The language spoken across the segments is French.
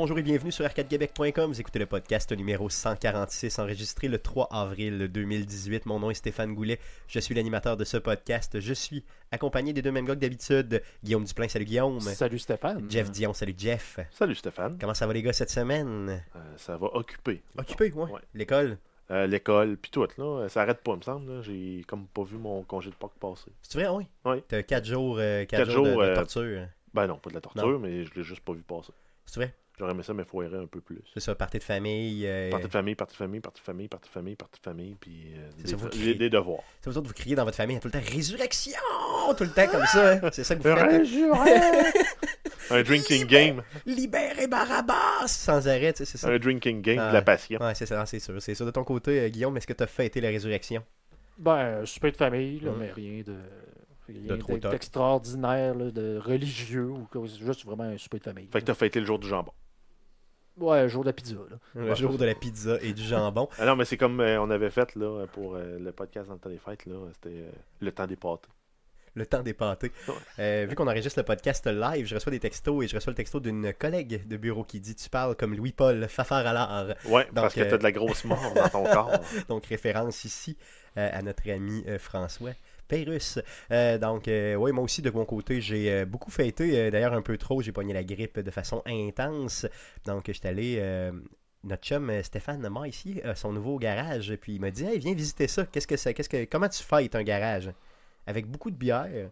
bonjour et bienvenue sur arcadequebec.com. Vous écoutez le podcast numéro 146 enregistré le 3 avril 2018. Mon nom est Stéphane Goulet. Je suis l'animateur de ce podcast. Je suis accompagné des deux mêmes gars que d'habitude. Guillaume Duplain, salut Guillaume. Salut Stéphane. Jeff Dion, salut Jeff. Salut Stéphane. Comment ça va les gars cette semaine? Euh, ça va occuper. Occupé, ouais. Ouais. L'école? Euh, L'école, puis tout, là, ça arrête pas, il me semble. J'ai comme pas vu mon congé de Pâques passer. C'est vrai, oui. Oui. T'as 4 jours, euh, quatre Quatre jours, de, jours, de euh, torture. Ben non, pas de la torture, mais je l'ai juste pas vu passer. C'est vrai? J'aurais aimé ça m'effoirer un peu plus. C'est ça, partie de famille. euh, Partie de famille, partie de famille, partie de famille, partie de famille, partie de famille, puis euh, C'est des, ça, vous des- criez. des devoirs. C'est vous autres, vous criez dans votre famille tout le temps résurrection Tout le temps comme ça. hein. C'est ça que vous faites. Un drinking game. Libérez Barabbas Sans arrêt, tu sais, c'est ça. Un drinking game, Ah. de la passion. Ouais, c'est ça, c'est sûr. C'est sûr. De ton côté, euh, Guillaume, est-ce que tu as fêté la résurrection? Ben, super de famille, là, Mm. mais rien de. De d'extraordinaire, là, de religieux, ou juste vraiment un super de famille. Fait que t'as fêté le jour du jambon. Ouais, jour de la pizza, là. Le Ouais, jour de la pizza et du jambon. Ah non, mais c'est comme euh, on avait fait là, pour euh, le podcast dans le temps des fêtes, là, c'était euh, le temps des pâtés. Le temps des pâtés. Ouais. Euh, vu qu'on enregistre le podcast live, je reçois des textos et je reçois le texto d'une collègue de bureau qui dit Tu parles comme Louis-Paul Fafard Ouais, parce que euh, t'as de la grosse mort dans ton corps. Donc, référence ici euh, à notre ami euh, François Pérusse. Euh, donc, euh, oui, moi aussi, de mon côté, j'ai euh, beaucoup fêté. D'ailleurs, un peu trop. J'ai pogné la grippe de façon intense. Donc, j'étais allé. notre chum Stéphane Lemar ici son nouveau garage. Puis il m'a dit Hey, viens visiter ça. Qu'est-ce que c'est Qu'est-ce que Comment tu fêtes un garage Avec beaucoup de bière.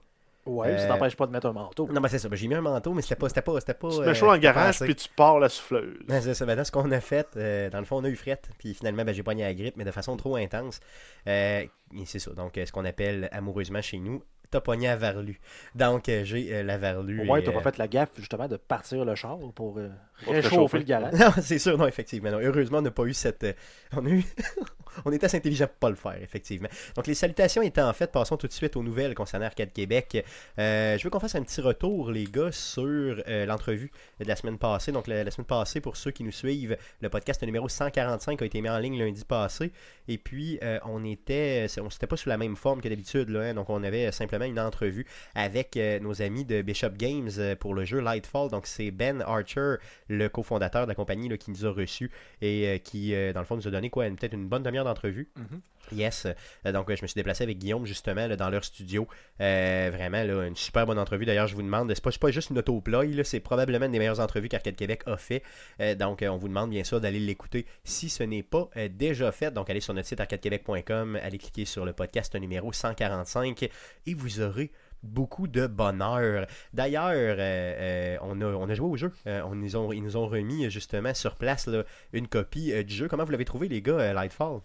Ouais, Euh, ça t'empêche pas de mettre un manteau. Non, mais c'est ça. Ben, J'ai mis un manteau, mais c'était pas. C'était pas. C'était pas. tu te euh, mets chaud dans le c'était pas garage, puis tu pars la souffleuse. Ben, c'est ça. Ben, là, ce qu'on a fait, euh, dans le fond, on a eu frette, puis finalement, ben, j'ai pogné la grippe, mais de façon trop intense. Euh, c'est ça. Donc, euh, ce qu'on appelle amoureusement chez nous, t'as pogné à Varlu. Donc, euh, j'ai euh, la Varlu. Ouais, t'as pas euh, fait la gaffe, justement, de partir le char pour euh, réchauffer le garage. Non, c'est sûr, non, effectivement. non. Heureusement, on n'a pas eu cette. euh, on a eu. on était assez intelligent pour pas le faire, effectivement. Donc, les salutations étant faites, passons tout de suite aux nouvelles concernant Arcade Québec. Je veux qu'on fasse un petit retour, les gars, sur l'entrevue de la semaine passée. Donc, la, la semaine passée, pour ceux qui nous suivent, le podcast numéro 145 a été mis en ligne lundi passé. Et puis, on était. On s'était pas sous la même forme que d'habitude, là. hein. donc, on avait simplement une entrevue avec euh, nos amis de Bishop Games euh, pour le jeu Lightfall. Donc, c'est Ben Archer, le cofondateur de la compagnie, là, qui nous a reçus et euh, qui, dans le fond, nous a donné quoi, peut-être une bonne demi-heure d'entrevue. Mhm. Yes. Donc, je me suis déplacé avec Guillaume, justement, là, dans leur studio. Euh, vraiment, là, une super bonne entrevue. D'ailleurs, je vous demande, c'est pas, pas juste une autoploy, c'est probablement une des meilleures entrevues qu'Arcade Québec a fait. Euh, donc, on vous demande bien sûr d'aller l'écouter si ce n'est pas euh, déjà fait. Donc, allez sur notre site arcadequebec.com, allez cliquer sur le podcast numéro 145 et vous aurez beaucoup de bonheur. D'ailleurs, euh, euh, on, a, on a joué au jeu. Euh, on nous ont, ils nous ont remis justement sur place là, une copie du jeu. Comment vous l'avez trouvé, les gars, Lightfall?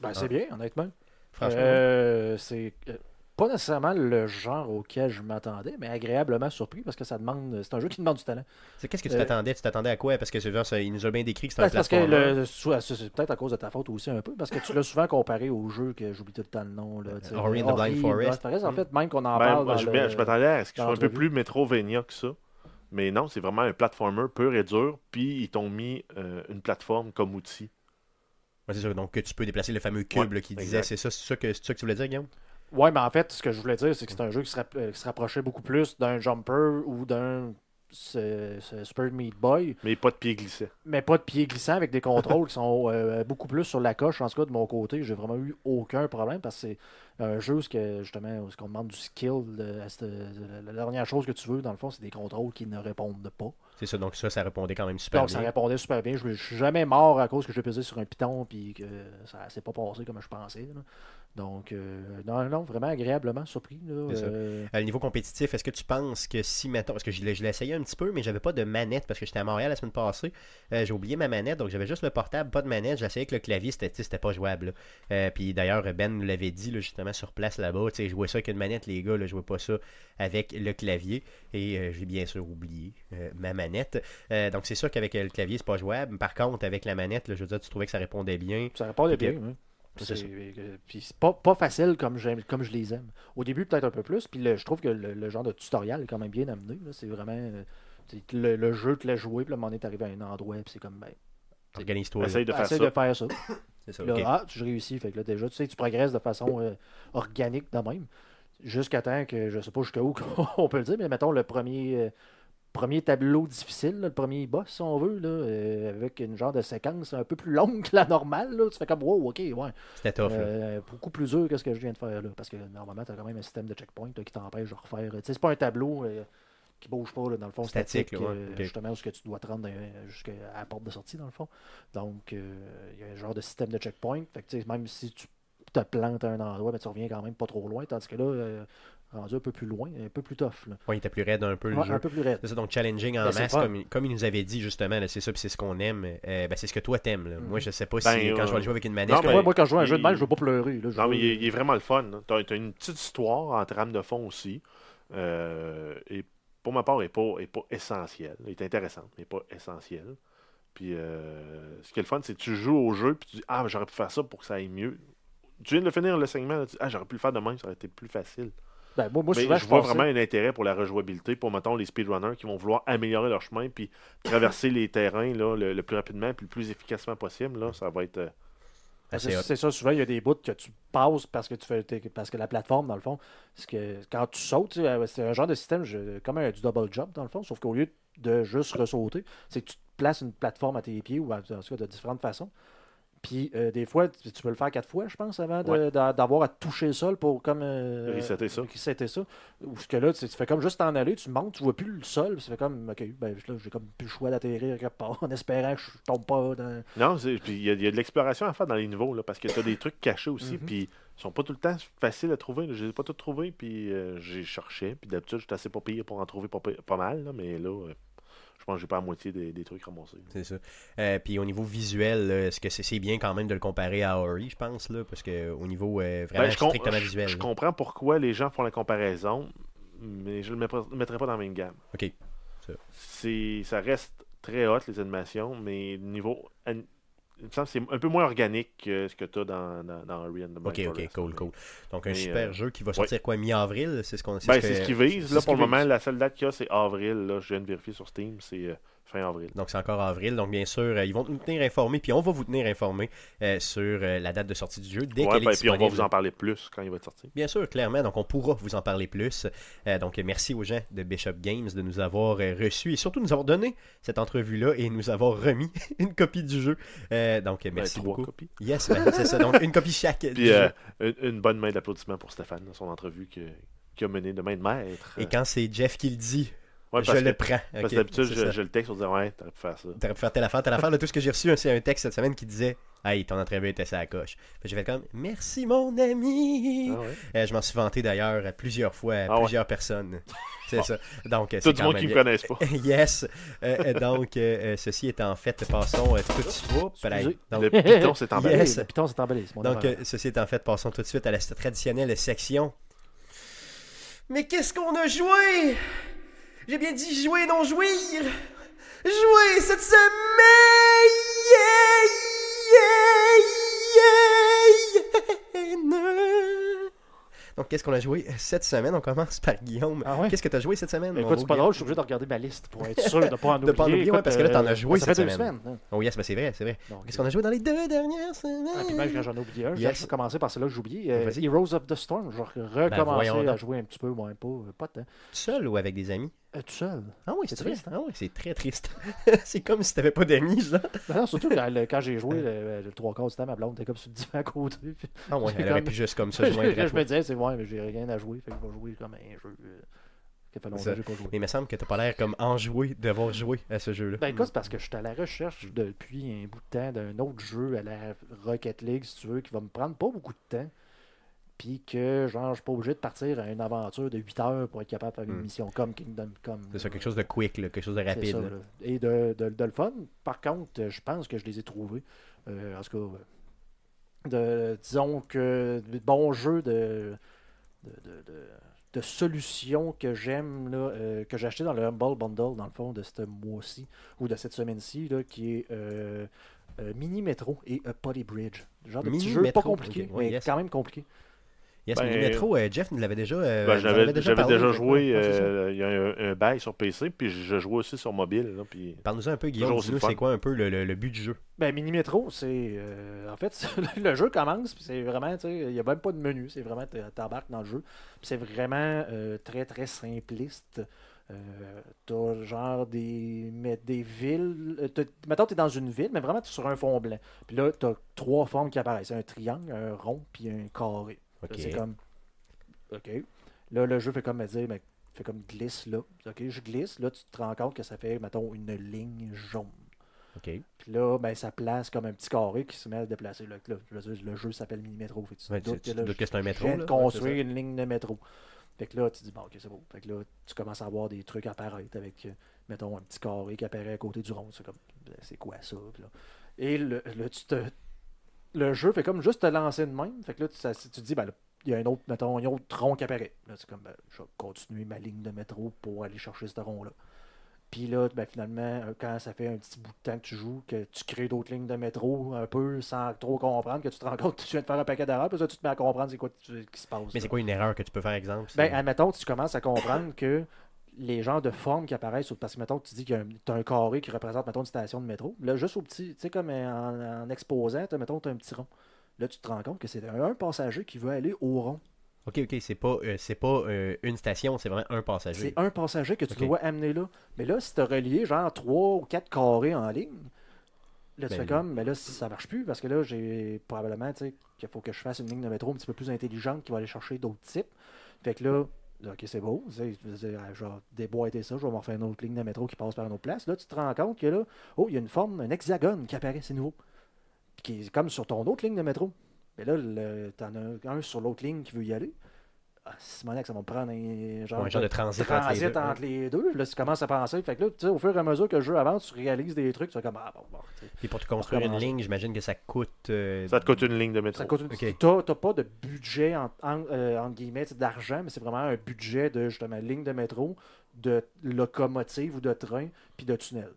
Ben, Ah. c'est bien, honnêtement. Franchement. C'est pas nécessairement le genre auquel je m'attendais, mais agréablement surpris parce que ça demande. C'est un jeu qui demande du talent. C'est qu'est-ce que tu Euh, t'attendais? Tu t'attendais à quoi? Parce que c'est genre, ça- il nous a bien décrit que c'était un Ben, c'est parce que le, soit- c'est c'est peut-être à cause de ta faute aussi un peu, parce que tu l'as souvent comparé au jeu que j'oublie tout le temps le nom. Là, Ori the Blind Ori, Forest. c'est en fait, même qu'on en Ben, parle. moi, je, le- je m'attendais à ce qu'il soit un peu plus Metrovania que ça. Mais non, c'est vraiment un platformer pur et dur. Puis ils t'ont mis euh, une plateforme comme outil. Ouais, c'est ça. Donc, que tu peux déplacer le fameux cube Ouais, là, qui disait. C'est ça, c'est ça, que, c'est ça que tu voulais dire, Guillaume? Ouais, mais en fait, ce que je voulais dire, c'est que c'est un jeu qui se, rapp- euh, qui se rapprochait beaucoup plus d'un jumper ou d'un ce- ce Super Meat Boy, Mais pas de pied glissé. mais pas de pied glissant avec des contrôles qui sont euh, beaucoup plus sur la coche. En tout cas, de mon côté, j'ai vraiment eu aucun problème parce que c'est un jeu où ce que, justement où ce qu'on demande du skill. de- à cette- la, la dernière chose que tu veux, dans le fond, c'est des contrôles qui ne répondent pas. C'est ça. Donc, ça, ça répondait quand même super Donc, ça bien. répondait super bien. Je, je suis jamais mort à cause que j'ai pesé sur un piton puis que ça s'est pas passé comme je pensais. là. Donc, euh, non, non, vraiment agréablement surpris. là. Ça. Euh, À niveau compétitif, est-ce que tu penses que si, mettons, parce que je l'ai je l'ai essayé un petit peu, mais j'avais pas de manette parce que j'étais à Montréal la semaine passée, Euh, j'ai oublié ma manette, donc j'avais juste le portable, pas de manette, essayé avec le clavier, c'était c'était pas jouable. Euh, puis d'ailleurs, Ben nous l'avait dit là, justement sur place là-bas, tu sais, jouer ça avec une manette, les gars, là, je jouais pas ça avec le clavier, et euh, j'ai bien sûr oublié euh, ma manette. Euh, donc c'est sûr qu'avec euh, le clavier, c'est pas jouable. Par contre, avec la manette, je veux dire, tu trouvais que ça répondait bien. Ça répondait bien. oui. Euh, puis c'est pas, pas facile comme, comme je les aime. Au début, peut-être un peu plus. Puis le- je trouve que le, le genre de tutoriel est quand même bien amené. là. C'est vraiment. euh, Le, le jeu te l'a joué, puis un moment donné, t'arrives à un endroit, puis c'est comme. Ben, Organise-toi. Essaye de faire ça. de faire ça. C'est ça, Puis là, ah, tu réussis. Fait que là, déjà, tu sais, tu progresses de façon euh, organique de même. Jusqu'à temps que, je sais pas jusqu'à où on peut le dire, mais mettons le premier, euh, premier tableau difficile, là, le premier boss, si on veut, là, euh, avec une genre de séquence un peu plus longue que la normale. Là. Tu fais comme, wow, ok, ouais. C'était tough. Euh, beaucoup plus dur que ce que je viens de faire là. Parce que normalement, tu as quand même un système de checkpoint qui t'empêche de refaire. Tu sais, c'est pas un tableau euh, qui bouge pas, là, dans le fond, Statique, statique, ouais. justement, où ce que tu dois te rendre jusqu'à la porte de sortie, dans le fond. Donc, il y a un genre de système de checkpoint. Fait que, même si tu te plantes à un endroit, ben, tu reviens quand même pas trop loin. Tandis que là, euh, rendu un peu plus loin, un peu plus tough. Là. Ouais, il était plus raide un peu le Ouais, jeu. un peu plus raide. C'est ça, donc challenging en Ben, masse, comme, il- comme il nous avait dit justement, là, c'est ça, puis c'est ce qu'on aime. euh, ben, c'est ce que toi t'aimes. là. Moi, Mhm. je sais pas Ben, si quand je vais euh, jouer avec une manette. non, que moi, moi, quand je joue à un jeu de même, je veux pas pleurer. Là, je Non, veux- mais il est, il est vraiment le fun. Tu as, une petite histoire en trame de fond aussi. Euh, et pour ma part, elle n'est pas, est pas essentielle. Elle est intéressante, mais pas essentielle. Puis euh, ce qui est le fun, c'est que tu joues au jeu puis tu dis Ah, ben, j'aurais pu faire ça pour que ça aille mieux. Tu viens de le finir le segment, là, tu dis Ah, j'aurais pu le faire de même, ça aurait été plus facile. Ben, moi, moi, mais souvent, je vois pensais- vraiment un intérêt pour la rejouabilité pour, mettons, les speedrunners qui vont vouloir améliorer leur chemin puis traverser les terrains là, le, le plus rapidement puis le plus efficacement possible. Là, ça va être. euh, hot. C'est ça, souvent, il y a des bouts que tu passes parce que tu fais parce que la plateforme, dans le fond, que quand tu sautes, tu sais, euh, c'est un genre de système je- comme un, du double jump, dans le fond, sauf qu'au lieu de juste ressauter, c'est que tu te places une plateforme à tes pieds ou en tout cas de différentes façons. Puis euh, des fois, tu peux le faire quatre fois, je pense, avant Ouais. d'avoir à toucher le sol pour comme euh, Resetter ça. resetter ça. Ou ce que là, tu, tu fais comme juste t'en aller, tu montes, tu vois plus le sol, puis ça fait comme ok, ben là, j'ai comme plus le choix d'atterrir quelque part en espérant que je tombe pas dans. Non, puis il y, a- il y a de l'exploration à faire dans les niveaux, là, parce que tu as des trucs cachés aussi, Mhm. puis ils sont pas tout le temps faciles à trouver. là. Je les ai pas tous trouvés, puis euh, j'ai cherché. Puis d'habitude, j'étais assez pas pire pour en trouver pas, pire- pas mal, là, mais là, euh, pense que j'ai pas la moitié des, des trucs ramassés. C'est ça. Euh, puis au niveau visuel, est-ce que c'est bien quand même de le comparer à Ori, je pense, là, parce que au niveau euh, vraiment Ben, je, com- strictement je- visuel. je là. comprends pourquoi les gens font la comparaison, mais je le mettrai, le mettrai pas dans la même gamme. Ok. C'est, ça reste très hot, les animations, mais niveau. an- C'est un peu moins organique que ce que tu as dans, dans, dans Ori and the Blind Ok, ok, cool, cool. Donc un Mais, super euh, jeu qui va sortir quoi, mi-avril, c'est ce qu'on Ben, ce c'est ce qu'ils visent. Là, pour le moment, la seule date qu'il y a, c'est avril. Là. Je viens de vérifier sur Steam, c'est euh, fin avril. Donc c'est encore avril. Donc bien sûr, euh, ils vont nous tenir informés, puis on va vous tenir informés euh, sur euh, la date de sortie du jeu dès Ouais, qu'elle ben, est puis on va vous en parler plus quand il va être sorti. Bien sûr, clairement. Donc, on pourra vous en parler plus. Donc, merci aux gens de Bishop Games de nous avoir reçus et surtout nous avoir donné cette entrevue-là et nous avoir remis une copie du jeu. Donc, Ben, merci trois beaucoup. copies. Yes, ben, c'est ça. Donc, une copie chaque. du Puis jeu. une, une bonne main d'applaudissement pour Stéphane, dans son entrevue que- qui a mené de main de maître. Et quand c'est Jeff qui le dit, Ouais, je le prends. parce que d'habitude, je, ça. je le texte pour dire Ouais, t'aurais pu faire ça. T'aurais pu faire telle affaire, telle affaire. Là, tout ce que j'ai reçu, c'est un texte cette semaine qui disait Hey, ton entrevue était sa coche. Fait que J'ai fait comme Merci, mon ami. Ah ouais. Euh, je m'en suis vanté d'ailleurs à plusieurs fois à Ah ouais. plusieurs personnes. C'est Bon. ça. Donc, euh, Tout quand monde même qui ne bien. connaissent pas. yes. Euh, donc, euh, ceci étant fait, passons euh, tout de suite. Le piton s'est emballé. Yes. Le piton s'est emballé, donc, euh, ceci étant fait, passons tout de suite à la traditionnelle section. Mais qu'est-ce qu'on a joué? J'ai bien dit jouer, non jouir. Jouer cette semaine. Donc, qu'est-ce qu'on a joué cette semaine? On commence par Guillaume. Ah ouais? Qu'est-ce que tu as joué cette semaine écoute, c'est pas drôle, je suis obligé de regarder ma liste pour être sûr de ne pas en De pas en oublier. oublier, ouais, parce que là, t'en as euh, joué cette semaine. semaines. hein. Oh yes, ben c'est vrai, c'est vrai. Qu'est-ce qu'on a joué dans les deux dernières semaines? Ah, puis même j'en ai oublié un, je Yes. vais commencer par celui-là que j'ai oublié. Euh, Vas-y. Heroes of the Storm. Je vais Ben, recommencer à jouer un petit peu, moins pas, euh, pas tant. Tout seul ou avec des amis? Euh, tout seul. Ah oui, C'est triste. triste, hein? Ah oui, c'est très triste. c'est comme si t'avais pas d'amis, genre. Non, non, surtout quand, le- quand j'ai joué le, le trois quarts du temps, ma blonde était comme sur le divan à côté. puis Ah ouais, C'est elle aurait comme- pu juste comme ça je, à je toi. me disais, c'est ouais, mais j'ai rien à jouer. Fait que je vais jouer comme un jeu euh, qui fait longtemps Ça. que j'ai pas joué. Mais il me semble que t'as pas l'air comme enjoué d'avoir joué à ce jeu-là. Ben écoute, c'est parce que je suis à la recherche depuis un bout de temps d'un autre jeu à la Rocket League, si tu veux, qui va me prendre pas beaucoup de temps. Puis que, genre, je suis pas obligé de partir à une aventure de 8 heures pour être capable de faire une Hmm. mission comme Kingdom Come. c'est ça, quelque chose de quick, là, quelque chose de rapide. ça, là. là. Et de, de, de le fun. Par contre, euh, je pense que je les ai trouvés. Euh, en tout cas, euh, de, disons que de bons jeux de, de, de, solutions que j'aime, euh, que j'ai acheté dans le Humble Bundle, dans le fond, de ce mois-ci, ou de cette semaine-ci, qui est euh, euh, Mini Metro et A Potty Bridge. Genre de Mini petit jeu pas compliqué, ouais, mais yes. quand même compliqué. Yes, Ben, Mini Metro, euh, Jeff nous l'avait déjà. euh, Ben, J'avais parlé, déjà crois. joué, euh, il y a un, un bail sur PC, puis je jouais aussi sur mobile. Là, puis... Parle-nous un peu, Guillaume. Dis-nous, c'est quoi un peu le, le- le but du jeu Ben, Mini Metro, c'est. euh, en fait, le jeu commence, puis c'est vraiment. tu sais, Il n'y a même pas de menu, c'est vraiment. tu T'embarques dans le jeu. Puis c'est vraiment euh, très, très simpliste. Euh, t'as genre des, mais des villes. t'as- Mettons, t'es dans une ville, mais vraiment, t'es sur un fond blanc. Puis là, t'as trois formes qui apparaissent un triangle, un rond, puis un carré. C'est comme. OK. Là, le jeu fait comme me dire, mais fait comme glisse là. OK, je glisse. Là, tu te rends compte que ça fait, mettons, une ligne jaune. Ok. Puis là, ben, ça place comme un petit carré qui se met à se déplacer. Là, Là, je veux dire, le jeu s'appelle Mini-Métro. Fait que tu Ouais, doutes tu que te là, doutes que c'est un je métro, viens de construire Ouais, une ligne de métro. Fait que là, tu dis, bon, ok, c'est beau. Fait que là, tu commences à avoir des trucs apparaître avec, euh, mettons, un petit carré qui apparaît à côté du rond. C'est comme, ben, c'est quoi ça? Puis là, et le, là, tu te. Le jeu fait comme juste te lancer de même. Fait que là, tu, ça- tu te dis, ben là, il y a un autre, mettons, un autre rond qui apparaît. Là, c'est comme, ben, je vais continuer ma ligne de métro pour aller chercher ce rond-là. Puis là, ben, finalement, euh, quand ça fait un petit bout de temps que tu joues, que tu crées d'autres lignes de métro un peu sans trop comprendre, que tu te rends compte que tu viens de faire un paquet d'erreurs, puis là, tu te mets à comprendre c'est quoi qui se passe. Mais c'est quoi une erreur que tu peux faire, exemple? Ben, admettons, tu commences à comprendre que les genres de formes qui apparaissent, sur- parce que, mettons, tu dis que tu as un carré qui représente, mettons, une station de métro. Là, juste au petit, tu sais, comme en, en exposant, mettons, tu as un petit rond. Là, tu te rends compte que c'est un passager qui veut aller au rond. Ok, ok, c'est pas, euh, c'est pas euh, une station, c'est vraiment un passager. C'est un passager que tu dois amener là. Mais là, si tu as relié genre trois ou quatre carrés en ligne, là, tu Ben fais comme, mais là, ça marche plus parce que là, j'ai probablement, tu sais, qu'il faut que je fasse une ligne de métro un petit peu plus intelligente qui va aller chercher d'autres types. Fait que là, ok, c'est beau, tu je vais déboîter ça, je vais me refaire une autre ligne de métro qui passe par une autre place. Là, tu te rends compte que là, oh, il y a une forme, un hexagone qui apparaît, c'est nouveau. Qui est comme sur ton autre ligne de métro. Mais là, le- t'en as un sur l'autre ligne qui veut y aller. Ah, Simonac, ça va me prendre un genre, de transit, entre les deux. entre les deux. Là, tu commences à penser. Fait que là, tu au fur et à mesure que le jeu avance, tu réalises des trucs. Tu fais comme, ah bon, bon. tu. Puis pour te construire une ligne, j'imagine que ça coûte. euh, Ça te coûte une ligne de métro. Une... T'as t'as pas de budget, en, en- euh, entre guillemets, tu d'argent, mais c'est vraiment un budget de, justement, ligne de métro, de locomotive ou de train, puis de tunnel.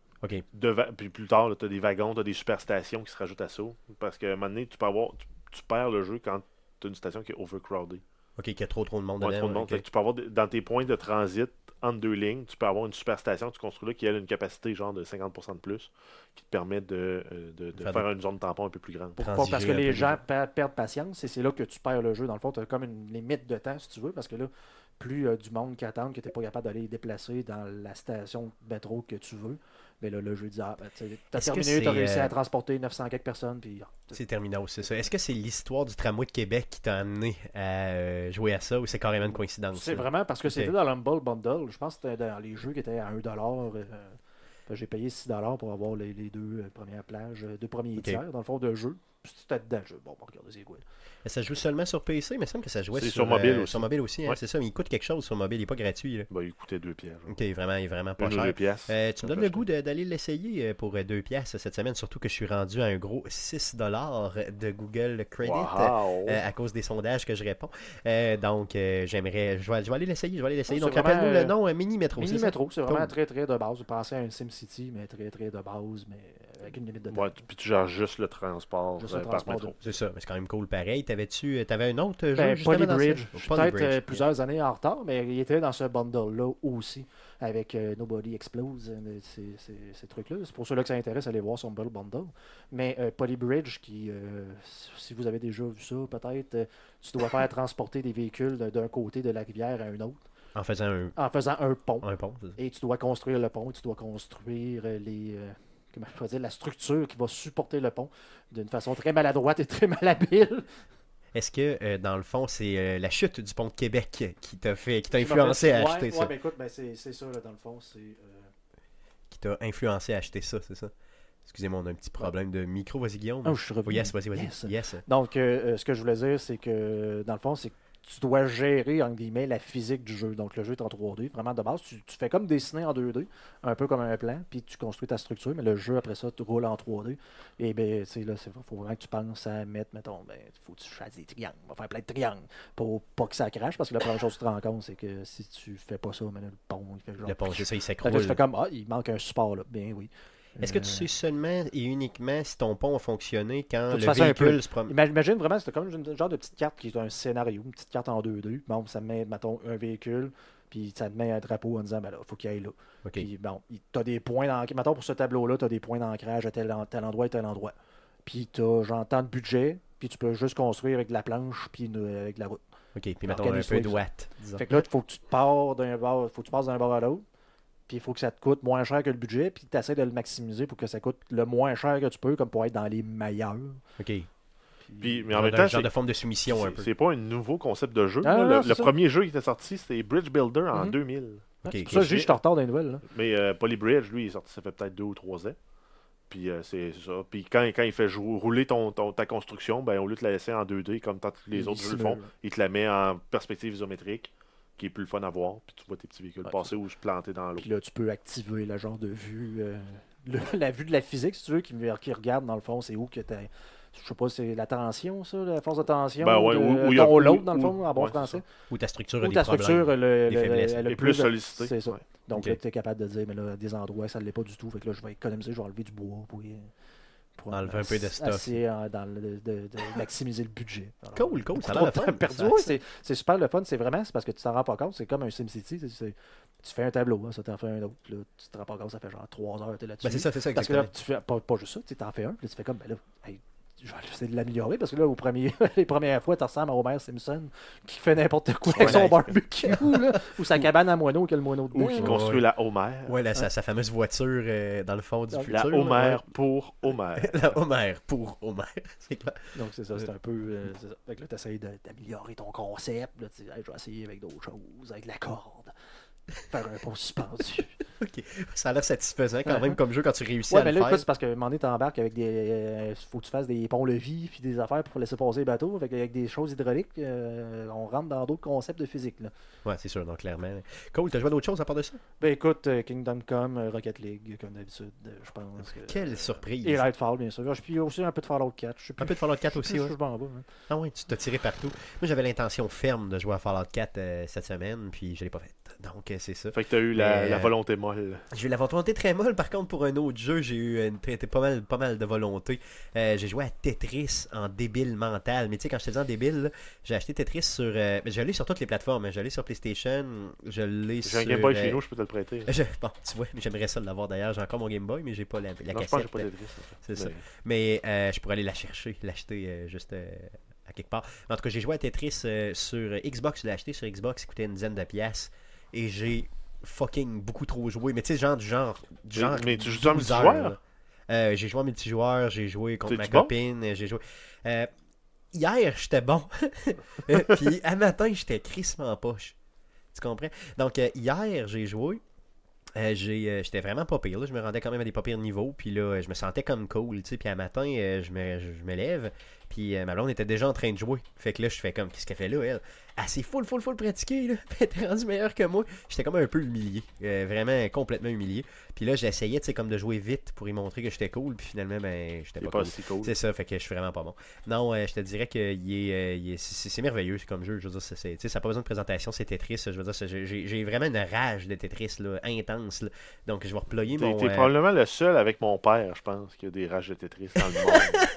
De Puis plus tard, tu as des wagons, tu as des superstations qui se rajoutent à ça. Parce qu'à un moment donné, tu peux avoir. Tu, tu perds le jeu quand tu as une station qui est overcrowded. Ok, qu'il y a trop trop de monde Ouais, dedans. trop de monde. ok. Fait que tu peux avoir dans tes points de transit entre deux lignes, tu peux avoir une superstation que tu construis là qui a une capacité genre de 50% de plus qui te permet de, euh, de, de Faire faire une zone tampon un peu plus grande. Pour pas- Transiger parce que les gens gens. per- perdent patience et c'est là que tu perds le jeu. Dans le fond, tu as comme une limite de temps, si tu veux, parce que là, plus euh, du monde qui attend que tu n'es pas capable d'aller déplacer dans la station de métro que tu veux, mais là, le jeu dit Ah, ben, tu as Est-ce que terminé, tu as c'est, réussi euh, à transporter 900 quelques personnes, puis ah, C'est Terminos, c'est ça. Est-ce que c'est l'histoire du tramway de Québec qui t'a amené à euh, jouer à ça ou c'est carrément une coïncidence? C'est vraiment parce que c'était dans l'Humble Bundle. Je pense que c'était dans les jeux qui étaient à 1$. euh, j'ai payé 6$ pour avoir les, les deux euh, premières plages, euh, deux premiers tiers dans le fond de jeu. C'était dedans. Je, bon, bon, regardez, c'est quoi. Ça joue seulement sur PC, mais il me semble que ça jouait C'est sur, sur mobile euh, aussi. Sur mobile aussi, hein, Ouais. c'est ça. Mais il coûte quelque chose sur mobile, il n'est pas gratuit. là. Ben, il coûtait 2 pièces. Ok, vraiment, il est vraiment pas Une cher. deux pièces. Euh, tu me donnes le goût d'aller l'essayer euh, pour 2 pièces cette semaine, surtout que je suis rendu à un gros 6$ de Google Credit. Wow! euh, à cause des sondages que je réponds. Euh, donc, euh, j'aimerais. Je vais, je vais aller l'essayer. Je vais aller l'essayer. Oh, donc, rappelle-nous le nom euh, Mini Metro. Mini? Metro, c'est vraiment très très de base. Vous pensez à un SimCity, mais très très de base, mais avec une limite de temps. Ouais, tu- puis tu gères juste le transport, Juste le euh, par métro. C'est ça, mais c'est quand même cool pareil. T'avais-tu euh, t'avais un autre jeu Ben, Polybridge. ça? Je suis Polybridge. peut-être euh, plusieurs années en retard, mais il était dans ce bundle-là aussi, avec euh, Nobody Explode, euh, ces, ces- ces trucs-là. C'est pour ceux-là que ça intéresse, allez voir son Bundle. Mais euh, Polybridge, qui, euh, si vous avez déjà vu ça, peut-être, euh, tu dois faire transporter des véhicules d'un- côté de la rivière à un autre, En faisant un, en faisant un pont. un pont. Et tu dois construire le pont, tu dois construire euh, les. Comment je pourrais dire, la structure qui va supporter le pont d'une façon très maladroite et très malhabile. Est-ce que, euh, dans le fond, c'est euh, la chute du pont de Québec qui t'a fait, qui t'a influencé fait- à ouais, acheter ouais, ça? ben écoute, ben c'est c'est ça, là, dans le fond. C'est. euh, Qui t'a influencé à acheter ça, c'est ça? Excusez-moi, on a un petit problème de micro. Vas-y, Guillaume. Oh, je suis Oh, revenu. yes, vas-y, vas-y. Yes. Yes. Donc, ce que je voulais dire, c'est que, dans le fond, c'est que tu dois gérer, entre guillemets, la physique du jeu. Donc, le jeu est en 3D, vraiment de base. Tu, tu fais comme dessiner en 2D, un peu comme un plan, puis tu construis ta structure, mais le jeu, après ça, tu roules en 3D. Et ben, tu sais, là, il faut vraiment que tu penses à mettre, mettons, ben, faut que tu fasses des triangles. On va faire plein de triangles pour pas que ça crache, parce que la première chose que tu te rends compte, c'est que si tu fais pas ça, ben, le pont, il fait genre. Le pont, c'est ça, il s'écroule. tu fais comme, ah, il manque un support, là. Bien, oui. Est-ce que Euh, tu sais seulement et uniquement si ton pont a fonctionné quand le véhicule se promène? Ima- Imagine vraiment, c'est comme une genre de petite carte qui est un scénario, une petite carte en 2D. Bon, ça met, mettons, un véhicule, puis ça te met un drapeau en disant, ben là, faut qu'il aille là. Ok. Puis bon, tu as des points d'ancrage. Mettons, pour ce tableau-là, tu as des points d'ancrage à tel, en- tel endroit et tel endroit. Puis tu as, genre, tant de budget, puis tu peux juste construire avec de la planche, puis avec de la route. Ok, puis mettons un peu disons. Fait que là, il faut que tu te pars d'un bord, faut que tu passes d'un bord à l'autre. Puis il faut que ça te coûte moins cher que le budget, puis tu essaies de le maximiser pour que ça coûte le moins cher que tu peux, comme pour être dans les meilleurs. Ok. Puis, mais en Genre même de- temps, genre c'est- de forme de soumission un c'est peu. c'est pas un nouveau concept de jeu. Ah, là. non, le c'est premier jeu qui était sorti, c'était Bridge Builder en Mhm. 2000. Ok, c'est ok. pour ça que je dis que je suis en retard dans les nouvelles. là. Mais euh, Polybridge, lui, il est sorti, ça fait peut-être deux ou trois ans. Puis euh, c'est c'est ça. Puis quand, quand il fait rouler ton, ton- ta construction, ben, au lieu de la laisser en 2D comme tant les Il autres jeux le font, il te la met en perspective isométrique, qui est plus le fun à voir. Puis tu vois tes petits véhicules Ouais, passer ou se planter dans l'eau. Puis là, tu peux activer le genre de vue, euh, le- la vue de la physique, si tu veux, qui, qui regarde dans le fond, c'est où que tu Je sais pas, c'est la tension, ça, la force de tension. Ben ouais, de, où- où ton où- dans le fond, où- en bon ouais, français. Ou ta structure des ta structure, le, plus plus de- sollicité. C'est ça. Ouais. Donc là, tu es capable de dire, mais là, des endroits, ça ne l'est pas du tout. Fait que là, je vais économiser, je vais enlever du bois pour, pour Enlever un peu de stuff. euh, dans le- de, de- de maximiser le budget. Alors, Cool, cool. Ça a l'air fun. perdu. Ouais, c'est- c'est super le fun. C'est vraiment, c'est parce que tu t'en rends pas compte. C'est comme un SimCity. c'est- c'est- Tu fais un tableau, hein, ça t'en fait un autre. Là, tu te rends pas compte, ça fait genre 3 heures, tu es là-dessus. Ben, c'est ça, c'est ça, Parce que là, tu fais pas, pas juste ça, tu t'en fais un, puis là, tu fais comme, ben là, hey, je vais essayer de l'améliorer, parce que là, au premier, les premières fois, tu ressembles à Homer Simpson qui fait n'importe quoi avec son barbecue, là, ou sa cabane à moineau qui a le moineau dedans. Ou qui construit ouais. la Homer. Ouais, là, sa, sa fameuse voiture euh, dans le fond du La futur. La là, Homer ouais. pour Homer. La Homer pour Homer. C'est clair. Donc, c'est ça, c'est un peu. euh, c'est ça. Fait que là, tu essaies d'améliorer ton concept. Là, Hey, je vais essayer avec d'autres choses, avec la corde, faire un pont suspendu. Ok. Ça a l'air satisfaisant quand même comme jeu quand tu réussis Ouais, à mais le là, faire. c'est parce que un moment donné, t'embarques avec des. euh, faut que tu fasses des ponts-levis puis des affaires pour laisser passer les bateaux. Fait avec des choses hydrauliques, euh, on rentre dans d'autres concepts de physique. Là. Ouais, c'est sûr, donc clairement. Cool, t'as joué à d'autres choses à part de ça? Ben écoute, euh, Kingdom Come, euh, Rocket League, comme d'habitude, je pense. Que... Quelle surprise! Et Lightfall, bien sûr. Je suis aussi un peu de Fallout 4. Je sais plus. Un peu de Fallout 4 je sais aussi, ouais. je m'en vais, hein. Ah ouais, tu t'as tiré partout. Moi, j'avais l'intention ferme de jouer à Fallout 4 euh, cette semaine, puis je l'ai pas fait. Donc, c'est ça. Fait que t'as eu la, euh, volonté molle. J'ai eu la volonté très molle, par contre, pour un autre jeu, j'ai eu une, pas, mal, pas mal de volonté. Euh, j'ai joué à Tetris en débile mental. Mais tu sais, quand je te dis en débile, j'ai acheté Tetris sur. euh, je l'ai sur toutes les plateformes. hein. Je l'ai sur PlayStation, je l'ai sur. J'ai un Game Boy euh, chez nous, je peux te le prêter. je- bon, tu vois, j'aimerais ça l'avoir d'ailleurs. J'ai encore mon Game Boy, mais j'ai pas la, la non, je pense cassette. que pas Tetris. C'est ça. Mais- euh, je pourrais aller la chercher, l'acheter euh, juste euh, à quelque part. En tout cas, j'ai joué à Tetris euh, sur Xbox. Je l'ai acheté sur Xbox, il coûtait une dizaine de pièces. Et j'ai fucking beaucoup trop joué. Mais tu sais, genre du genre. Du Mais- genre mais tu joues en 12 heures, multijoueur? Euh, J'ai joué en multijoueur, j'ai joué contre ma bon? copine, euh, j'ai joué. Euh, hier, j'étais bon. Puis à matin, j'étais crissement en poche. Tu comprends? Donc euh, hier, j'ai joué. Euh, j'ai, euh, j'étais vraiment pas pire. là. Je me rendais quand même à des pas pires niveaux. Puis là, je me sentais comme cool. tu sais. Puis à matin, euh, je, me, je, je me lève. Puis euh, ma blonde était déjà en train de jouer. Fait que là, je fais comme, qu'est-ce qu'elle fait là, elle? Elle s'est full, full, full pratiquée. Là. Elle était rendue meilleure que moi. J'étais comme un peu humilié. Euh, vraiment complètement humilié. Puis là, j'essayais, tu sais, comme de jouer vite pour y montrer que j'étais cool. Puis finalement, ben, j'étais pas, pas cool. si cool. C'est ça, fait que je suis vraiment pas bon. Non, euh, je te dirais que est, euh, c'est merveilleux comme jeu. Je veux dire, c'est- ça n'a pas besoin de présentation, c'est Tetris. Je veux dire, j'ai vraiment une rage de Tetris là, intense. là. Donc, je vais reployer T'es mon. t'es probablement le seul avec mon père, je pense, qui a des rages de Tetris dans le monde.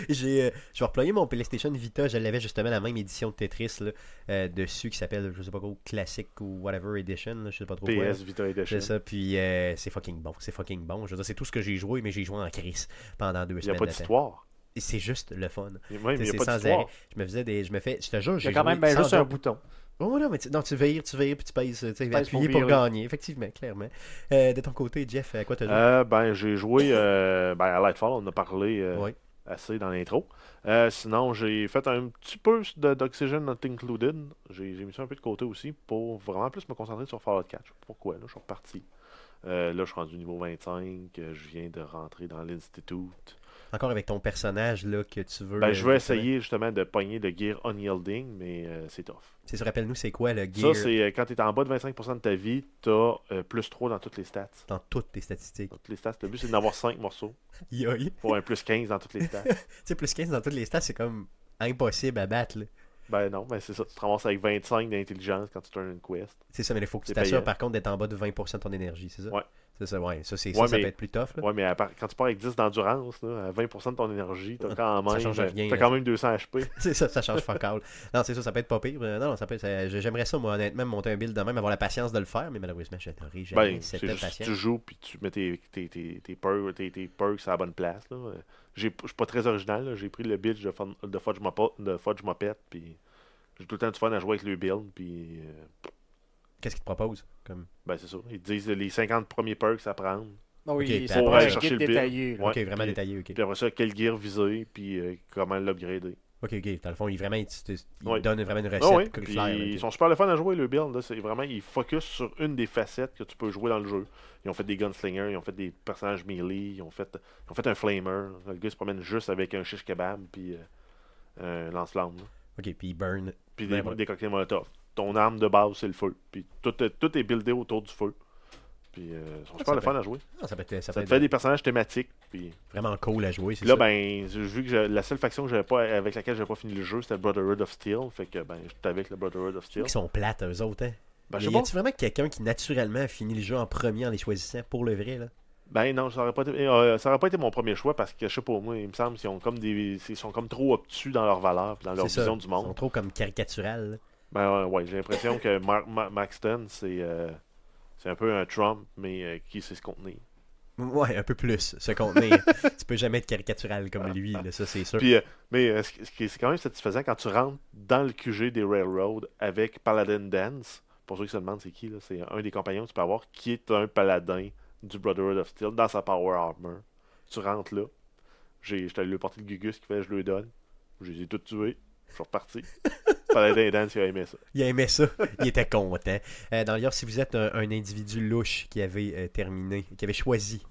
j'ai, je vais reployer mon PlayStation Vita. Je l'avais justement la même édition de Tetris là, euh, dessus qui s'appelle, je sais pas quoi, Classic ou whatever Edition. là, je sais pas trop quoi. PS Vita Edition. C'est ça, puis euh, c'est fucking bon, c'est fucking bon. Je veux dire, c'est tout ce que j'ai joué, mais j'ai joué en crise pendant deux Il n'y a semaines. pas d'histoire. C'est juste le fun. Il a pas sans d'histoire. arrêt. Je me faisais des. Je me fais. Je te jure, j'ai quand même ben, juste un bouton. Oh non, mais tu, non, tu vires, tu vires, puis tu pèses, tu sais, pèses appuyer pour gagner, effectivement, clairement. Euh, de ton côté, Jeff, à quoi t'as joué? Euh, ben, j'ai joué euh, ben, à Lightfall, on en a parlé Oui. Assez dans l'intro. Euh, sinon, j'ai fait un petit peu d'Oxygen Not Included. J'ai mis ça un peu de côté aussi pour vraiment plus me concentrer sur Fallout 4. Je sais pas pourquoi, là, je suis reparti. Euh, là, je suis rendu niveau 25. euh, Je viens de rentrer dans l'Institute. Encore avec ton personnage là que tu veux. Ben, euh, je vais justement. essayer justement de pogner le Gear Unyielding, mais euh, c'est tough. C'est rappelle-nous, c'est quoi le gear? Ça, c'est euh, quand tu es en bas de 25% de ta vie, tu as plus 3 dans toutes les stats. dans toutes tes statistiques. Dans toutes les stats. Le but, c'est d'en avoir 5 morceaux Tu pour un plus 15 dans toutes les stats. sais, plus 15 dans toutes les stats, c'est comme impossible à battre. là. Ben non, ben c'est ça. Tu te ramasses avec 25 d'intelligence quand tu turns une quest. C'est ça, mais il faut que tu t'assures par contre d'être en bas de 20% de ton énergie, c'est ça? Ouais. C'est ça, ouais. Ça, c'est, Ouais, ça, ça peut être plus tough. Là. Ouais, mais part- quand tu pars avec 10 d'endurance, à 20% de ton énergie, t'as quand Ça même, change rien, t'as là. quand même 200 HP. c'est ça, ça change fuck all. Non, c'est ça, ça peut être pas pire. Non, non, ça peut ça- j'aimerais ça, moi, honnêtement, monter un build de même, avoir la patience de le faire, mais malheureusement, je n'aurai jamais Ben, cette tu joues puis tu mets tes, tes, tes, tes, perks, tes, tes perks à la bonne place. Là. Je suis pas très original. J'ai pris le build de, Fun- de Fudge Mopet, de Fudge Mopet, puis j'ai tout le temps du fun à jouer avec le build, puis euh, Qu'est-ce qu'ils te proposent comme... Ben, c'est ça. Ils te disent les 50 premiers perks à prendre. Ah oui, Ok, c'est un guide détaillé. Ouais. Ok, vraiment puis- détaillé, ok. Puis après ça, quel gear viser, puis euh, comment l'upgrader. Ok, ok. Dans le fond, ils, vraiment, ils, te- ils Ouais. donnent vraiment une recette Ah puis ok. ils sont super le fun à jouer, le build. là. C'est vraiment, ils focus sur une des facettes que tu peux jouer dans le jeu. Ils ont fait des gunslingers, ils ont fait des personnages melee, ils ont fait, ils ont fait un flamer. Le gars se promène juste avec un shish kebab, puis euh, un lance-flamme. Ok, puis ils burn. Puis des, des cocktails molotov. Ton arme de base, c'est le feu. Puis tout, est- tout est buildé autour du feu. Puis euh, ils sont Ah, super le fun à jouer. Ah, ça peut être, ça Ça peut te être fait des personnages thématiques. Puis vraiment cool à jouer, c'est là, ça. ben, vu que la seule faction que pas, avec laquelle j'avais pas fini le jeu, c'était Brotherhood of Steel. Fait que ben, j'étais avec le Brotherhood of Steel. Ils sont plates, eux autres, hein. Ben, je y a-tu vraiment quelqu'un qui naturellement a fini le jeu en premier en les choisissant pour le vrai, là? Ben non, ça aurait pas été, euh, ça aurait pas été mon premier choix parce que je sais pas moi, il me semble qu'ils ont comme des, ils sont comme trop obtus dans leurs valeurs, puis dans leur ça. vision du Ils sont monde. trop comme caricatural. Ben ouais, ouais, j'ai l'impression que Mark, Ma- Maxton c'est, euh, un peu un Trump mais euh, qui sait se contenir. Ouais, un peu plus, se contenir. tu peux jamais être caricatural comme lui, là, ça c'est sûr. Puis, euh, mais ce qui- est c'est quand même satisfaisant quand tu rentres dans le QG des Railroad avec Paladin Dance. Pour ceux qui se demandent c'est qui, là, c'est un des compagnons que tu peux avoir qui est un paladin du Brotherhood of Steel dans sa Power Armor. Tu rentres là. J'ai, j'étais allé lui porter le Gugus qui fait je le donne. Je les ai tous tués. Je suis reparti. Il a aimé ça. Il aimait ça, il était content. Euh, D'ailleurs, si vous êtes un, un individu louche qui avait euh, terminé, qui avait choisi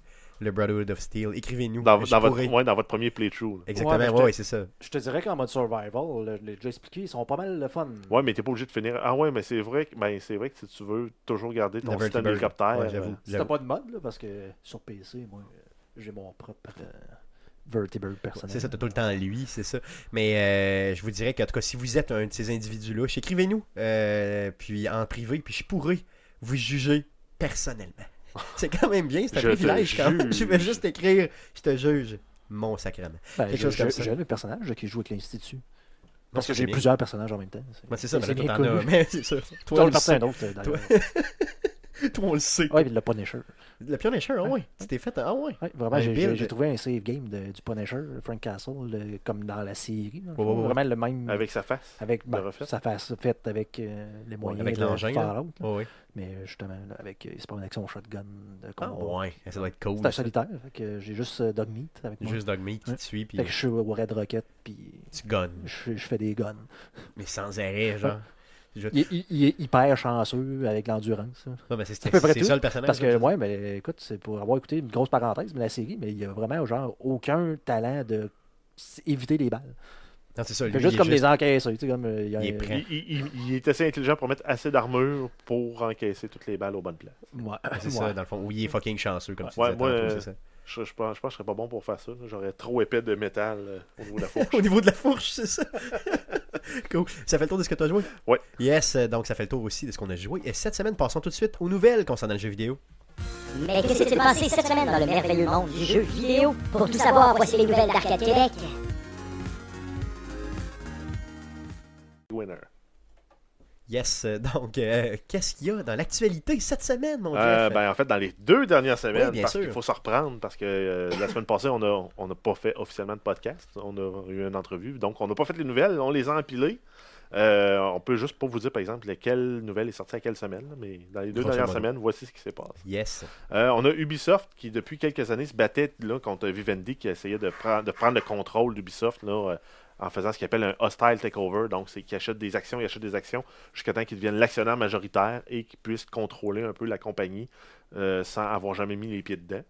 le Brotherhood of Steel, écrivez-nous. Dans, dans pourrais- votre, ouais, dans votre premier playthrough. là. Exactement, Ouais, ouais, ouais, c'est ça. Je te dirais qu'en mode survival, je l'ai déjà expliqué, ils sont pas mal le fun. Ouais, mais t'es pas obligé de finir. Ah ouais, mais c'est vrai que ben, c'est vrai que si tu veux toujours garder ton Never système d'hélicoptère. Ouais, j'avoue. euh, Si t'as pas de mode, là, parce que sur PC, moi, j'ai mon propre euh, Vertibird personnel. C'est ça, t'as tout le temps lui, c'est ça. Mais euh, je vous dirais qu'en tout cas, si vous êtes un de ces individus-là, écrivez-nous, euh, puis en privé, puis je pourrais vous juger personnellement. C'est quand même bien, c'est un Je privilège quand même. Je vais juste écrire, je te juge, mon sacrement. Ben, quelque je- chose comme je- ça. J'ai un personnage qui joue avec l'Institut. Parce que ça, j'ai plusieurs personnages en même temps. C'est ça, mais c'est là, toi, bien t'en as, connu. mais c'est ça. Toi, le est parti sait. un autre, euh, d'ailleurs. Toi, on le sait. Ouais, puis le Punisher. Le Punisher, ah Ouais. ouais. Tu t'es fait, ah ouais. Ouais, vraiment, j'ai- build. j'ai j'ai trouvé un save game de- du Punisher, Frank Castle, le- comme dans la série. Vraiment le même. Avec sa face. avec ben, sa face faite avec euh, les moyens avec de l'engin, là. Ouais, ouais. Mais justement, là, avec, euh, c'est pas une action shotgun de Ah combat. ouais, ça doit être cool. C'est un solitaire, fait que j'ai juste euh, Dogmeat avec moi. Juste Dogmeat qui Ouais. te suit, puis Fait que je suis au Red Rocket, puis tu je, je fais des guns. Mais sans arrêt, genre. Je- Il, il- il est hyper chanceux avec l'endurance. Ouais, mais c'est à peu près c'est tout. ça le personnage. Parce que, ouais, mais écoute, c'est pour avoir écouté une grosse parenthèse, mais la série, mais il y a vraiment, genre, aucun talent de éviter les balles. Non, c'est ça. Il lui, il juste est comme des encaisseurs, tu sais, comme... euh, il a Il est un- prêt. Il, il- il- il est assez intelligent pour mettre assez d'armure pour encaisser toutes les balles aux bonnes places. Ouais. C'est Ouais. ça, dans le fond. Oui, il est fucking chanceux, comme tu Ouais, disais moi, tantôt, euh, ça. Je, je, pense, je pense que je serais pas bon pour faire ça. J'aurais trop épais de métal euh, au niveau de la fourche. Au niveau de la fourche, c'est ça. cool. Ça fait le tour de ce que tu as joué? Ouais. Yes, euh, donc ça fait le tour aussi de ce qu'on a joué. Et cette semaine, passons tout de suite aux nouvelles concernant le jeu vidéo. Mais que s'est-il passé cette semaine dans le merveilleux monde du jeu vidéo? Pour tout savoir, voici les nouvelles d'Arcade Québec. Winner. Yes, euh, donc euh, qu'est-ce qu'il y a dans l'actualité cette semaine, mon Euh, Jeff? ben, en fait, dans les deux dernières semaines, Oui, parce qu'il faut se reprendre, parce que euh, la semaine passée, on n'a on a pas fait officiellement de podcast. On a eu une entrevue. Donc, on n'a pas fait les nouvelles. On les a empilées. Euh, on peut juste pas vous dire, par exemple, laquelle nouvelle est sortie à quelle semaine. mais dans les deux dernières semaines, voici ce qui s'est passé. Yes. On a Ubisoft qui, depuis quelques années, se battait là, contre Vivendi qui essayait de, prendre de prendre le contrôle d'Ubisoft là, en faisant ce qu'il appelle un hostile takeover. Donc, c'est qu'il achète des actions, il achète des actions jusqu'à temps qu'il devienne l'actionnaire majoritaire et qu'il puisse contrôler un peu la compagnie euh, sans avoir jamais mis les pieds dedans.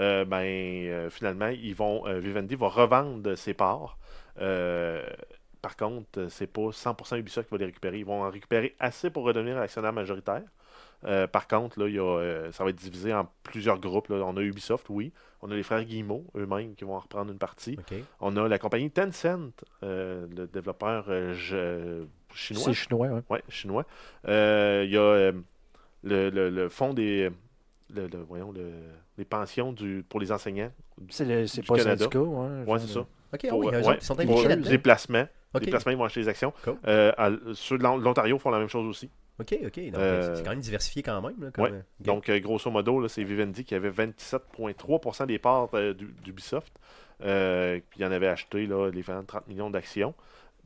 Euh, ben, euh, finalement, ils vont, Vivendi va revendre ses parts. Par contre, c'est pas 100% Ubisoft qui va les récupérer. Ils vont en récupérer assez pour redevenir actionnaire majoritaire. Par contre, là, y a, ça va être divisé en plusieurs groupes. On a Ubisoft, oui. On a les frères Guillemot, eux-mêmes, qui vont en reprendre une partie. On a la compagnie Tencent, euh, le développeur euh, je- chinois. C'est chinois, ouais. Ouais, chinois. Euh, Il y a euh, le, le, le fonds des. Le, le- voyons, le- les pensions du, pour les enseignants. C'est le- c'est Du pas Canada. syndicat, ouais. Genre c'est ça. OK, ah oui, euh, ouais, ils sont impliqués placements. Les placements, ils vont acheter des actions. Cool. Euh, à- ceux de l'On- l'Ontario font la même chose aussi. OK, OK. Donc, Euh, c'est quand même diversifié quand même. Là, comme, ouais. euh. Donc, euh, grosso modo, là, c'est Vivendi qui avait 27,3% des parts euh, d'U- d'Ubisoft. Euh, puis il en avait acheté là, de 30 millions d'actions.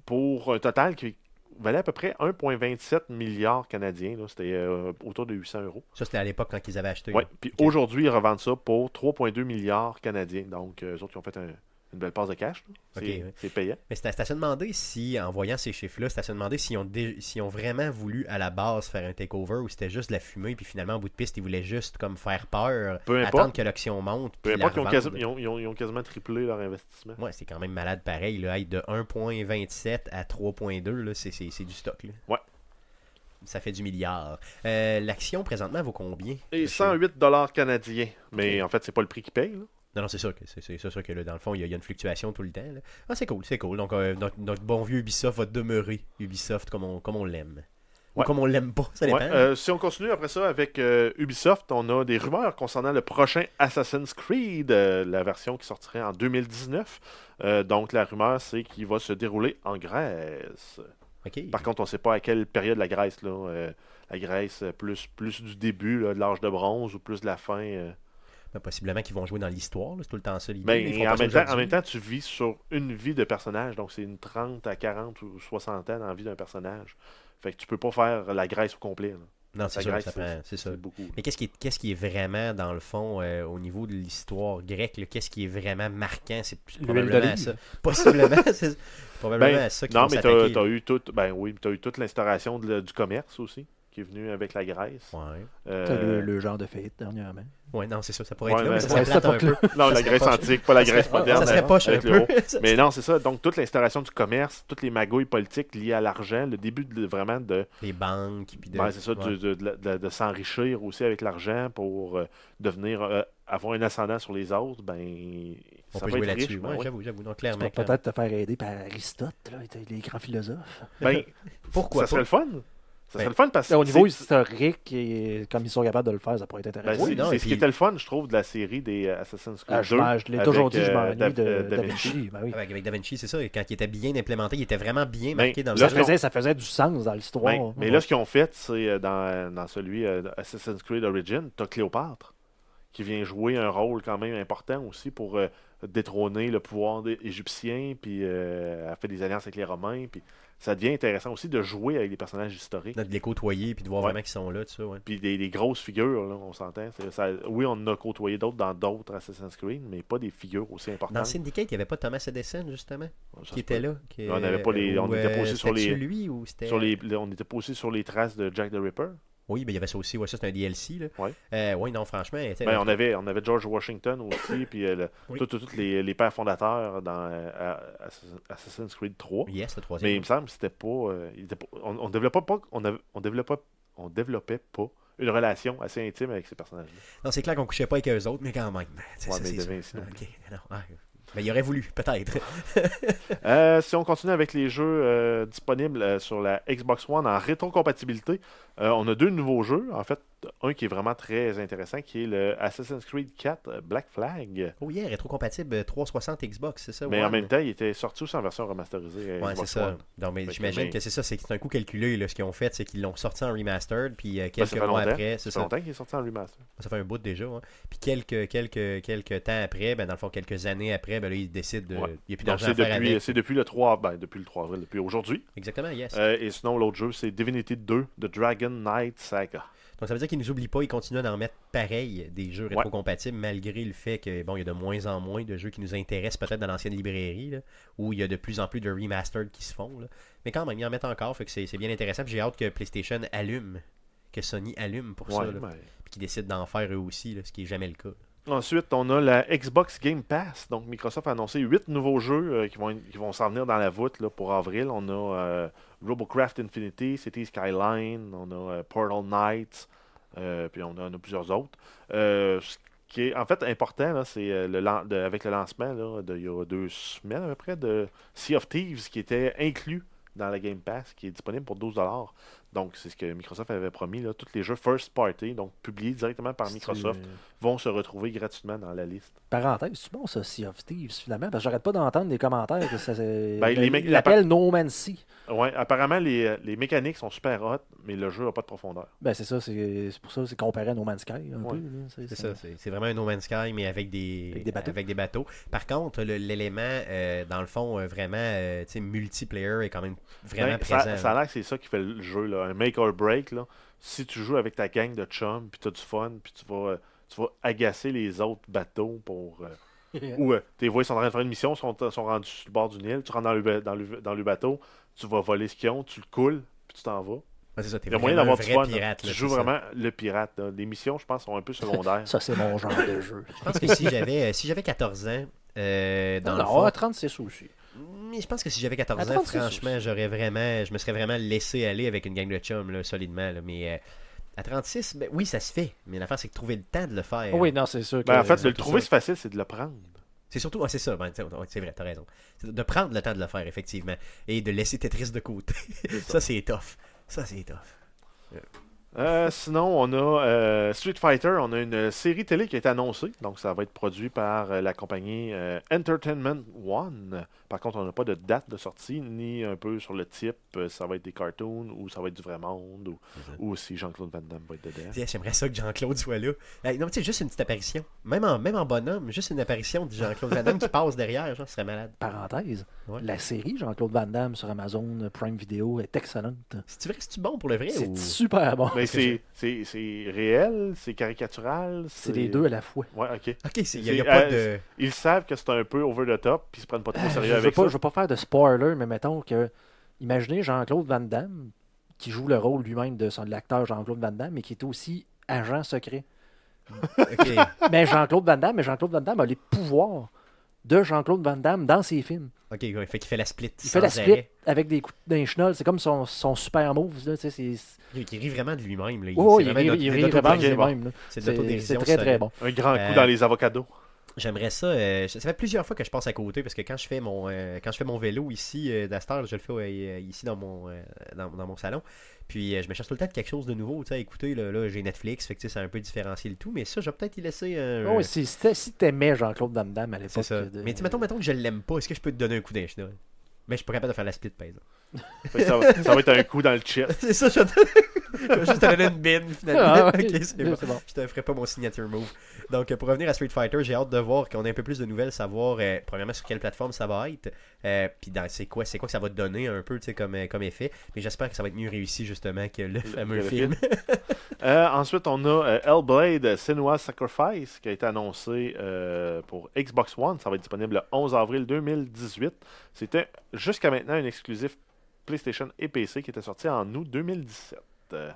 Pour un total qui valait à peu près 1,27 milliards canadiens. C'était euh, autour de 800 euros. Ça, c'était à l'époque quand ils avaient acheté. Ouais. Puis aujourd'hui, ils revendent ça pour 3,2 milliards canadiens. Donc, euh, eux autres, ils ont fait un- une belle passe de cash. C'est Ok, ouais. c'est payant. Mais c'est à, se demander si, en voyant ces chiffres-là, c'est à se demander s'ils ont, ont vraiment voulu à la base faire un takeover ou c'était juste de la fumée, puis finalement, au bout de piste, ils voulaient juste comme faire peur, Peu importe. attendre que l'action monte. Peu importe, ils ont, revendre. quasi- ils ont- ils ont- ils ont quasiment triplé leur investissement. Ouais, c'est quand même malade pareil. Là. De 1.27 à 3.2, là, c'est, du stock. Là. Ouais. Ça fait du milliard. Euh, l'action, présentement, vaut combien? Et monsieur? 108 dollars canadiens. Mais en fait, c'est pas le prix qu'ils payent. là. Non, non, c'est sûr que c'est, sûr que là, dans le fond, il y, a, il y a une fluctuation tout le temps. là. Ah, c'est cool, c'est cool. Donc, euh, notre, notre bon vieux Ubisoft va demeurer Ubisoft comme on, comme on l'aime. Ou Ouais. comme on l'aime pas, ça dépend. Ouais, euh, si on continue après ça avec euh, Ubisoft, on a des rumeurs concernant le prochain Assassin's Creed, euh, la version qui sortirait en 2019. Euh, donc la rumeur, c'est qu'il va se dérouler en Grèce. Par contre, on ne sait pas à quelle période la Grèce. Là, la Grèce, plus, plus du début là, de l'âge de bronze ou plus de la fin. Ben, possiblement qu'ils vont jouer dans l'histoire, c'est tout le temps ça l'idée. Mais font en pas ça même, temps, en aujourd'hui. même temps, tu vis sur une vie de personnage. Donc c'est une 30 à 40 ou 60 ans dans la vie d'un personnage. Fait que tu peux pas faire la Grèce au complet. là. Non, c'est La sûr, Grèce, ça prend- c'est ça. Beaucoup. Mais qu'est-ce qui, est, qu'est-ce qui est vraiment, dans le fond, euh, au niveau de l'histoire grecque, qu'est-ce qui est vraiment marquant? C'est probablement ça. Possiblement, c'est probablement Ben, à ça qu'ils non, mais t'as s'attaquer, as là. eu toute, ben oui, t'as eu toute l'instauration du commerce aussi, qui est venue avec la Grèce. Ouais. Euh, le, le genre de fête dernièrement. ouais, non, c'est ça, ça pourrait Ouais, être là, mais ça un peu. Non, ça la Grèce antique, pas la Grèce serait- moderne. Ça serait hein, poche un avec le haut. peu. Ça Mais non, c'est ça. Donc, toute l'instauration du commerce, toutes les magouilles politiques liées à l'argent, le début de, vraiment de, Les banques, puis de... ben, c'est ça, ouais. de, de- de- de- de s'enrichir aussi avec l'argent pour euh, devenir, euh, avoir un ascendant sur les autres, ben, On ça peut jouer être riche. là-dessus. ben Ouais, oui. j'avoue, j'avoue. Donc, Tu clairement. vas clairement. peut-être te faire aider par Aristote, là, les grands philosophes. Ben, Pourquoi ça serait le fun. Ça Ben, serait le fun parce que Au niveau historique, et comme ils sont capables de le faire, ça pourrait être ben, intéressant. c'est Oui, c'est et ce qui était le fun, je trouve, de la série des euh, Assassin's Creed Ah, je 2. m'en- je l'ai toujours dit, je euh, m'ennuie Da- de euh, Da Vinci. Ben oui. Avec, avec Da Vinci, c'est ça. et Quand il était bien implémenté, il était vraiment bien Ben, marqué dans le Ça faisait, ça faisait du sens dans l'histoire. Ben, mais là, ce qu'ils ont fait, c'est euh, dans, dans celui euh, de Assassin's Creed Origin, t'as Cléopâtre, qui vient jouer un rôle quand même important aussi pour euh, détrôner le pouvoir des égyptien, puis euh, elle fait des alliances avec les Romains, puis ça devient intéressant aussi de jouer avec des personnages historiques. de les côtoyer, puis de voir Ouais. vraiment qu'ils sont là, ça. Ouais. Puis des, des grosses figures, là, on s'entend. Ça- oui, on en a côtoyé d'autres dans d'autres Assassin's Creed, mais pas des figures aussi Dans importantes. Syndicate, il n'y avait pas Thomas Edison, justement, Ça qui était là. qui- On avait pas les- on était euh, aussi sur les- lui ou. Sur les, on n'était pas aussi sur les traces de Jack the Ripper? Oui, mais il y avait ça aussi. Ouais, ça, c'est un DLC. Là. Ouais. Euh, oui, non, franchement. Ben, on, avait, on avait George Washington aussi, puis euh, Oui. tous les, les pères fondateurs dans euh, Assassin's Creed 3. Yes, le Mais troisième. il me semble que c'était pas, pas- on, on développait pas, on, avait- on développait, on développait pas une relation assez intime avec ces personnages-là. Non, c'est clair qu'on couchait pas avec eux autres, mais quand même. Ouais, ça, mais il ben, aurait voulu, peut-être. Euh, si on continue avec les jeux euh, disponibles euh, sur la Xbox One en rétrocompatibilité, euh, on a deux nouveaux jeux. En fait, un qui est vraiment très intéressant, qui est le Assassin's Creed 4 euh, Black Flag. oh yeah, rétrocompatible euh, 360 Xbox, c'est ça? Mais en même temps, il était sorti aussi en version remasterisée. Ouais, c'est ça. One. Mais j'imagine mais- que c'est ça, c'est un coup calculé. Là, ce qu'ils ont fait, c'est qu'ils l'ont sorti en remastered, puis euh, Ben, quelques mois longtemps. après, c'est Ça longtemps qu'il est sorti en remaster. Ça fait un bout déjà. hein. Puis quelques, quelques, quelques temps après, ben, dans le fond, quelques années après, ben, là, ils décident de. Ouais. Il n'y a plus d'argent c'est depuis, avec. c'est depuis le 3 ben, depuis le 3 avril, depuis aujourd'hui. Exactement, yes. Euh, et sinon, l'autre jeu, c'est Divinity 2 de Dragon Knight Saga. Donc ça veut dire qu'ils nous oublient pas, ils continuent d'en mettre pareil des jeux Ouais. rétrocompatibles malgré le fait que bon, il y a de moins en moins de jeux qui nous intéressent peut-être dans l'ancienne librairie là, où il y a de plus en plus de remastered qui se font. là. Mais quand même, ils en mettent encore, fait que c'est bien intéressant. J'ai hâte que PlayStation allume, que Sony allume pour ça, Ouais, là, ben. puis qu'ils décident d'en faire eux aussi, là, ce qui est jamais le cas. Ensuite, on a la Xbox Game Pass. Donc, Microsoft a annoncé 8 nouveaux jeux euh, qui vont, qui vont s'en venir dans la voûte pour avril. On a euh, Robocraft Infinity, City Skyline, on a euh, Portal Knights, puis on a plusieurs autres. Ce qui est en fait important, c'est avec le lancement de, il y a deux semaines à peu près de Sea of Thieves qui était inclus dans la Game Pass, qui est disponible pour 12 Donc, c'est ce que Microsoft avait promis. Là. Tous les jeux first party, donc publiés directement par Microsoft, vont se retrouver gratuitement dans la liste. Parenthèse, c'est bon ça, Sea of Thieves, finalement, parce que j'arrête pas d'entendre des commentaires que ça. Ben, les mecs- No Man's Sea. Ouais, apparemment, les, les mécaniques sont super hot, mais le jeu n'a pas de profondeur. Ben, c'est ça, c'est pour ça, c'est comparé à No Man's Sky, un Ouais. peu. là, C'est ça, c'est c'est vraiment un No Man's Sky, mais avec des, Avec des bateaux. avec des bateaux. Par contre, le- l'élément, euh, dans le fond, euh, vraiment euh, tu sais, multiplayer est quand même vraiment Ben, ça, présent. ça a l'air que c'est ça qui fait le jeu, là. un make or break. Là. Si tu joues avec ta gang de chums, puis tu as du fun, puis tu vas, euh, tu vas agacer les autres bateaux pour. euh, ou euh, tes voix sont en train de faire une mission, sont, sont rendus sur le bord du Nil, tu rentres dans le, dans le, dans le bateau, tu vas voler ce qu'ils ont, tu le coules, puis tu t'en vas. Ça, Il y a moyen vraiment d'avoir du fun. pirate. tu là, joues ça. vraiment le pirate. là. Les missions, je pense, sont un peu secondaires. Ça, c'est mon genre de jeu. Je pense que si j'avais euh, si j'avais 14 ans, euh, dans Non, le non, fond, à 36 aussi. Mais je pense que si j'avais 14 À ans, 36 franchement, j'aurais vraiment, je me serais vraiment laissé aller avec une gang de chums, là, solidement. là. Mais euh, à 36, ben, oui, ça se fait. Mais l'affaire, c'est de trouver le temps de le faire. Oui, non, c'est sûr. Que, Ben, en fait, de le trouver, c'est facile, c'est de le prendre. C'est surtout, ah, c'est ça, ben, c'est vrai, t'as raison. C'est de prendre le temps de le faire, effectivement. Et de laisser Tetris de côté. ça, c'est tough. Ça, c'est tough. Euh, sinon, on a euh, Street Fighter, on a une série télé qui a été annoncée. Donc, ça va être produit par euh, la compagnie euh, Entertainment One. Par contre, on n'a pas de date de sortie, ni un peu sur le type. euh, ça va être des cartoons ou ça va être du vrai monde ou, ou si Jean-Claude Van Damme va être dedans. T'sais, J'aimerais ça que Jean-Claude soit là. Non, mais tu sais, juste une petite apparition. Même en, même en bonhomme, juste une apparition de Jean-Claude Van Damme qui passe derrière, genre, ce serait malade. Parenthèse, Ouais. la série Jean-Claude Van Damme sur Amazon Prime Video est excellente. C'est-tu vrai que c'est-tu bon pour le vrai C'est ou... super bon. Mais c'est c'est- c'est réel, c'est caricatural. C'est les deux à la fois. Ouais, ok. Ok, il n'y a, C'est- pas euh, de. Ils savent que c'est un peu over the top, puis ils se prennent pas trop Euh, sérieux avec pas, ça. je veux pas faire de spoiler, mais mettons que. Imaginez Jean-Claude Van Damme, qui joue le rôle lui-même de, son- de l'acteur Jean-Claude Van Damme, mais qui est aussi agent secret. Mais Jean-Claude Van Damme, mais Jean-Claude Van Damme a les pouvoirs de Jean-Claude Van Damme dans ses films. Ok, ouais, fait qu'il fait la split. Il fait la split arrêt. avec des coups d'un chenol. C'est comme son, son super move. Là, c'est... Il il rit vraiment de lui-même. là. Il- Oh, c'est il rit, il rit vraiment de lui-même. C'est de C'est l'autodérision c'est très, très bon. Un grand Euh, coup dans les avocados. J'aimerais ça. euh, ça fait plusieurs fois que je passe à côté parce que quand je fais mon euh, quand je fais mon vélo ici euh, d'Astor, je le fais euh, ici dans mon euh, dans, dans mon salon. Puis euh, je me cherche tout le temps de quelque chose de nouveau, tu sais, écouter. Là, là, j'ai Netflix, fait que tu sais, c'est un peu différencié le tout. Mais ça, je vais peut-être y laisser un. Oh, si si- si t'aimais Jean-Claude Van Damme à c'est l'époque. ça. de- Mais tu mettons, mettons que je l'aime pas, est-ce que je peux te donner un coup d'un chenol? Mais je suis pas capable de faire la split, par exemple. Ça, va, ça va être un coup dans le chest. c'est ça, je te- juste te donner une bine finalement. Ah, ouais. Ok, c'est bon. Je te ferai pas mon signature move. Donc, pour revenir à Street Fighter, j'ai hâte de voir qu'on ait un peu plus de nouvelles, savoir euh, premièrement sur quelle plateforme ça va être, euh, puis dans c'est quoi, c'est quoi que ça va donner un peu, tu sais, comme, euh, comme effet. Mais j'espère que ça va être mieux réussi justement que le fameux le film. Euh, ensuite, on a euh, Hellblade Senua's Sacrifice qui a été annoncé euh, pour Xbox One. Ça va être disponible le 11 avril 2018. C'était jusqu'à maintenant un exclusif PlayStation et PC qui était sorti en août 2017. Euh,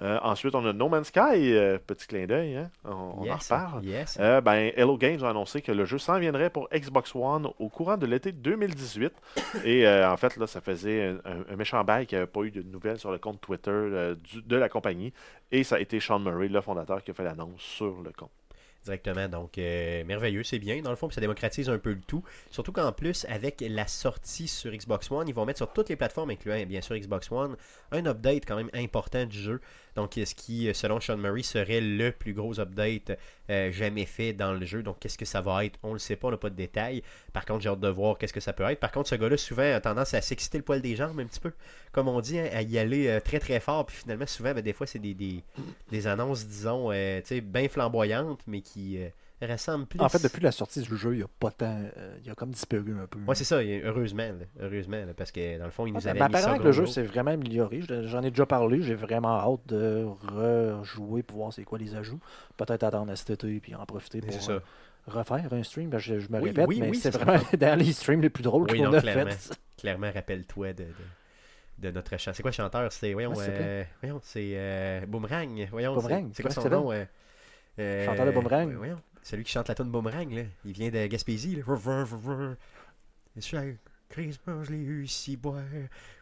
euh, ensuite, on a No Man's Sky, euh, petit clin d'œil, hein? on, on en reparle. yes. Euh, ben, Hello Games a annoncé que le jeu s'en viendrait pour Xbox One au courant de l'été 2018. Et en fait, là, ça faisait un, méchant bail qui n'avait pas eu de nouvelles sur le compte Twitter du- de la compagnie. Et ça a été Sean Murray, le fondateur, qui a fait l'annonce sur le compte. Directement, donc euh, merveilleux, c'est bien dans le fond, ça démocratise un peu le tout. Surtout qu'en plus, avec la sortie sur Xbox One, ils vont mettre sur toutes les plateformes, incluant bien sûr Xbox One, un update quand même important du jeu. Donc, ce qui, euh, selon Sean Murray, serait le plus gros update euh, jamais fait dans le jeu? Donc, qu'est-ce que ça va être? On le sait pas, on n'a pas de détails. Par contre, j'ai hâte de voir qu'est-ce que ça peut être. Par contre, ce gars-là, souvent, a tendance à s'exciter le poil des jambes un petit peu, comme on dit, hein, à y aller euh, très très fort. Puis finalement, souvent, ben, des fois, c'est des, des, des annonces, disons, euh, bien flamboyantes, mais qui ressemblent plus. En fait, depuis la sortie du jeu, il a pas tant. euh, il a comme disparu un peu. Ouais, c'est ça, heureusement, là, heureusement, là, parce que dans le fond, ils nous Ah, ben, mis ça apparemment que le jeu s'est vraiment amélioré. Je- J'en ai déjà parlé. J'ai vraiment hâte de rejouer pour voir c'est quoi les ajouts. Peut-être attendre à cet été puis en profiter pour ça. euh, refaire un stream. je, je me Oui, répète, oui, mais oui, c'est vraiment dans les streams les plus drôles qu'on a clairement. fait. Clairement, rappelle-toi de, de, de notre chanteur. C'est quoi le chanteur? C'est, voyons, Ouais, c'est euh, voyons, c'est euh, Boomerang. Voyons, Boomerang, c'est, quoi son nom euh, Chanteur de Boomerang. Voyons, celui qui chante la tune Boomerang, là. Il vient de Gaspésie, là. Christmas, je l'ai eu si boire.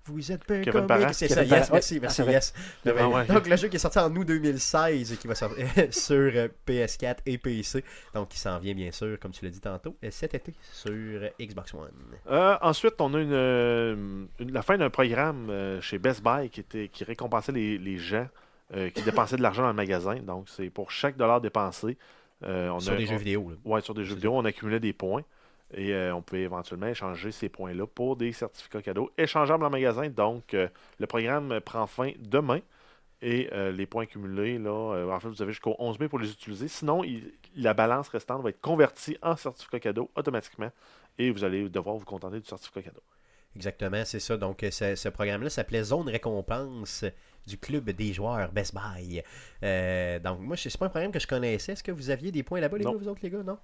Vous êtes bien Kevin comique. Parent. C'est ça, yes, merci, merci, yes. Ah. Donc, le jeu qui est sorti en août 2016 et qui va sortir sur euh, PS4 et PC. Donc, qui s'en vient, bien sûr, comme tu l'as dit tantôt, euh, cet été sur euh, Xbox One. Euh, ensuite, on a une, une- la fin d'un programme chez Best Buy qui, était, qui récompensait les, les gens euh, qui dépensaient de l'argent dans le magasin. Donc, c'est pour chaque dollar dépensé. Euh, on Sur a- des on- jeux vidéo. là. Ouais, sur des jeux vidéo, on accumulait des points. Et euh, on pouvait éventuellement échanger ces points-là pour des certificats cadeaux échangeables en magasin. Donc, euh, le programme prend fin demain. Et euh, les points cumulés, là, en fait, vous avez jusqu'au 11 mai pour les utiliser. Sinon, il- la balance restante va être convertie en certificat cadeau automatiquement. Et vous allez devoir vous contenter du certificat cadeau. Exactement, c'est ça. Donc, ce, ce programme-là s'appelait Zone Récompense du club des joueurs Best Buy. Euh, donc, moi, c'est pas un programme que je connaissais. Est-ce que vous aviez des points là-bas, les gars, vous autres, les gars? Non?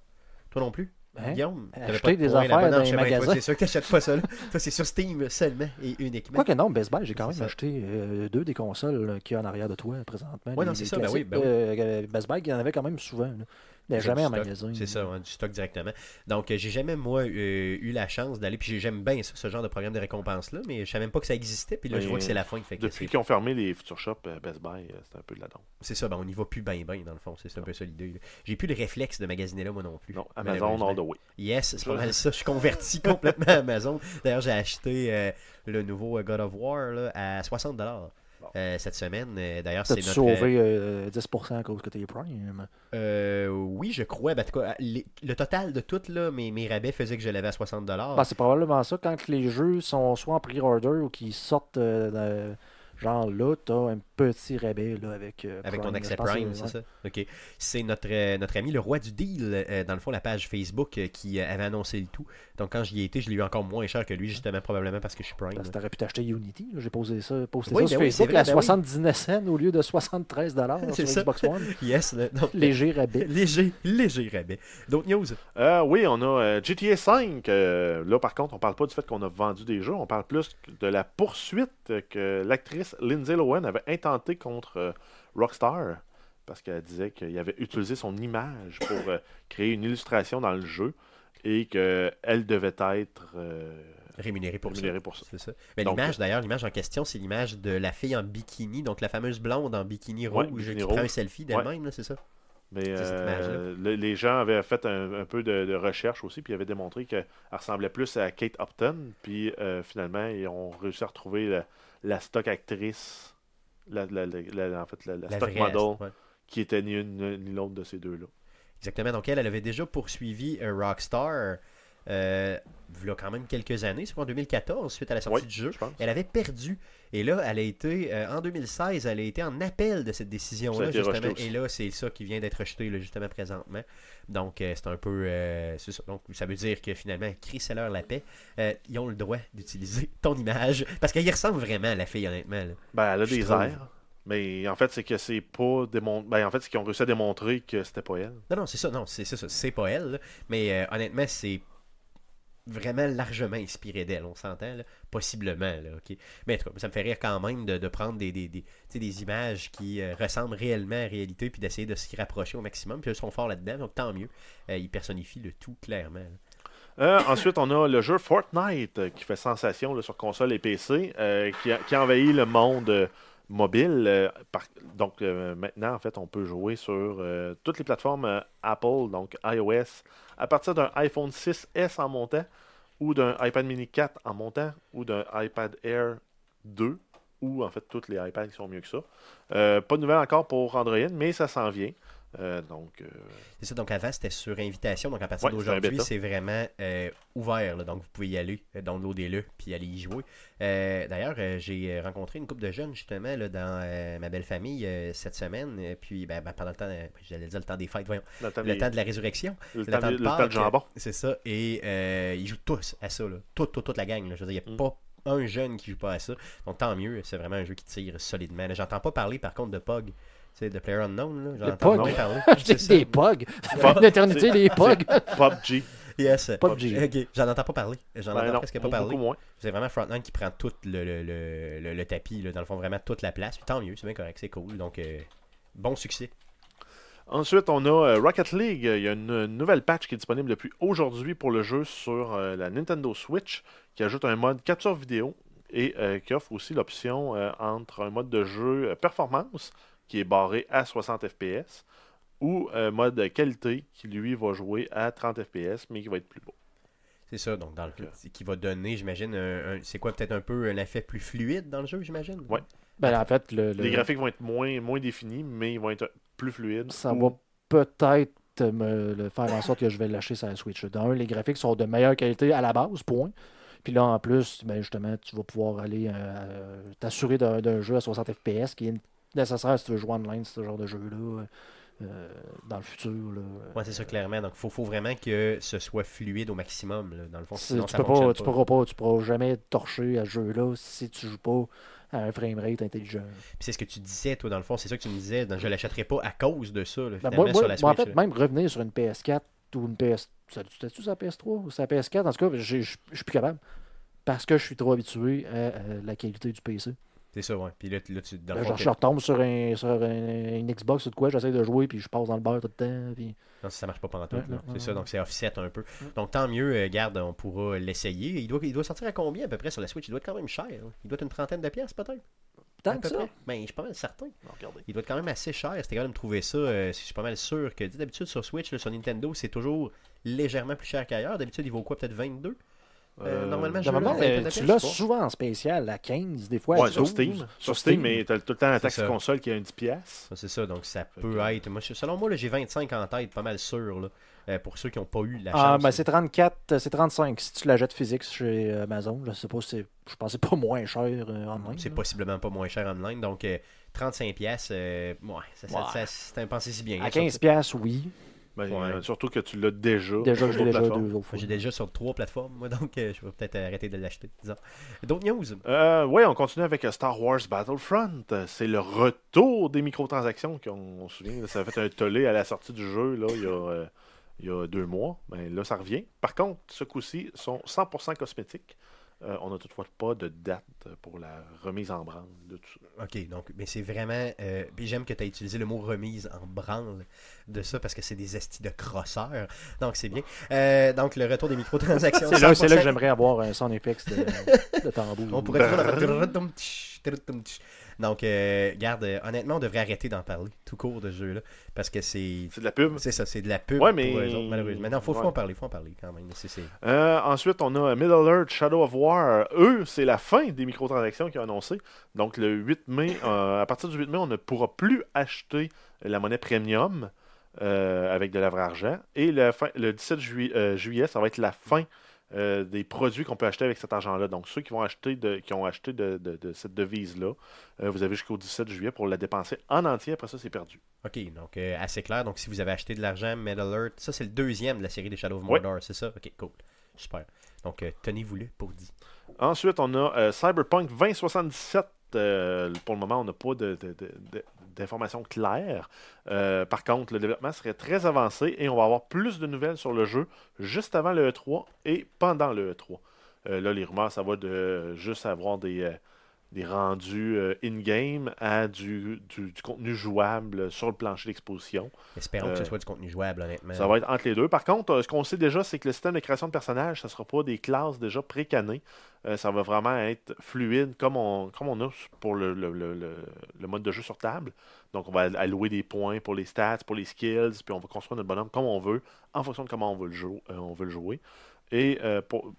Toi non plus? Hein? Guillaume? Acheter t'avais pas de des affaires dans les magasins. C'est sûr que t'achètes pas ça. Là. Toi, c'est sur Steam seulement et uniquement. Quoique non, Best Buy, j'ai quand même ça. acheté euh, deux des consoles euh, qu'il y a en arrière de toi présentement. Ouais, Les- non, c'est ça, ben oui, ben oui. euh, Best Buy, il y en avait quand même souvent. là. Mais J'ai jamais en magasin. C'est ça, ouais, du stock directement. Donc, euh, j'ai jamais, moi, euh, eu la chance d'aller. Puis j'aime bien ça, ce genre de programme de récompense-là, mais je savais même pas que ça existait. Puis là, je vois que c'est la fin. Fait que Depuis qu'ils ont fermé les Future Shop, euh, Best Buy, euh, c'est un peu de la don. c'est ça, ben, on y va plus bien, bien, dans le fond. C'est un peu ça l'idée. J'ai plus le réflexe de magasiner là, moi non plus. Non, Amazon all the way. Yes, c'est pas mal ça. Je suis converti complètement à Amazon. D'ailleurs, j'ai acheté euh, le nouveau God of War là, à 60$ Bon. Euh, cette semaine. Euh, D'ailleurs, c'est notre. sauvé euh, 10% à cause que t'es Prime? Euh, oui, je crois. Ben, cas, les- le total de tout, là, mes, mes rabais faisaient que je l'avais à 60$. Ben, c'est probablement ça. Quand les jeux sont soit en pre-order ou qu'ils sortent euh, de- genre là, t'as un petit rabais là, avec euh, Avec ton accès Prime, c'est- ça? OK. C'est notre, euh, notre ami le roi du deal, euh, dans le fond, la page Facebook euh, qui avait annoncé le tout. Donc, quand j'y ai été, je l'ai eu encore moins cher que lui, justement, probablement parce que je suis Prime. Parce que t'aurais pu t'acheter Unity. J'ai posé ça, posté Oui, ça sur ben oui, c'est Facebook vrai, à ben oui. 79 cents au lieu de 73 C'est sur ça. Xbox One. Yes, le- donc, Léger rabais. léger, léger rabais. D'autres news? Euh, oui, on a euh, GTA V. euh, là, par contre, on parle pas du fait qu'on a vendu des jeux. On parle plus de la poursuite que l'actrice Lindsay Lohan avait intentée contre euh, Rockstar. Parce qu'elle disait qu'il avait utilisé son image pour euh, créer une illustration dans le jeu et qu'elle devait être euh, Rémunéré pour rémunérée ça. pour ça. C'est ça. Mais l'image, d'ailleurs, l'image en question, c'est l'image de la fille en bikini, donc la fameuse blonde en bikini Ouais, rouge bikini qui prend un rouge. selfie d'elle-même, là, c'est ça? Mais euh, le- les gens avaient fait un, un peu de, de recherche aussi, puis ils avaient démontré qu'elle ressemblait plus à Kate Upton. Puis euh, finalement, ils ont réussi à retrouver la, la stock actrice, la, la- la- la- en fait, la, stock vraie, model, ouais. qui était ni une ni l'autre de ces deux-là. Exactement. Donc, elle, elle avait déjà poursuivi euh, Rockstar, euh, il y a quand même quelques années, c'est en 2014, suite à la sortie Oui, du jeu. je. Elle avait perdu. Et là, elle a été, euh, en 2016, elle a été en appel de cette décision-là, justement. Et là, c'est ça qui vient d'être rejeté, là, justement, présentement. Donc, euh, c'est un peu. euh, ça. Donc, ça veut dire que finalement, Chris leur la paix. Ils ont le droit d'utiliser ton image. Parce qu'elle y ressemble vraiment à la fille, honnêtement. là. Ben, elle a Je des trouve. airs. Mais en fait, c'est que c'est pas. Ben, en fait, c'est qu'ils ont réussi à démontrer que c'était pas elle. Non, non, c'est ça. Non, c'est ça. C'est pas elle. là. Mais honnêtement, c'est vraiment largement inspiré d'elle. On s'entend, là. Possiblement, là. Mais ça me fait rire quand même de, prendre des, des, des, des images qui euh, ressemblent réellement à la réalité puis d'essayer de s'y rapprocher au maximum. Puis eux sont forts là-dedans, donc tant mieux. Euh, ils personnifient le tout clairement. Euh, ensuite, on a le jeu Fortnite qui fait sensation sur console et PC, qui, a, qui a envahi le monde mobile. donc maintenant, en fait, on peut jouer sur toutes les plateformes Apple, donc iOS, à partir d'un iPhone 6S en montant, ou d'un iPad mini 4 en montant, ou d'un iPad Air 2, ou en fait toutes les iPads qui sont mieux que ça. Euh, pas de nouvelles encore pour Android, mais ça s'en vient. Euh, donc, euh, C'est ça, donc avant c'était sur invitation, donc à partir Ouais, d'aujourd'hui c'est vraiment euh, ouvert, là. donc vous pouvez y aller, downloader-le, puis aller y jouer. D'ailleurs, j'ai rencontré une couple de jeunes justement là, dans ma belle famille cette semaine, puis ben, ben, pendant le temps, j'allais dire le temps des fêtes, voyons, le temps, le des- temps de la résurrection, le le temps temps de- temps jambon. c'est ça, et ils jouent tous à ça, là. Toute, toute, toute la gang, là. je veux dire, il n'y a Mm. pas un jeune qui joue pas à ça, donc tant mieux, c'est vraiment un jeu qui tire solidement. J'entends pas parler par contre de POG, sais, de Player Unknown, là. J'en moins parler. C'est ça. des bugs. Ça fait Pas- une éternité, c'est- les bugs. PUBG. Yes. PUBG. Ok, j'en entends pas parler. J'en Ben entends non, presque pas beaucoup parler. moins. C'est vraiment Frontline qui prend tout le, le, le, le- le tapis, là, dans le fond, vraiment toute la place. Puis tant mieux, c'est bien correct, c'est cool. Donc, euh, bon succès. Ensuite, on a euh, Rocket League. Il y a une, nouvelle patch qui est disponible depuis aujourd'hui pour le jeu sur euh, la Nintendo Switch qui ajoute un mode capture vidéo et euh, qui offre aussi l'option euh, entre un mode de jeu performance qui est barré à 60 FPS ou euh, mode qualité qui lui va jouer à 30 FPS mais qui va être plus beau. C'est ça, donc, dans le Ok. c'est qui va donner, j'imagine, un, un- c'est quoi, peut-être un peu un effet plus fluide dans le jeu, j'imagine? Ouais. Ben, en fait, le, le- Les graphiques vont être moins, moins définis mais ils vont être plus fluides. ça ou- va peut-être me le faire en sorte que je vais lâcher sur la Switch. Dans un, les graphiques sont de meilleure qualité à la base, point. Puis là, en plus, ben justement, tu vas pouvoir aller euh, t'assurer d'un d'un jeu à 60 FPS qui est nécessaire si tu veux jouer online, ce genre de jeu-là. euh, dans le futur. Là. Ouais, c'est ça, clairement. Donc, il faut, faut vraiment que ce soit fluide au maximum. là. Dans le fond, C'est- sinon, tu, tu pourras pas, tu pourras jamais torcher à ce jeu-là si tu joues pas à un framerate intelligent. Puis c'est ce que tu disais, toi, dans le fond. C'est ça que tu me disais. Donc, je l'achèterai pas à cause de ça, là, Ben, moi, sur la moi, en Switch. fait, là. même revenir sur une PS4 ou une PS. C'était-tu sur la PS3 ou sur la PS4 En tout cas, je je suis plus capable. Parce que je suis trop habitué à, à la qualité du PC. C'est ça, ouais. Puis là, tu- là, tu, dans Là, genre, je retombe sur, un, sur un- une Xbox ou de quoi, j'essaie de jouer, puis je passe dans le beurre tout le temps. Puis... Non, ça marche pas pendant tout. Ouais, c'est ça, donc c'est offset un peu. Ouais. Donc tant mieux, euh, garde, on pourra l'essayer. Il doit, il doit sortir à combien à peu près sur la Switch? Il doit être quand même cher. là. Il doit être une trentaine de pièces peut-être Tant que peu ça. Ben, je suis pas mal certain. Regardez. Il doit être quand même assez cher. C'était quand même trouver ça. euh, je suis pas mal sûr que d'habitude sur Switch, là, sur Nintendo, c'est toujours légèrement plus cher qu'ailleurs. D'habitude, il vaut quoi Peut-être 22 Euh, normalement, je- Normalement, jeu-là, euh, tu pièces, l'as souvent en spécial à 15, des fois à Ouais, sur 12. Steam. Sur Steam, mais t'as tout le temps la taxe ça. console qui est un 10$. piastres. Ça, C'est ça, donc ça peut que- être. Moi, selon moi, là, j'ai 25 en tête, pas mal sûr. Là, euh, pour ceux qui n'ont pas eu la chance. Ah, ben c'est 34, euh, c'est 35 si tu la jettes physique chez euh, Amazon. Je sais pas si c'est. Je c'est pas moins cher euh, en ligne. C'est possiblement pas moins cher online. Donc, euh, 35$, pièces, euh, ouais, ça, ça, Ouais. ça- c'est un pensée si bien. À hein, 15$, surtout- piastres, oui. Ben, Ouais. euh, Surtout que tu l'as déjà. Déjà, sur je l'ai d'autres déjà plateformes. deux autres fois. J'ai déjà sur trois plateformes, moi, donc euh, je vais peut-être arrêter de l'acheter. D'autres news? Euh, oui, on continue avec Star Wars Battlefront. C'est le retour des microtransactions. qu'on- On, se souvient, là, ça a fait un tollé à la sortie du jeu là, il, y a, euh, il y a deux mois. Ben, là, ça revient. Par contre, ce coup-ci, sont 100% cosmétiques. Euh, on n'a toutefois pas de date pour la remise en branle de tout ça. Ok, donc, mais c'est vraiment. euh, puis j'aime que tu as utilisé le mot remise en branle de ça parce que c'est des estis de crosseurs. Donc, c'est bien. Euh, donc, le retour des microtransactions. C'est là, c'est là 100%. que j'aimerais avoir un sound effects de, de tambour. On pourrait la Donc, euh, garde, euh, honnêtement, on devrait arrêter d'en parler tout court de ce jeu-là parce que c'est. C'est de la pub. C'est ça, c'est de la pub Ouais, mais- pour eux autres, malheureusement. Mais non, faut, faut en parler, faut en parler quand même. C'est- Euh, ensuite, on a Middle Earth Shadow of War. Eux, c'est la fin des microtransactions qui ont annoncé. Donc, le 8 mai, euh, à partir du 8 mai, on ne pourra plus acheter la monnaie premium avec de la vraie argent. Et le, fin- le 17 jui- euh, juillet, ça va être la fin euh, des produits qu'on peut acheter avec cet argent-là. Donc, ceux qui vont acheter de, qui ont acheté de, de- de cette devise-là, euh, vous avez jusqu'au 17 juillet pour la dépenser en entier. Après ça, c'est perdu. Ok, donc euh, assez clair. Donc, si vous avez acheté de l'argent, Metal Alert, ça c'est le deuxième de la série des Shadow of. Mordor, c'est ça? Ok, cool. Super. Donc, tenez-vous-le pour dit. Ensuite, on a Cyberpunk 2077. Euh, pour le moment, on n'a pas d'informations claires. Euh, par contre, le développement serait très avancé et on va avoir plus de nouvelles sur le jeu juste avant le E3 et pendant le E3. Euh, là, les rumeurs, ça va de juste avoir des, des rendus euh, in-game à du, du- du contenu jouable sur le plancher d'exposition. Espérons que ce Euh, soit du contenu jouable, honnêtement. Ça va être entre les deux. Par contre, euh, ce qu'on sait déjà, c'est que le système de création de personnages, ça ne sera pas des classes déjà pré-cannées. Euh, ça va vraiment être fluide comme on, comme on a pour le, le- le- mode de jeu sur table. Donc, on va allouer des points pour les stats, pour les skills, puis on va construire notre bonhomme comme on veut, en fonction de comment on veut le, jou- on veut le jouer. Et pour,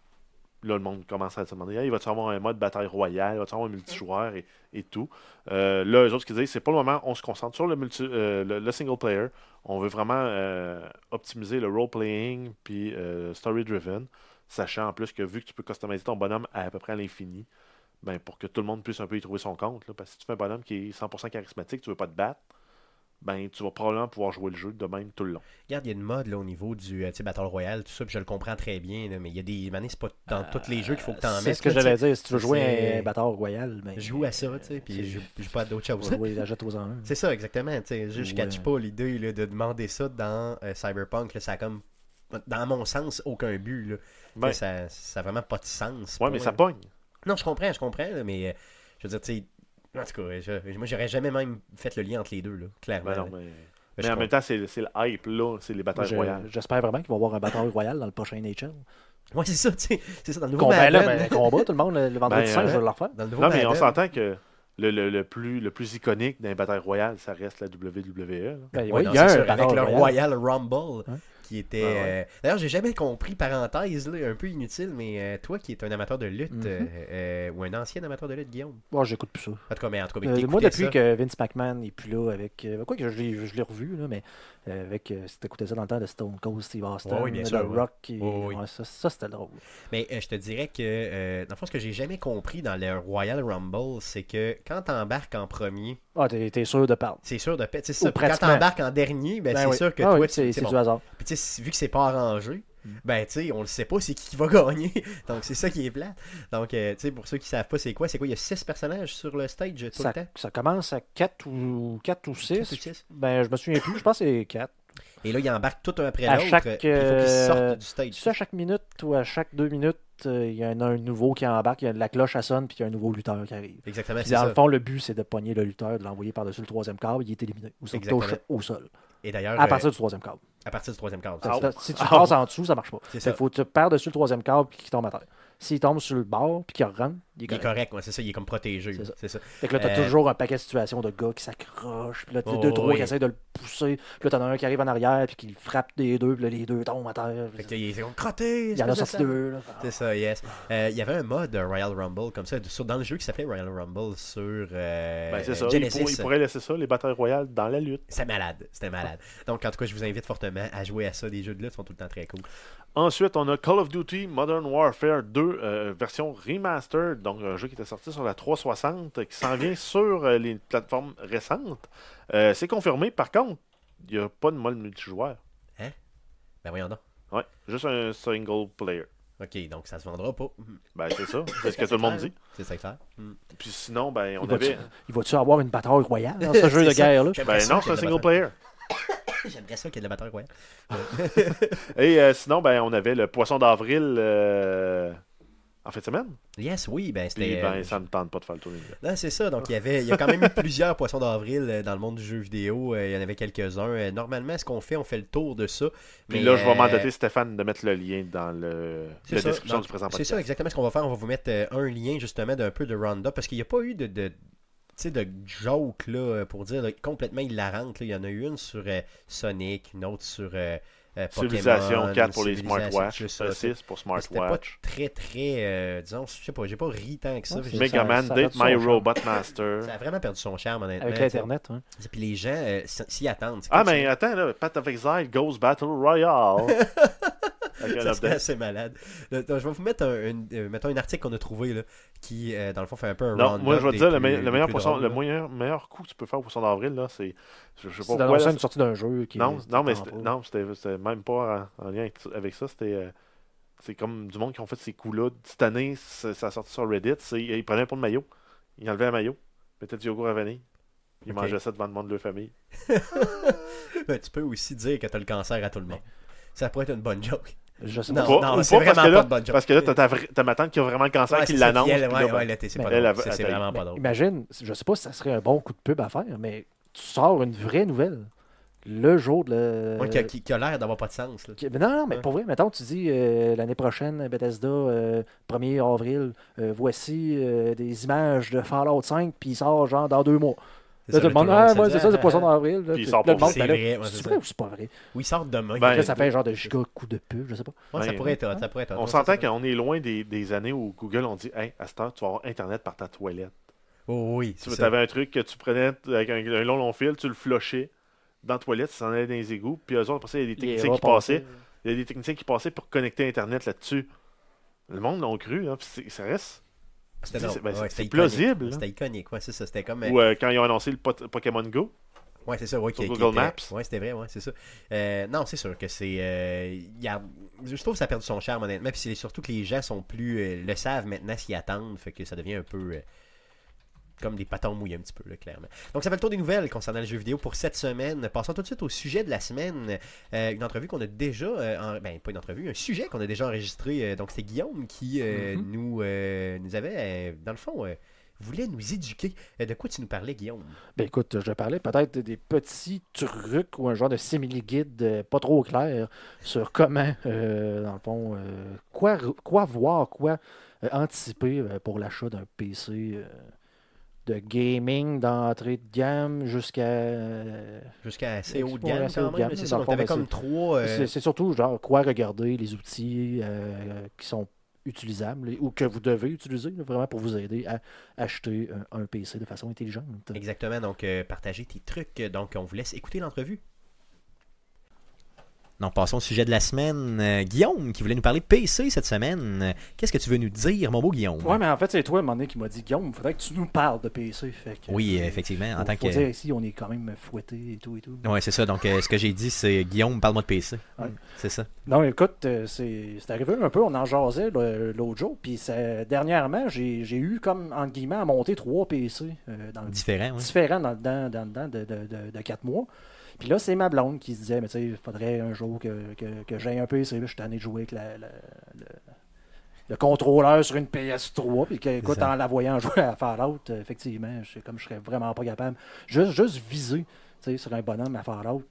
là, le monde commence à se demander il va-tu avoir un mode bataille royale, il va-tu avoir un multijoueur et, et tout? Euh, là, eux autres, qu'ils disent, c'est pour le moment, on se concentre sur le, multi, euh, le, le single player. On veut vraiment euh, optimiser le role-playing puis story-driven, sachant en plus que vu que tu peux customiser ton bonhomme à, à peu près à l'infini, ben, pour que tout le monde puisse un peu y trouver son compte. là, parce que si tu fais un bonhomme qui est 100% charismatique, tu veux pas te battre, ben, tu vas probablement pouvoir jouer le jeu de même tout le long. Regarde, il y a une mode là, au niveau du euh, Battle Royale, tout ça, puis je le comprends très bien, là, mais il y a des manies, c'est pas dans tous les jeux qu'il faut que tu en C'est mettes. ce que j'allais dire. Si tu veux jouer c'est- un bâtard royal, ben, joue à ça, tu sais, puis c'est- je joue pas à d'autres choses. la jette aux. C'est ça, exactement. je catch pas l'idée de demander ça dans euh, Cyberpunk. là, ça a comme, dans mon sens, aucun but. Là. Ben, ça, ça a vraiment pas de sens. ouais, mais ça pogne. Non, je comprends, je comprends, là, mais euh, je veux dire, tu sais, en tout cas, je- moi, j'aurais jamais même fait le lien entre les deux, là, clairement. Ben non, mais, Mais mais je en même temps, c'est c'est le hype, là, c'est les batailles royales. J'espère vraiment qu'il va y avoir un bâtard royal dans le prochain NHL. Ouais, c'est ça, tu sais. C'est ça, dans le nouveau Combat, là, ben, combat, tout le monde, le vendredi Ben, 5, je vais le refaire. Dans le nouveau Non, mais on s'entend que le, le- le plus, le plus iconique d'un bataille royale, ça reste la WWE. là. Ben, Ouais, oui, non, il y a un sûr, avec le royal. Rumble. Qui était. Ah ouais. euh, D'ailleurs, j'ai jamais compris, parenthèse, là, un peu inutile, mais euh, toi qui es un amateur de lutte, Mhm. euh, euh, ou un ancien amateur de lutte, Guillaume? Moi, j'écoute plus ça. En tout cas, mais en tout cas, mais t'écoutais moi, depuis ça. que Vince McMahon n'est plus là, avec. quoi que je l'ai je l'ai revu, là, mais avec. si t'écoutais ça dans le temps de Stone Cold, Steve Austin, Ouais, oui, bien The sûr, ouais. Rock, qui- Ouais, oui. ouais, ça, ça, c'était drôle. Mais je te dirais que, dans le fond, ce que j'ai jamais compris dans le Royal Rumble, c'est que quand t'embarques en premier, Ah, t'es sûr de perdre. C'est sûr de perdre. C'est ça. Quand t'embarques en dernier, ben, Ben c'est oui. sûr que Ah toi, oui, tu- c'est c'est c'est bon. du hasard. Puis tu sais, vu que c'est pas arrangé, Mm. ben tu sais, on le sait pas c'est qui qui va gagner. Donc c'est ça qui est plat. Donc euh, tu sais, pour ceux qui savent pas c'est quoi, c'est quoi, il y a six personnages sur le stage tout Ça, le temps. ça commence à 4 ou, 4 ou 6. Quatre ou six. Ben, je me souviens plus. Je pense que c'est 4. Et là, ils embarquent tout un après À l'autre. Il faut qu'ils euh, sortent du stage. Tu sais, à chaque minute ou à chaque 2 minutes, euh, il y en a un nouveau qui embarque. Il y a la cloche, à sonne, puis il y a un nouveau lutteur qui arrive. Exactement, Puis dans le fond, le but, c'est de pogner le lutteur, de l'envoyer par-dessus le troisième câble. Il est éliminé. Ou ça touche au sol. Et d'ailleurs, À euh, partir du troisième câble. à partir du troisième cadre. Ah, Ça- Si tu Ah, passes en dessous, ça marche pas. Il faut que tu perds dessus le troisième câble puis qu'il tombe à terre. S'il tombe sur le bord puis qu'il rentre, il est Il est correct. correct, ouais, c'est ça, il est comme protégé. C'est ça. C'est ça. Fait que là, t'as Euh, toujours un paquet de situations de gars qui s'accrochent, puis là, t'as Oh, deux, trois oui. qui essayent de le pousser, puis là, t'en as un qui arrive en arrière, puis qui frappe des deux, puis là, les deux tombent à terre. Fait qu'il est crotté. Il y en a sorti deux. là. C'est ça, yes. Euh, Il y avait un mode Royal Rumble comme ça sur- dans le jeu qui s'appelait Royal Rumble sur euh, Ben, c'est ça. Il, Genesis. pour- il pourrait laisser ça, les batailles royales, dans la lutte. C'était malade, c'était malade. Donc en tout cas, je vous invite fortement à jouer à ça. Des jeux de lutte sont tout le temps très cool. Ensuite, on a Call of Duty Modern Warfare 2, euh, version remastered, donc un jeu qui était sorti sur la 360, qui s'en vient sur euh, les plateformes récentes. Euh, c'est confirmé, par contre, il n'y a pas de mode multijoueur. Ben voyons donc. Ouais, juste un single player. Ok, donc ça se vendra pas. Ben, c'est ça, c'est ce que tout le monde dit. C'est ça clair. Mhm. Puis sinon, ben, on Il avait. il va-tu avoir une bataille royale dans ce jeu de guerre-là? Ben non, c'est un single player. J'aimerais ça qu'il y ait de la bataille royale. Et euh, sinon, ben, on avait le Poisson d'avril euh, en fin de semaine? Yes, oui, ben c'était. ben, ça me tente pas de faire le tour des Non, c'est ça. Donc, il y avait, il y a quand même eu plusieurs poissons d'avril euh, dans le monde du jeu vidéo. Euh, Il y en avait quelques-uns. Euh, Normalement, ce qu'on fait, on fait le tour de ça. Puis Mais, là, je vais euh, mandater Stéphane de mettre le lien dans le, la ça. description du présent C'est ça exactement ce qu'on va faire. On va vous mettre un lien justement d'un peu de Roundup parce qu'il n'y a pas eu de, de, sais, de joke là, pour dire là, complètement hilarante. là. Il y en a eu une sur euh, Sonic, une autre sur euh, Pokémon. Civilisation 4 pour les smartwatch, c'est ça. euh, 6 pour pas smartwatch. très très, euh, disons, je sais pas, j'ai pas ri tant que ça. Mega Man, Date My. Robot Master. Ça a vraiment perdu son charme honnêtement. Avec l'Internet, hein. Puis les gens euh, s'y attendent. Ah, mais attends, là, Path of Exile Ghost Battle Royale. Un Ça serait assez malade. Là, je vais vous mettre un, une- euh, mettons un article qu'on a trouvé là, qui, euh, dans le fond, fait un peu un Non, moi je vais te dire, le, me- meilleur drôles, le meilleur, meilleur coup que tu peux faire au poisson d'avril, là, c'est. Je, je sais pas pourquoi. une sortie d'un jeu qui non, est- non, mais c'était- en non, c'était c'était même pas en, en lien avec, avec ça. C'était. euh, c'est comme du monde qui ont fait ces coups-là. Cette année, ça a sorti sur Reddit. Ils prenaient un pot de maillot. Ils enlevaient un maillot. Mettaient du yogourt à vanille. Ils Ok. mangeaient ça devant le monde de leur famille. Ben, tu peux aussi dire que tu as le cancer à tout le monde. Ça pourrait être une bonne joke. Je sais Non, pas. Non, c'est vraiment là- pas de bonne joke. Parce que là, t'as ta, ma tante qui a vraiment le cancer Ouais, qui l'annonce. ouais, là, ouais, ben, là, t'es- c'est vraiment pas drôle. Imagine, je sais pas si ça serait un bon coup de pub à faire, mais tu sors une vraie nouvelle le jour de le. Ouais, qui a, qui- qui a l'air d'avoir pas de sens. Là. Mais non, non, mais Ouais. pour vrai, mettons, tu dis euh, l'année prochaine, Bethesda, euh, 1er avril, euh, voici euh, des images de Fallout 5, puis il sort genre dans deux mois. Là, tout le monde, ah, moi, c'est ça, c'est poisson d'avril. là, Puis il sort C'est ben vrai, c'est vrai ou c'est pas vrai? Oui, ils sortent demain. Ben, ça fait un genre de giga coup de pub, je sais pas. Ouais, ça ben, pourrait être ça pourrait être. On s'entend qu'on est loin des, des années où Google on dit Hey, à cette heure, tu vas avoir Internet par ta toilette. Oh, oui, Tu avais un truc que tu prenais avec un, un long, long fil, tu le flushais dans la toilette, ça s'en allait dans les égouts. Puis eux autres, après ça, il y a des Il techniciens qui passaient. Il y a des techniciens qui passaient pour connecter Internet là-dessus. Le monde l'ont cru, hein, puis c'est- ça reste. C'était ben, Ouais, plausible. C'était iconique, ouais, c'est ça. C'était comme. euh, Ou euh, quand ils ont annoncé le Pokémon Go. Ouais, c'est ça, ouais, Sur qui, qui Google était- Maps. Ouais, c'était vrai, ouais, c'est ça. Euh, non, c'est sûr que c'est. euh, a- Je trouve que ça a perdu son charme, honnêtement. Puis c'est surtout que les gens sont plus. le savent maintenant s'y attendent. Fait que ça devient un peu. Comme des patons mouillés un petit peu, là, clairement. Donc, ça fait le tour des nouvelles concernant le jeu vidéo pour cette semaine. Passons tout de suite au sujet de la semaine. Euh, une entrevue qu'on a déjà. euh, en- Ben, pas une entrevue, un sujet qu'on a déjà enregistré. Euh, donc, c'est Guillaume qui Mhm. nous, nous avait, dans le fond, voulait nous éduquer. De quoi tu nous parlais, Guillaume? Ben écoute, je parlais peut-être des petits trucs ou un genre de simili-guide pas trop clair sur comment, euh, dans le fond, euh, quoi, quoi voir, quoi anticiper pour l'achat d'un PC euh, de gaming d'entrée de gamme jusqu'à. euh, Jusqu'à assez haut de gamme, quand même. C'est ça, ben, comme trois... euh, C'est surtout genre quoi regarder, les outils euh, qui sont utilisables ou que vous devez utiliser là, vraiment pour vous aider à acheter un, un PC de façon intelligente. Exactement, donc euh, partager tes trucs. Donc, on vous laisse écouter l'entrevue. Donc, passons au sujet de la semaine. Euh, Guillaume, qui voulait nous parler PC cette semaine. Qu'est-ce que tu veux nous dire, mon beau Guillaume? Ouais, mais en fait, c'est toi, à un moment donné, qui m'a dit Guillaume, il faudrait que tu nous parles de PC. Fait que, Oui, euh, effectivement, en faut- tant faut que- dire ici, on est quand même fouetté et tout et tout. Ouais, c'est ça. Donc, euh, ce que j'ai dit, c'est Guillaume, parle-moi de PC. Ouais. C'est ça. Non, écoute, c'est c'est arrivé un peu, on en jasait le- l'autre jour, puis dernièrement, j'ai j'ai eu comme, entre guillemets, à monter trois PC dans le Différent, ouais. différents dans le dans le de, de, de, de quatre mois. Puis là, c'est ma blonde qui se disait, mais tu sais, il faudrait un jour que, que, que j'aie un. Là, je suis tanné de jouer avec la- la- le, le contrôleur sur une PS3. Puis que, écoute, en la voyant jouer à Fallout, effectivement, je comme je serais vraiment pas capable. Juste, juste viser, tu sais, sur un bonhomme à Fallout.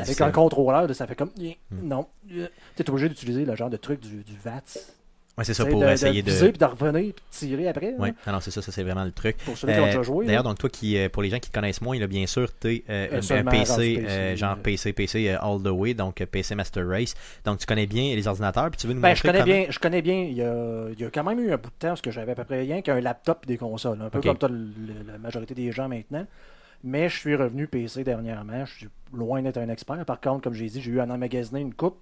Avec difficile. un contrôleur, ça fait comme. Hmm. Non. Tu es obligé d'utiliser le genre de truc du, du VATS. Ouais, c'est ça pour de, essayer de de. puis de revenir puis de tirer après. Oui, non, non, c'est ça, ça c'est vraiment le truc. Pour ceux qui ont Euh, déjà joué. D'ailleurs, donc toi qui, euh, pour les gens qui te connaissent moins, là, bien sûr, tu es Euh, un PC, euh, genre. PC, PC all the way, donc PC Master Race. Donc tu connais bien les ordinateurs, puis tu veux nous Ben, montrer je connais comment- bien, je connais bien. Il y a, il y a quand même eu un bout de temps parce que j'avais à peu près rien qu'un laptop et des consoles. Un peu Ok. comme toi, la majorité des gens maintenant. Mais je suis revenu PC dernièrement. Je suis loin d'être un expert. Par contre, comme j'ai dit, j'ai eu à en emmagasiner une coupe.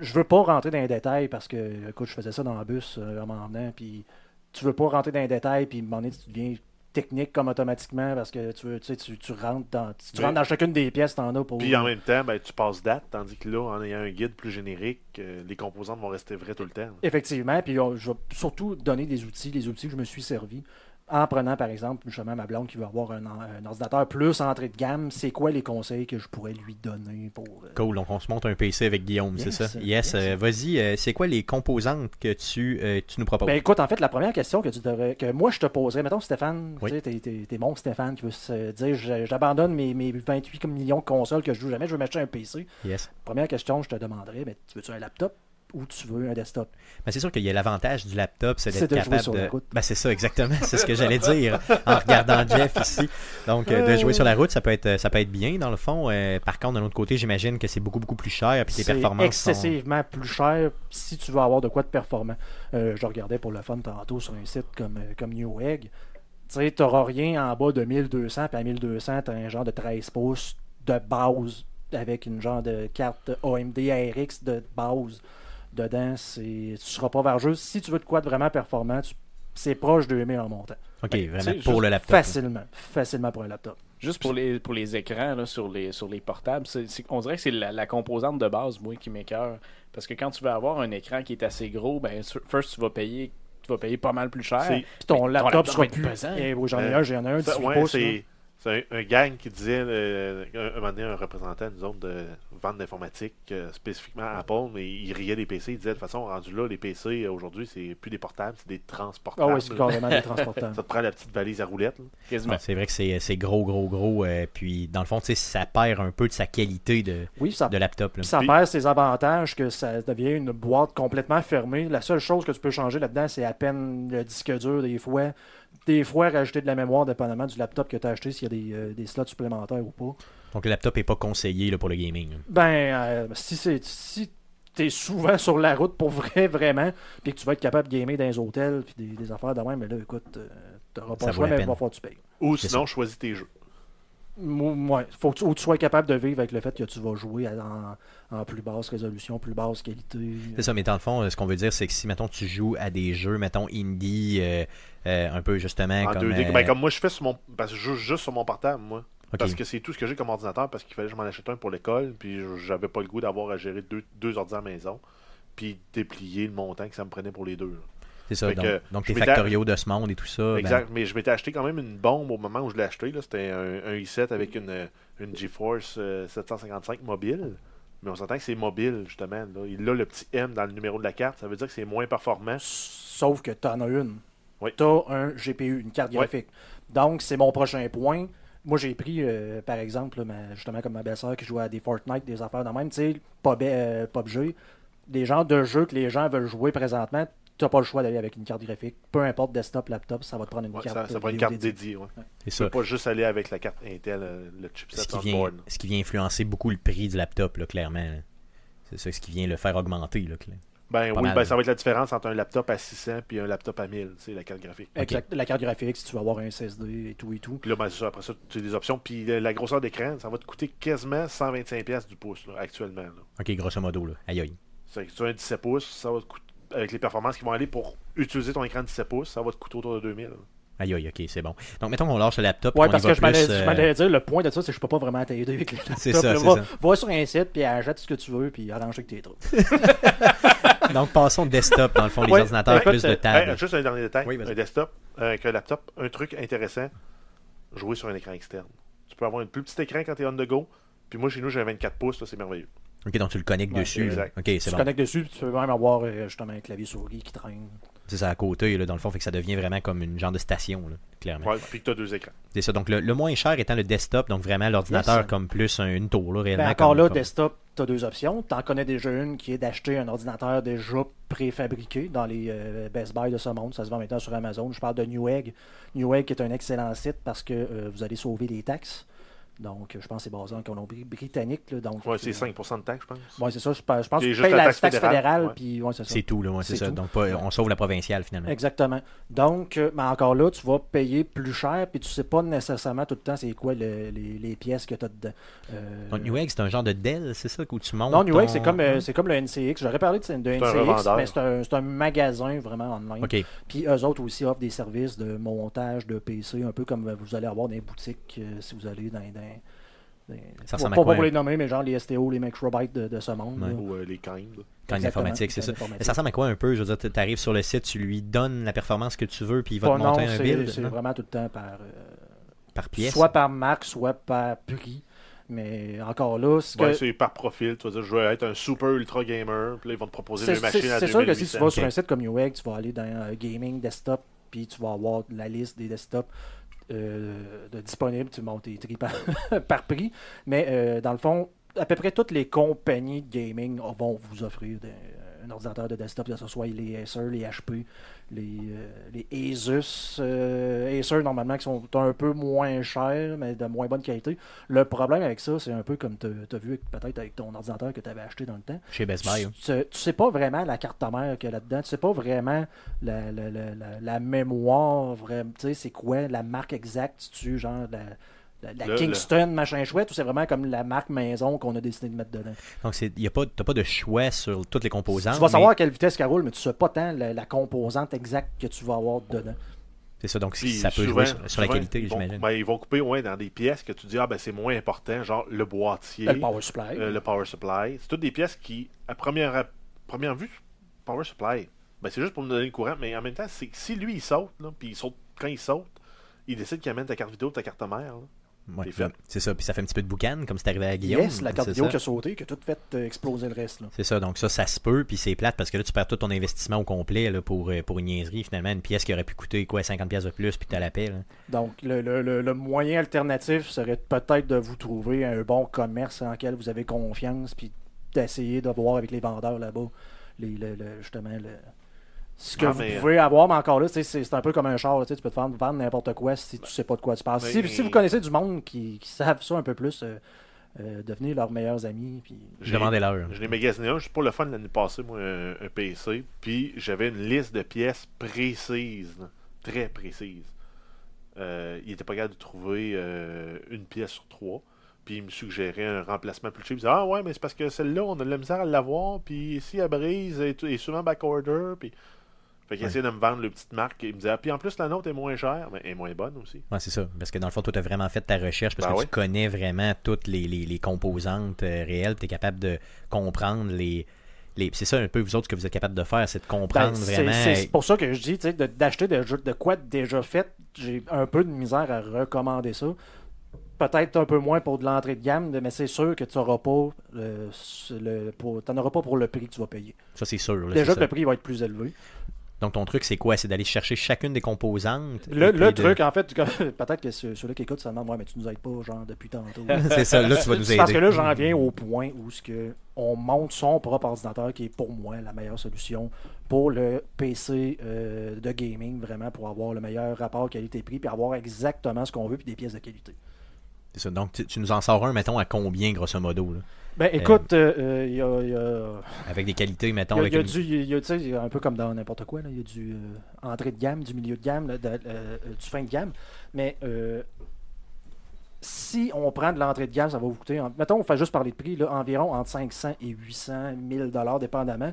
Je veux pas rentrer dans les détails parce que, écoute, je faisais ça dans le bus euh, en m'en venant. Puis tu veux pas rentrer dans les détails. Puis à un moment donné, tu deviens technique comme automatiquement parce que tu, veux, tu, sais, tu, tu rentres dans, tu Mais- rentres dans chacune des pièces, t'en as pour. Puis en même temps, ben, tu passes date, tandis que là, en ayant un guide plus générique, euh, les composantes vont rester vraies tout le temps. Effectivement, puis on- je vais surtout donner des outils, les outils que je me suis servi. En prenant, par exemple, justement, ma blonde qui veut avoir un, un ordinateur plus entrée de gamme, c'est quoi les conseils que je pourrais lui donner pour. euh, Cool, donc on se monte un PC avec Guillaume, Yes, c'est ça? Yes, yes. euh, vas-y, euh, c'est quoi les composantes que tu, tu nous proposes? Ben écoute, en fait, la première question que tu devrais, que moi je te poserais, mettons Stéphane, Oui. tu sais, t'es, mon Stéphane qui veut se dire j'abandonne mes, mes 28 millions de consoles que je joue jamais, je veux m'acheter un PC. yes. Première question, je te demanderais, ben, tu veux-tu un laptop? Ou tu veux un desktop? Ben, c'est sûr qu'il y a l'avantage du laptop, c'est d'être de jouer capable sur de. la route. Ben, c'est ça, exactement. C'est ce que j'allais dire en regardant Jeff ici. Donc, euh, de jouer sur la route, ça peut être, ça peut être bien, dans le fond. Euh, par contre, d'un autre côté, j'imagine que c'est beaucoup, beaucoup plus cher. Puis tes performances sont. excessivement plus cher si tu veux avoir de quoi de performant. Euh, je regardais pour le fun tantôt sur un site comme, euh, comme Newegg. Tu sais, t'auras rien en bas de 1200, puis à 1200, t'as un genre de 13 pouces de base avec une genre de carte AMD ARX de base dedans. C'est, tu seras pas vergeux. Si tu veux de quoi de vraiment performant, tu- c'est proche de 2000 en montant. Ok, Ben, vraiment pour le laptop. Facilement. Facilement pour un laptop. Juste pour les, pour les écrans là, sur, les, sur les portables, on dirait que c'est la, la composante de base, moi, qui m'écœure. Parce que quand tu veux avoir un écran qui est assez gros, ben, first, tu vas payer, tu vas payer pas mal plus cher. Puis ton laptop, laptop sera plus. pesant. Eh oui, j'en ai Euh, un, j'en ai un Ça, 18 ouais, c'est c'est un, un gang qui disait, euh, un, un moment donné, un représentant, nous autres, de vente d'informatique, euh, spécifiquement à Apple, mais il riait des PC. Il disait, de toute façon, rendu là, les PC, euh, aujourd'hui, c'est plus des portables, c'est des Ah transportables. oui, c'est carrément des transportables. Ça te prend la petite valise à roulettes. là. Quasiment. Non, C'est vrai que c'est c'est gros, gros, gros. euh, puis, dans le fond, tu sais, ça perd un peu de sa qualité de, Oui, ça, de laptop. là. ça Puis- perd ses avantages que ça devient une boîte complètement fermée. La seule chose que tu peux changer là-dedans, c'est à peine le disque dur des fois. Des fois, rajouter de la mémoire dépendamment du laptop que tu as acheté, s'il y a des, euh, des slots supplémentaires ou pas. Donc, le laptop n'est pas conseillé là, pour le gaming. là. Ben, euh, si c'est si tu es souvent sur la route pour vrai, vraiment, puis que tu vas être capable de gamer dans les hôtels, puis des, des affaires de même, mais là, écoute, euh, t'auras pas le choix, mais il va falloir que tu payes. Ou sinon, choisis tes jeux. Ouais, faut que tu, ou tu sois capable de vivre avec le fait que tu vas jouer en, en plus basse résolution, plus basse qualité. C'est ça, mais dans le fond, ce qu'on veut dire, c'est que si, mettons, tu joues à des jeux, mettons, indie, euh, euh, un peu justement En comme. 2D. euh, Ben, comme moi, je fais sur mon. Parce que je joue juste sur mon portable, moi. Parce que c'est tout ce que j'ai comme ordinateur, parce qu'il fallait que je m'en achète un pour l'école, puis j'avais pas le goût d'avoir à gérer deux, deux ordi à la maison, puis déplier le montant que ça me prenait pour les deux. là. C'est ça, fait donc, que donc je tes m'étais- factoriaux de ce monde et tout ça. ben, Exact, mais je m'étais acheté quand même une bombe au moment où je l'ai acheté. là. C'était un, un i7 avec une, une GeForce euh, 755 mobile. Mais on s'entend que c'est mobile, justement. Là. Il a le petit M dans le numéro de la carte. Ça veut dire que c'est moins performant. Sauf que tu en as une. Oui. Tu as un GPU, une carte Oui. graphique. Donc, c'est mon prochain point. Moi, j'ai pris, euh, par exemple, là, ma- justement comme ma belle-sœur qui joue à des Fortnite, des affaires de même, tu sais, PUB, euh, PUBG, des genres de jeux que les gens veulent jouer présentement, tu n'as pas le choix d'aller avec une carte graphique. Peu importe, desktop, laptop, ça va te prendre une Ouais, carte. ça, ça prend une carte dédiée. dédiée. Ouais. c'est Tu ça. peux pas juste aller avec la carte Intel, euh, le chipset Ce qui, vient, board. ce qui vient influencer beaucoup le prix du laptop, là, clairement. C'est ça ce qui vient le faire augmenter. Là, cla- Ben Pas oui, mal. ben, ça va être la différence entre un laptop à 600 et un laptop à 1000, c'est la carte graphique. Exact. La carte graphique, si tu veux avoir un SSD et tout et tout. Puis là, ben, c'est ça, après ça, tu as des options. Puis euh, la grosseur d'écran, ça va te coûter quasiment 125$ piastres du pouce, là, actuellement. là. Ok, grosso modo, là. Aïe aïe. C'est que tu as un 17 pouces, ça va te coûter, avec les performances qui vont aller pour utiliser ton écran de 17 pouces, ça va te coûter autour de 2000. Aïe aïe, ok, c'est bon. Donc, mettons qu'on lâche le laptop. Ouais, parce y va que je m'allais euh, dire, le point de ça, c'est que je peux pas vraiment t'aider avec les C'est laptops, ça, va, ça. va sur un site, puis achète ce que tu veux, puis arrange avec tes trucs. Donc, passons au desktop, dans le fond, les Ouais, ordinateurs, plus de euh, tables. hey, juste un dernier détail. Oui, un desktop, euh, avec un laptop, un truc intéressant, jouer sur un écran externe. Tu peux avoir un plus petit écran quand tu es on the go. Puis moi, chez nous, j'ai un 24 pouces, c'est merveilleux. Ok, donc tu le connectes Ouais, dessus. là. exact. Ok, Tu c'est bon. connectes dessus, puis tu peux même avoir euh, justement un clavier souris qui traîne. C'est ça à côté, là, dans le fond, fait que ça devient vraiment comme une genre de station, là, clairement. Ouais, puis que tu as deux écrans. C'est ça. Donc, le, le moins cher étant le desktop, donc vraiment l'ordinateur Yes. comme plus un- une tour, là, réellement. Ben, encore comme- là, comme- desktop, tu as deux options. Tu en connais déjà une qui est d'acheter un ordinateur déjà préfabriqué dans les euh, Best Buy de ce monde. Ça se vend maintenant sur Amazon. Je parle de Newegg. Newegg est un excellent site parce que euh, vous allez sauver les taxes. Donc, je pense que c'est basé en Colombie-Britannique. là, Donc, Ouais, c'est euh, 5% de taxe, je pense. Ouais, c'est ça. Je pense je pense Puis que tu juste payes la taxe taxe, fédérale, fédérale. ouais. Puis, ouais, c'est ça. C'est tout, là, ouais, c'est C'est ça. tout. Donc, pas- on sauve la provinciale, finalement. Exactement. Donc, euh, mais encore là, tu vas payer plus cher, puis tu sais pas nécessairement tout le temps c'est quoi le- les, les pièces que tu as dedans. Euh, Donc, Newegg, c'est un genre de Dell, c'est ça, où tu montes non, Newegg, ton- c'est comme, euh, c'est comme le NCX. J'aurais parlé de, NCX, mais c'est un, c'est un magasin vraiment online. Ok, Puis eux autres aussi offrent des services de montage de PC, un peu comme vous allez avoir dans les boutiques euh, si vous allez dans. dans, dans- Ça pas, ressemble à pas quoi, pour un- les nommer, mais genre les STO, les Microbytes de, de ce monde. Ouais. Ou euh, les Kind. quand Exactement, informatique, c'est ça. informatique. Mais ça ressemble à quoi un peu? Je veux dire, tu arrives sur le site, tu lui donnes la performance que tu veux, puis il va Pas te non, monter un c'est build c'est vraiment tout le temps par. euh, par pièce? Soit par marque, soit par prix. Mais encore là, ce que- Ouais, c'est par profil. Tu vas dire, je veux être un super ultra gamer. Puis là, ils vont te proposer c'est des machines c'est- à c'est sûr que si tu 2800. vas sur un site comme Newegg, tu vas aller dans euh, Gaming Desktop, puis tu vas avoir la liste des desktops euh, de disponibles. Tu montes tes tri par, par prix. Mais euh, dans le fond, à peu près toutes les compagnies de gaming vont vous offrir des- un ordinateur de desktop, que ce soit les Acer, les HP, les, euh, les Asus. euh, Acer, normalement, qui sont un peu moins chers, mais de moins bonne qualité. Le problème avec ça, c'est un peu comme tu as vu peut-être avec ton ordinateur que tu avais acheté dans le temps. Chez Best Buy. hein. Tu, tu- tu sais pas vraiment la carte mère qu'il y a là-dedans. Tu sais pas vraiment la, la, la, la- la mémoire, vraiment, tu sais, c'est quoi la marque exacte, tu genre la, la, la Le- Kingston, machin chouette, ou c'est vraiment comme la marque maison qu'on a décidé de mettre dedans? Donc, tu n'as pas, t'as pas de choix sur toutes les composantes. tu vas mais savoir à quelle vitesse qu'elle roule, mais tu sais pas tant la, la composante exacte que tu vas avoir dedans. C'est ça, donc Puis ça peut souvent- jouer sur, sur la qualité, ils vont, j'imagine. ben, ils vont couper ouais, dans des pièces que tu dis, ah ben c'est moins important, genre le boîtier, Le power supply. euh, le power supply. C'est toutes des pièces qui, à première, à première vue, power supply, ben, c'est juste pour me donner le courant, mais en même temps, c'est que si lui il saute, là, puis il saute, quand il saute, il décide qu'il amène ta carte vidéo, ta carte mère. là. Ouais, c'est ça, puis ça fait un petit peu de boucan, comme c'est arrivé à Guillaume. yes, la carte qui a sauté, qui a tout fait euh, exploser le reste. C'est ça, donc ça, ça se peut, puis c'est plate parce que là, tu perds tout ton investissement au complet là, pour, euh, pour une niaiserie, finalement. Une pièce qui aurait pu coûter quoi, 50$ pièces de plus, puis t'as la paix. là. Donc, le, le- le- le moyen alternatif serait peut-être de vous trouver un bon commerce en lequel vous avez confiance, puis d'essayer de voir avec les vendeurs là-bas, les, le- le- justement, le- ce que vous mais- pouvez avoir, mais encore là, c'est c'est un peu comme un char, tu peux te vendre, vendre n'importe quoi si tu sais pas de quoi tu parles. Si, Mais- si vous connaissez du monde qui, qui savent ça un peu plus, euh, euh, devenez leurs meilleurs amis. Puis... J'ai- Demandez-leur. Je l'ai magasiné un, juste pour le fun l'année passée, moi, un, un PC. Puis j'avais une liste de pièces précises, là, très précises. Euh, il était pas capable de trouver euh, une pièce sur trois. Puis il me suggérait un remplacement plus cheap. Il disait Ah ouais, mais c'est parce que celle-là, on a de la misère à l'avoir. Puis ici, elle brise, elle est souvent backorder. Puis. Fait qu'il Ouais. essayait de me vendre le petite marque. Il me disait Ah, Puis en plus, la nôtre est moins chère, mais elle est moins bonne aussi. Ouais, c'est ça. Parce que dans le fond, toi, tu as vraiment fait ta recherche parce Ben que oui. tu connais vraiment toutes les, les- les composantes euh, réelles. Tu es capable de comprendre les. les... C'est ça un peu, vous autres, ce que vous êtes capable de faire, c'est de comprendre Ben, c'est- vraiment. C'est pour ça que je dis, tu sais, de- d'acheter de, de quoi déjà fait, j'ai un peu de misère à recommander ça. Peut-être un peu moins pour de l'entrée de gamme, mais c'est sûr que tu n'auras pas, euh, le, pour, t'en auras pas pour le prix que tu vas payer. Ça, c'est sûr. là, Déjà que ça. le prix va être plus élevé. Donc, ton truc, c'est quoi? C'est d'aller chercher chacune des composantes. Le, de- truc, en fait, peut-être que ceux- ceux-là qui écoutent, ça demande, ouais, mais tu nous aides pas, genre, depuis tantôt. c'est ça, là, tu vas nous C'est Parce que aider. là, j'en viens au point où ce que on monte son propre ordinateur, qui est pour moi la meilleure solution pour le PC euh, de gaming, vraiment, pour avoir le meilleur rapport qualité-prix, puis avoir exactement ce qu'on veut, puis des pièces de qualité. C'est ça. Donc, tu, tu nous en sors un, mettons, à combien, grosso modo, là? Ben écoute, euh, euh, il y a- il y a. Avec des qualités, mettons, Il y a, il y a une- du, il y a, un peu comme dans n'importe quoi, là, il y a du euh, entrée de gamme, du milieu de gamme, là, de- euh, euh, du fin de gamme. Mais euh, si on prend de l'entrée de gamme, ça va vous coûter, en- mettons, on fait juste parler de prix, là, environ entre 500 et 800 000 dollars, dépendamment.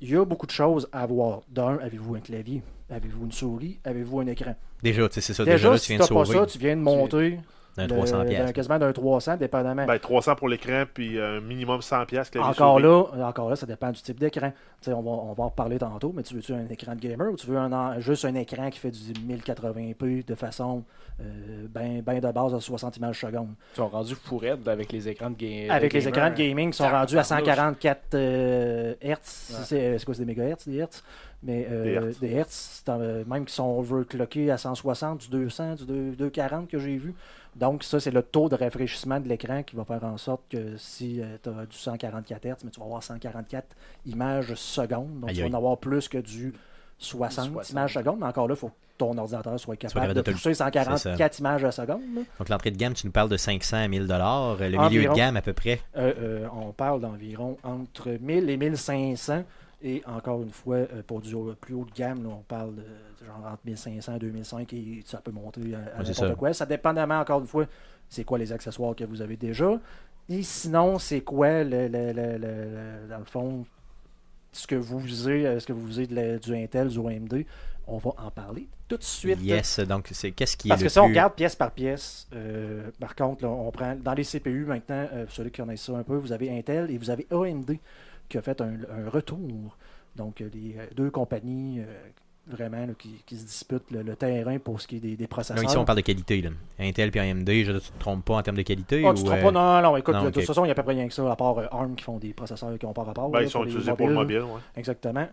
Il y a beaucoup de choses à voir. D'un, avez-vous un clavier? Avez-vous une souris? Avez-vous un écran? Déjà, tu sais, c'est ça. Déjà, Déjà, là, si tu viens de pas sauver ça, tu viens de monter d'un le- 300 d'un- pièces. quasiment d'un 300, dépendamment. Ben, 300 pour l'écran, puis un minimum 100 pièces. Encore là, encore là, ça dépend du type d'écran. Tu sais, On va, on va en reparler tantôt, mais tu veux-tu un écran de gamer ou tu veux un, juste un écran qui fait du 1080p de façon euh, ben, ben de base à 60 images secondes? Ils sont rendus fous raides avec les écrans de, ga- Avec de les écrans de gamer. gaming qui sont rendus à Tabarnouche. 144 euh, Hz. Ouais. C'est c'est quoi, c'est des mégahertz, des Hertz? Mais euh, Des hertz. des Hertz, c'est en- même qui sont overclockés à 160, du 200, du 2- 240 que j'ai vu. Donc, ça, c'est le taux de rafraîchissement de l'écran qui va faire en sorte que si tu as du 144 Hz, mais tu vas avoir 144 images secondes. Donc, tu vas en avoir plus que du 60, 60. images secondes. Mais encore là, il faut que ton ordinateur soit capable capable de de te le- pousser 144 images à seconde. Donc, l'entrée de gamme, tu nous parles de 500 à 1000 dollars. Le milieu de gamme, à peu près. Euh, euh, on parle d'environ entre 1000 et 1500. Et encore une fois, euh, pour du plus haut de gamme, là, on parle de genre entre 1500 et 2005 et ça peut monter à, à c'est n'importe ça. quoi. Ça dépendamment, encore une fois, c'est quoi les accessoires que vous avez déjà. Et sinon, c'est quoi, le, le- le- dans le fond, ce que vous visez, est-ce que vous visez de la- du Intel, du AMD On va en parler tout de suite. Yes. Donc, c'est qu'est-ce qui Parce est que si on regarde pièce par pièce, euh, par contre, là, on prend dans les CPU maintenant, euh, pour celui qui connaissent ça un peu, vous avez Intel et vous avez AMD qui a fait un, un retour. Donc, euh, les euh, deux compagnies euh, vraiment là, qui, qui se disputent le, le terrain pour ce qui est des, processeurs. ici, on parle de qualité. Là. Intel puis AMD, je, tu te trompes pas en termes de qualité Ah, ou, tu te trompes euh, pas, non, non, écoute, non, de toute façon, il n'y a à peu près rien que ça, à part euh, ARM qui font des processeurs qui n'ont pas rapport. Ben, là, ils sont utilisés pour le mobile. Ouais. Exactement.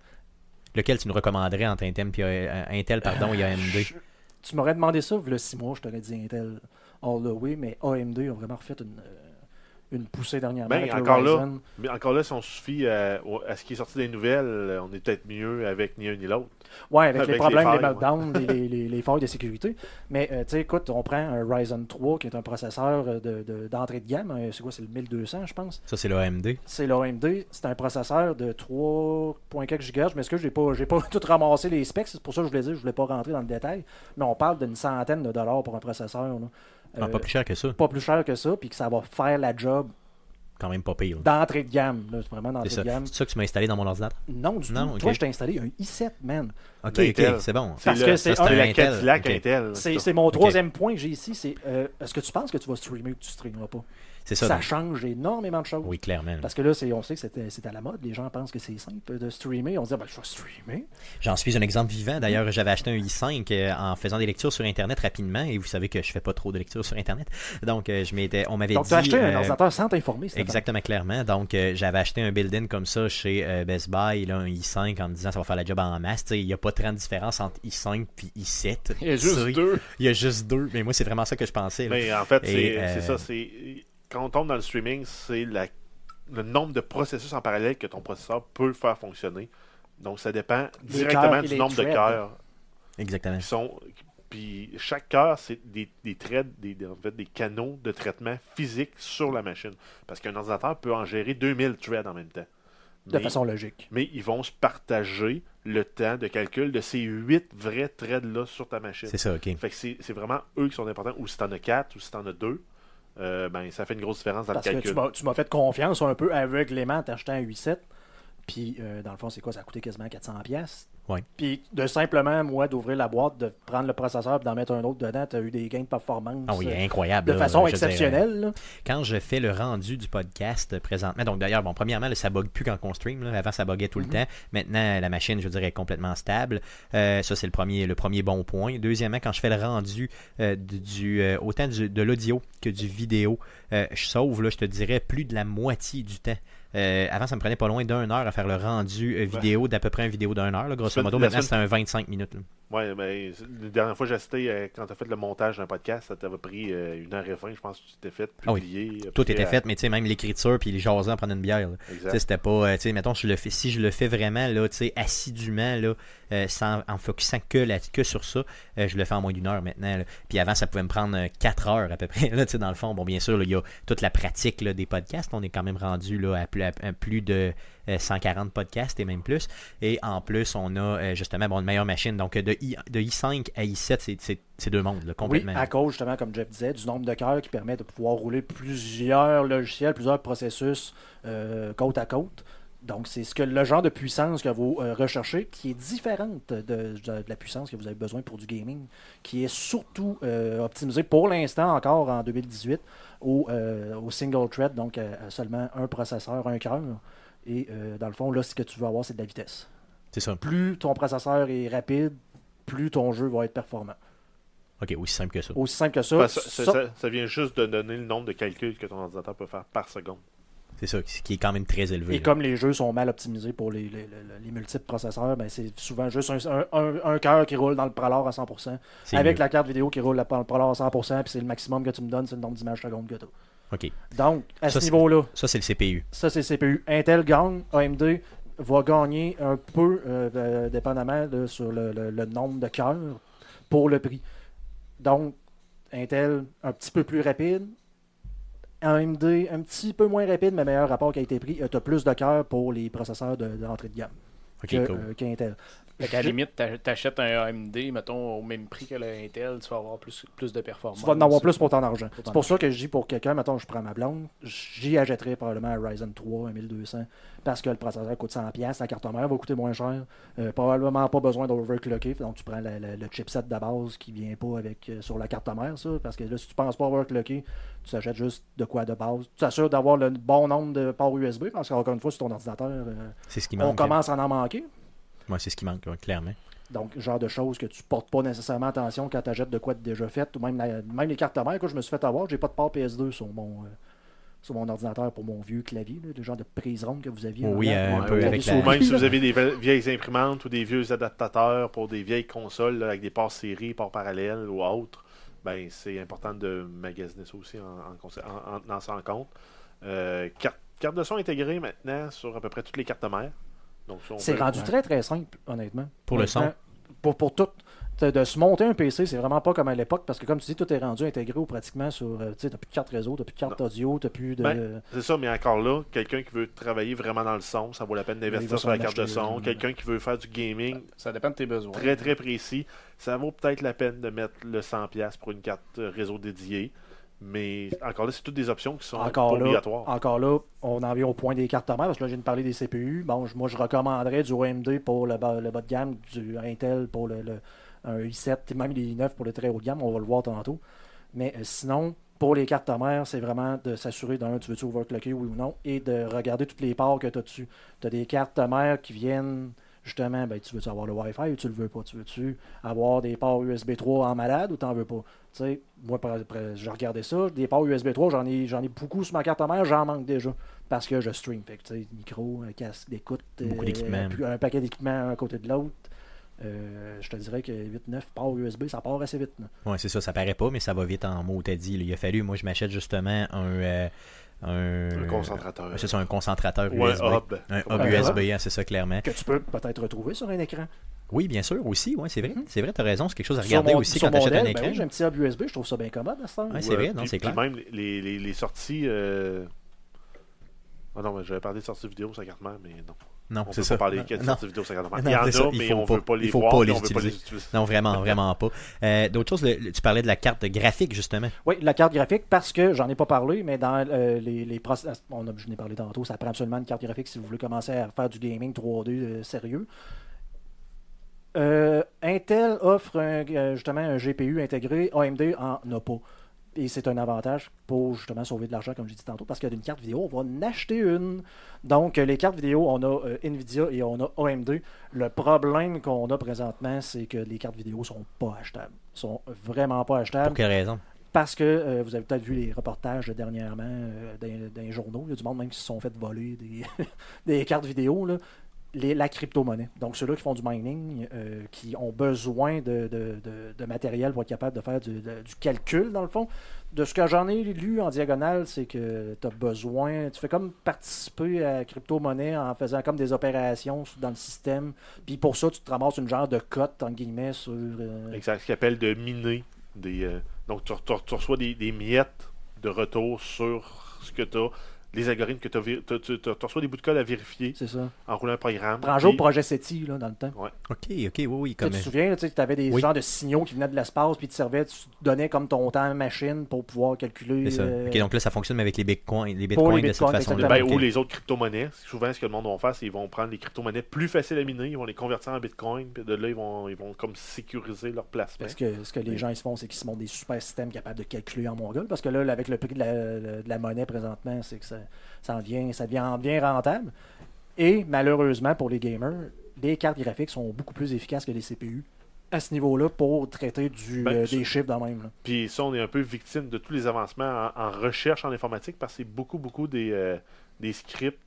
lequel tu nous recommanderais entre Intel, puis, euh, Intel pardon, et AMD Je- tu m'aurais demandé ça, il y a six mois, je t'aurais dit Intel all the way, mais AMD ont vraiment refait une, euh, une poussée dernièrement. Ben, encore là. Mais encore là, si on suffit à, au- à ce qui est sorti des nouvelles, euh, on est peut-être mieux avec ni un ni l'autre. Ouais, avec, Avec les les problèmes, les, failles, meltdowns, les, les, les- les failles de sécurité. Mais euh, tu sais, écoute, on prend un Ryzen 3 qui est un processeur euh, de- de- d'entrée de, gamme. euh, C'est quoi C'est le 1200, je pense? Ça, c'est le AMD. C'est l'AMD. C'est un processeur de 3.4 GHz. Je m'excuse, j'ai pas, j'ai pas tout ramassé les specs. C'est pour ça que je voulais dire, je voulais pas rentrer dans le détail. Mais on parle d'une centaine de dollars pour un processeur. là. Ah, Euh, pas plus cher que ça. pas plus cher que ça, puis que ça va faire la job Quand même pas pire. d'entrée de gamme. là. Vraiment d'entrée ça. de gamme. C'est ça que tu m'as installé dans mon ordinateur? Non, du Non, tout. Toi, je t'ai installé un i7, man. Ok, ok, c'est bon. C'est Parce que c'est C'est la. Cadillac. Intel. C'est c'est mon troisième point que j'ai ici. C'est euh, est-ce que tu penses que tu vas streamer ou que tu streameras pas? C'est Ça, ça. donc. change énormément de choses. Oui, clairement. Parce que là, c'est- on sait que c'est à la mode. Les gens pensent que c'est simple de streamer. On se dit, ben, je vais streamer. J'en suis un exemple vivant. D'ailleurs, j'avais acheté un i5 euh, en faisant des lectures sur Internet rapidement. Et vous savez que je fais pas trop de lectures sur Internet. Donc, euh, je m'étais, on m'avait Donc, dit. tu as acheté un euh, ordinateur sans t'informer. Stéphane. Exactement, clairement. Donc, j'avais acheté un build-in comme ça chez Best Buy, là, un i5, en me disant ça va faire la job en masse. Tu sais, Il n'y a pas tant de différence entre i5 et i7. Il y a juste Ça, deux. Il y a juste deux. Mais moi, c'est vraiment ça que je pensais. là. Mais en fait, c'est euh, ça. c'est Quand on tombe dans le streaming, c'est la- le nombre de processus en parallèle que ton processeur peut faire fonctionner. Donc, ça dépend Les directement du nombre de cœurs Exactement. qui sont. Puis chaque cœur, c'est des, des threads, des, des- en fait, des canaux de traitement physique sur la machine. Parce qu'un ordinateur peut en gérer 2000 threads en même temps. De Mais- façon logique. mais ils vont se partager le temps de calcul de ces huit vrais threads-là sur ta machine. C'est ça, ok. Fait que c'est vraiment eux qui sont importants. Ou si t'en as quatre, ou si t'en as deux, euh, ben ça fait une grosse différence dans Parce le que calcul. tu m'as- tu m'as fait confiance un peu aveuglément en t'achetant un 8.7. Puis, euh, dans le fond, c'est quoi Ça a coûté quasiment 400$. Ouais. Puis, de simplement, moi, d'ouvrir la boîte, de prendre le processeur et d'en mettre un autre dedans, tu as eu des gains de performance. Ah oui, euh, incroyable. de là, façon exceptionnelle. là. quand je fais le rendu du podcast euh, présentement, donc d'ailleurs, bon, premièrement, là, ça bug plus quand on stream. là. Avant, ça buguait tout Mhm. le temps. Maintenant, la machine, je dirais, est complètement stable. Euh, ça, c'est le premier, le premier bon point. Deuxièmement, quand je fais le rendu euh, du, euh, autant du- de l'audio que du vidéo, euh, je sauve, là, je te dirais, plus de la moitié du temps. Euh, avant, ça me prenait pas loin d'une heure à faire le rendu euh, vidéo d'à peu près une vidéo d'une heure, là, grosso modo. Maintenant, c'est un 25 minutes. là. Ouais, mais la dernière fois que j'ai assisté, euh, quand tu as fait le montage d'un podcast, ça t'avait pris euh, une heure et vingt, je pense que tu t'es fait Ah oui. publier. Tout après, était à- fait, mais tu sais, même l'écriture puis les jasants prendre une bière. c'était pas. tu sais, mettons, je le fais, si je le fais vraiment, là, tu sais, assidûment, là, sans, en focusant que, que sur ça, je le fais en moins d'une heure maintenant. là. Puis avant, ça pouvait me prendre 4 heures à peu près. Là, tu sais, dans le fond, bon, bien sûr, il y a toute la pratique là, des podcasts. On est quand même rendu là, à, plus, à- à plus de euh, 140 podcasts et même plus. Et en plus, on a euh, justement bon, une meilleure machine. Donc, de, I, de i5 à i7, c'est- deux mondes, là, Oui, complètement. à cause, justement, comme Jeff disait, du nombre de cœurs qui permet de pouvoir rouler plusieurs logiciels, plusieurs processus euh, côte à côte. Donc, c'est ce que le genre de puissance que vous euh, recherchez, qui est différente de, de- de la puissance que vous avez besoin pour du gaming, qui est surtout euh, optimisé pour l'instant encore en 2018 au, euh, au single thread, donc à, à seulement un processeur, un cœur. Et euh, dans le fond, là, ce que tu veux avoir, c'est de la vitesse. C'est ça. Plus ton processeur est rapide, plus ton jeu va être performant. Ok, aussi simple que ça. Aussi simple que ça. Ben, ça, ça- Ça- ça- ça vient juste de donner le nombre de calculs que ton ordinateur peut faire par seconde. C'est ça, qui est quand même très élevé. Et là. comme les jeux sont mal optimisés pour les, les, les- les multiples processeurs, ben c'est souvent juste un, un, un- cœur qui roule dans le pralor à 100%, C'est avec mieux. la carte vidéo qui roule dans le pralor à 100%, puis c'est le maximum que tu me donnes, c'est le nombre d'images secondes que tu Ok. Donc, à Ça, ce niveau-là, Ça, c'est le CPU. ça c'est CPU. Intel gagne, AMD va gagner un peu, euh, euh, dépendamment de- sur le, le- le nombre de cœurs pour le prix. Donc, Intel un petit peu plus rapide, AMD un petit peu moins rapide, mais meilleur rapport qualité-prix. Tu as plus de cœurs pour les processeurs de- d'entrée de, gamme Ok, que, cool. Fait qu'à la limite, t'a- t'achètes un AMD, mettons, au même prix que l'Intel, tu vas avoir plus, plus de performance. Tu vas en avoir plus pour ton argent. C'est pour ça que je dis pour quelqu'un, mettons, je prends ma blonde, j'y achèterais probablement un Ryzen 3, un 1200, parce que le processeur coûte 100$, la carte mère va coûter moins cher. Euh, probablement pas besoin d'overclocker, donc tu prends la- la- le chipset de base qui vient pas avec euh, sur la carte mère, ça, parce que là, si tu penses pas overclocker, tu achètes juste de quoi de base. Tu t'assures d'avoir le bon nombre de ports USB, parce qu'encore une fois, sur ton ordinateur, euh, C'est ce qui on manque. commence à en manquer. Moi, c'est ce qui manque, ouais, clairement. Donc, genre de choses que tu portes pas nécessairement attention quand tu achètes de quoi de déjà fait, ou même, la- même les cartes mères, que je me suis fait avoir, j'ai pas de port PS2 sur mon, euh, sur mon ordinateur pour mon vieux clavier, là, le genre de prise ronde que vous aviez. Oui, là, euh, un peu avec la- Ou même si vous avez des vieilles imprimantes ou des vieux adaptateurs pour des vieilles consoles là, avec des ports série, ports parallèles ou autres, ben c'est important de magasiner ça aussi en, en, conse- en- en tenant ça en compte. Euh, carte, carte de son intégrée maintenant sur à peu près toutes les cartes mères. C'est rendu Ouais. très très simple, honnêtement. Pour le son. Pour, pour tout. De se monter un PC, c'est vraiment pas comme à l'époque, parce que comme tu dis, tout est rendu intégré ou pratiquement sur. euh, Tu sais, t'as plus de carte réseau, t'as plus de carte audio, t'as plus de. Ben, C'est ça, mais encore là, quelqu'un qui veut travailler vraiment dans le son, ça vaut la peine d'investir s'en sur la carte de son. Quelqu'un qui veut faire du gaming Ça dépend de tes besoins. très très précis, ça vaut peut-être la peine de mettre le 100$ pour une carte euh, réseau dédiée. Mais encore là, c'est toutes des options qui sont encore pas là, obligatoires. encore là, on en vient au point des cartes mères, parce que là, je viens de parler des CPU. Bon, je- moi, je recommanderais du AMD pour le bas, le bas de gamme, du Intel pour le, le- un i7, et même les i9 pour le très haut de gamme, on va le voir tantôt. Mais euh, sinon, pour les cartes mères, c'est vraiment de s'assurer d'un, tu veux-tu overclocker, oui ou non, et de regarder toutes les ports que tu as dessus. Tu as des cartes mères qui viennent, justement, ben, tu veux-tu avoir le Wi-Fi ou tu le veux pas? Tu veux-tu avoir des ports USB 3 en malade ou t'en veux pas? Tu sais, moi, j'ai regardé ça. Des ports USB 3, j'en ai, j'en ai beaucoup sur ma carte mère, j'en manque déjà. Parce que je stream. Fait que, tu sais, micro, un casque d'écoute, Beaucoup euh, un, paquet d'équipements à côté de l'autre. Euh, je te dirais que 8-9 ports USB, ça part assez vite. Ouais, c'est ça, ça paraît pas, mais ça va vite en mots, t'as dit. là. Il a fallu, moi, je m'achète justement un. euh, un, Un concentrateur. c'est ça, un concentrateur Ou un USB. hub. Un hub un USB, hein, c'est ça, clairement. Que tu peux peut-être retrouver sur un écran. Oui, bien sûr, aussi, ouais, c'est vrai. C'est vrai, t'as raison, c'est quelque chose à Mhm. Regarder mon- aussi quand t'achètes un ben écran. oui, j'ai un petit hub USB, je trouve ça bien commode à ce temps. Ouais, c'est vrai, euh, non, c'est clair. même les, les, les sorties. euh, Ah non, mais j'avais parlé de sorties vidéo sur la carte mère, mais non. Non, On c'est peut ça. pas parler des non. sorties vidéo sur la carte mère. Non, Il y en ça, a, mais faut on pas- veut pas les voir, pas les on veut pas les utiliser. Non, vraiment, vraiment pas. Euh, D'autres choses, le- tu parlais de la carte graphique, justement. Oui, la carte graphique, parce que j'en ai pas parlé, mais dans euh, les, les process- on a, je n'ai parlé tantôt, ça prend absolument une carte graphique si vous voulez commencer à faire du gaming 3D euh, sérieux. Euh, Intel offre un, justement un GPU intégré, AMD en a pas. Et c'est un avantage pour justement sauver de l'argent, comme j'ai dit tantôt, parce qu'il y a une carte vidéo, on va en acheter une. Donc, les cartes vidéo, on a euh, Nvidia et on a AMD. Le problème qu'on a présentement, c'est que les cartes vidéo sont pas achetables. sont vraiment pas achetables. Pour quelle raison? Parce que euh, vous avez peut-être vu les reportages dernièrement euh, dans, dans les journaux. Il y a du monde même qui se sont fait voler des, des cartes vidéo. Là. Les- la crypto-monnaie. Donc, ceux-là qui font du mining, euh, qui ont besoin de, de- de- matériel pour être capable de faire du, calcul, dans le fond. De ce que j'en ai lu en diagonale, c'est que tu as besoin, tu fais comme participer à crypto-monnaie en faisant comme des opérations dans le système. Puis pour ça, tu te ramasses une genre de cote, en guillemets, sur. euh. Ce qu'ils appellent de miner. Des, euh, donc, tu reçois des, des miettes de retour sur ce que tu as, les algorithmes que tu as. Tu, tu reçois des bouts de code à vérifier c'est ça. en roulant un programme. Prends au puis- projet SETI, là, dans le temps. Ok, ok, oui, oui. Tu te souviens, tu avais des Oui. genres de signaux qui venaient de l'espace, puis tu servais, tu donnais comme ton temps machine pour pouvoir calculer. C'est ça. euh, Ok, donc là, ça fonctionne avec les bitcoins, les Pour les bitcoins de cette bitcoins, façon-là. Ben. Ou les autres crypto-monnaies. Souvent, ce que le monde va faire, c'est qu'ils vont prendre les crypto-monnaies plus faciles à miner, ils vont les convertir en bitcoin, puis de là, ils vont, ils vont comme sécuriser leur placement. Parce que ce que les gens ils se font, c'est qu'ils se montent des super systèmes capables de calculer en mongol. Parce que là, avec le prix de la, de la monnaie présentement, c'est que ça, ça, en vient, ça devient bien rentable. Et malheureusement pour les gamers, les cartes graphiques sont beaucoup plus efficaces que les CPU à ce niveau-là pour traiter du, Ben, euh, ça- des chiffres de même. là. Puis ça, on est un peu victime de tous les avancements en, en recherche en informatique parce que c'est beaucoup, beaucoup des, euh, des scripts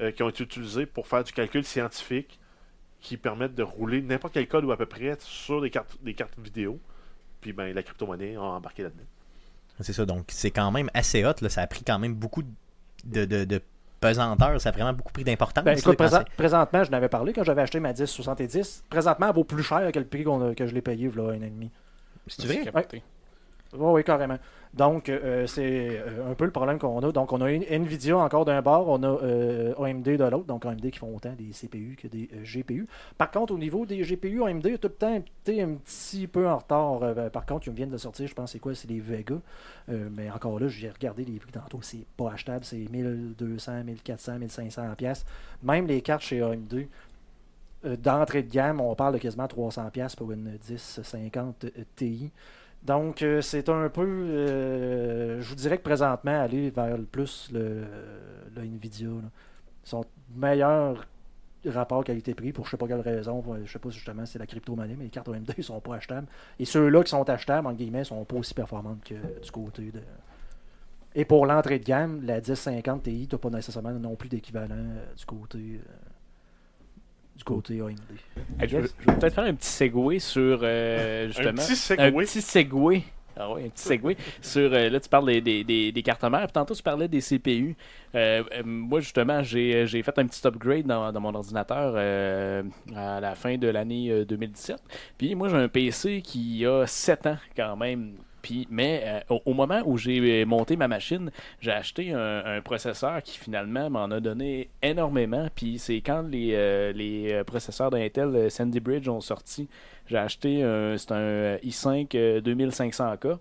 euh, qui ont été utilisés pour faire du calcul scientifique qui permettent de rouler n'importe quel code ou à peu près sur des cartes, des cartes vidéo. Puis ben, la crypto-monnaie a embarqué là-dedans. C'est ça, donc c'est quand même assez hot. Là. Ça a pris quand même beaucoup de, de, de pesanteur. Ça a vraiment beaucoup pris d'importance. Ben, présent- présentement, je n'avais parlé quand j'avais acheté ma 1070. Présentement, elle vaut plus cher que le prix a- que je l'ai payé il y a un an et demi. C'est vrai? capoté. Oui, carrément. Donc, euh, c'est euh, un peu le problème qu'on a. Donc, on a une Nvidia encore d'un bord, on a euh, AMD de l'autre. Donc, AMD qui font autant des CPU que des euh, GPU. Par contre, au niveau des GPU, AMD est tout le temps été un petit peu en retard. Euh, par contre, ils viennent de sortir, je pense, c'est quoi C'est les Vega. Mais encore là, j'ai regardé les prix tantôt, c'est pas achetable. C'est 1200, 1400, 1500 pièces. Même les cartes chez AMD. D'entrée de gamme, on parle de quasiment 300$ piastres pour une 1050 euh, Ti. Donc, euh, c'est un peu. euh, je vous dirais que présentement, aller vers le plus le, Nvidia. là. Son meilleur rapport qualité-prix pour je sais pas quelle raison. Je sais pas si justement c'est la crypto-monnaie, mais les cartes AMD ne sont pas achetables. Et ceux-là qui sont achetables, en guillemets, sont pas aussi performantes que du côté de. Et pour l'entrée de gamme, la 1050 Ti, tu n'as pas nécessairement non plus d'équivalent euh, du côté. Du côté AMD. Hey, je, veux- je vais peut-être faire un petit segway sur euh, justement. Un petit Un segway. petit segway. Ah oui, un petit segway. sur, euh, là, tu parles des, des, des, des cartes mères, puis tantôt tu parlais des CPU. Euh, moi, justement, j'ai j'ai fait un petit upgrade dans, dans mon ordinateur euh, à la fin de l'année euh, 2017. Puis moi, j'ai un PC qui a 7 ans quand même. Mais euh, au, moment où j'ai monté ma machine, j'ai acheté un, processeur qui finalement m'en a donné énormément. Puis c'est quand les, euh, les euh, processeurs d'Intel euh, Sandy Bridge ont sorti, j'ai acheté un, un i5 euh, 2500K.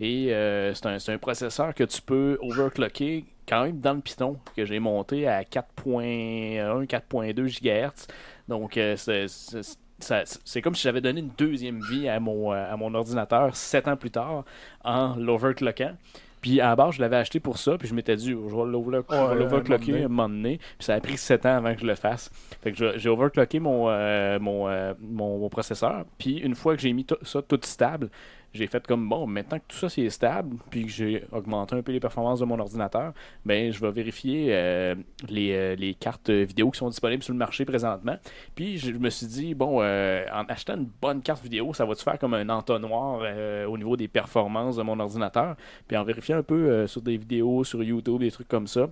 Et euh, c'est un, un processeur que tu peux overclocker quand même dans le Python, que j'ai monté à 4.1, 4.2 GHz. Donc, euh, c'est- c'est comme si j'avais donné une deuxième vie à mon, euh, à mon ordinateur sept ans plus tard en l'overclockant. Puis à la base, je l'avais acheté pour ça, puis je m'étais dit, je vais l'overclock- je vais Ouais, l'overclocker un un moment donné. Puis ça a pris sept ans avant que je le fasse. Fait que j'ai overclocké mon, euh, mon, euh, mon, mon processeur. Puis une fois que j'ai mis ça tout stable, j'ai fait comme bon, maintenant que tout ça c'est stable, puis que j'ai augmenté un peu les performances de mon ordinateur, ben je vais vérifier euh, les, euh, les cartes vidéo qui sont disponibles sur le marché présentement. Puis je, me suis dit, bon, euh, en achetant une bonne carte vidéo, ça va-tu faire comme un entonnoir au niveau des performances de mon ordinateur? Puis en vérifiant un peu sur des vidéos, sur YouTube, des trucs comme ça,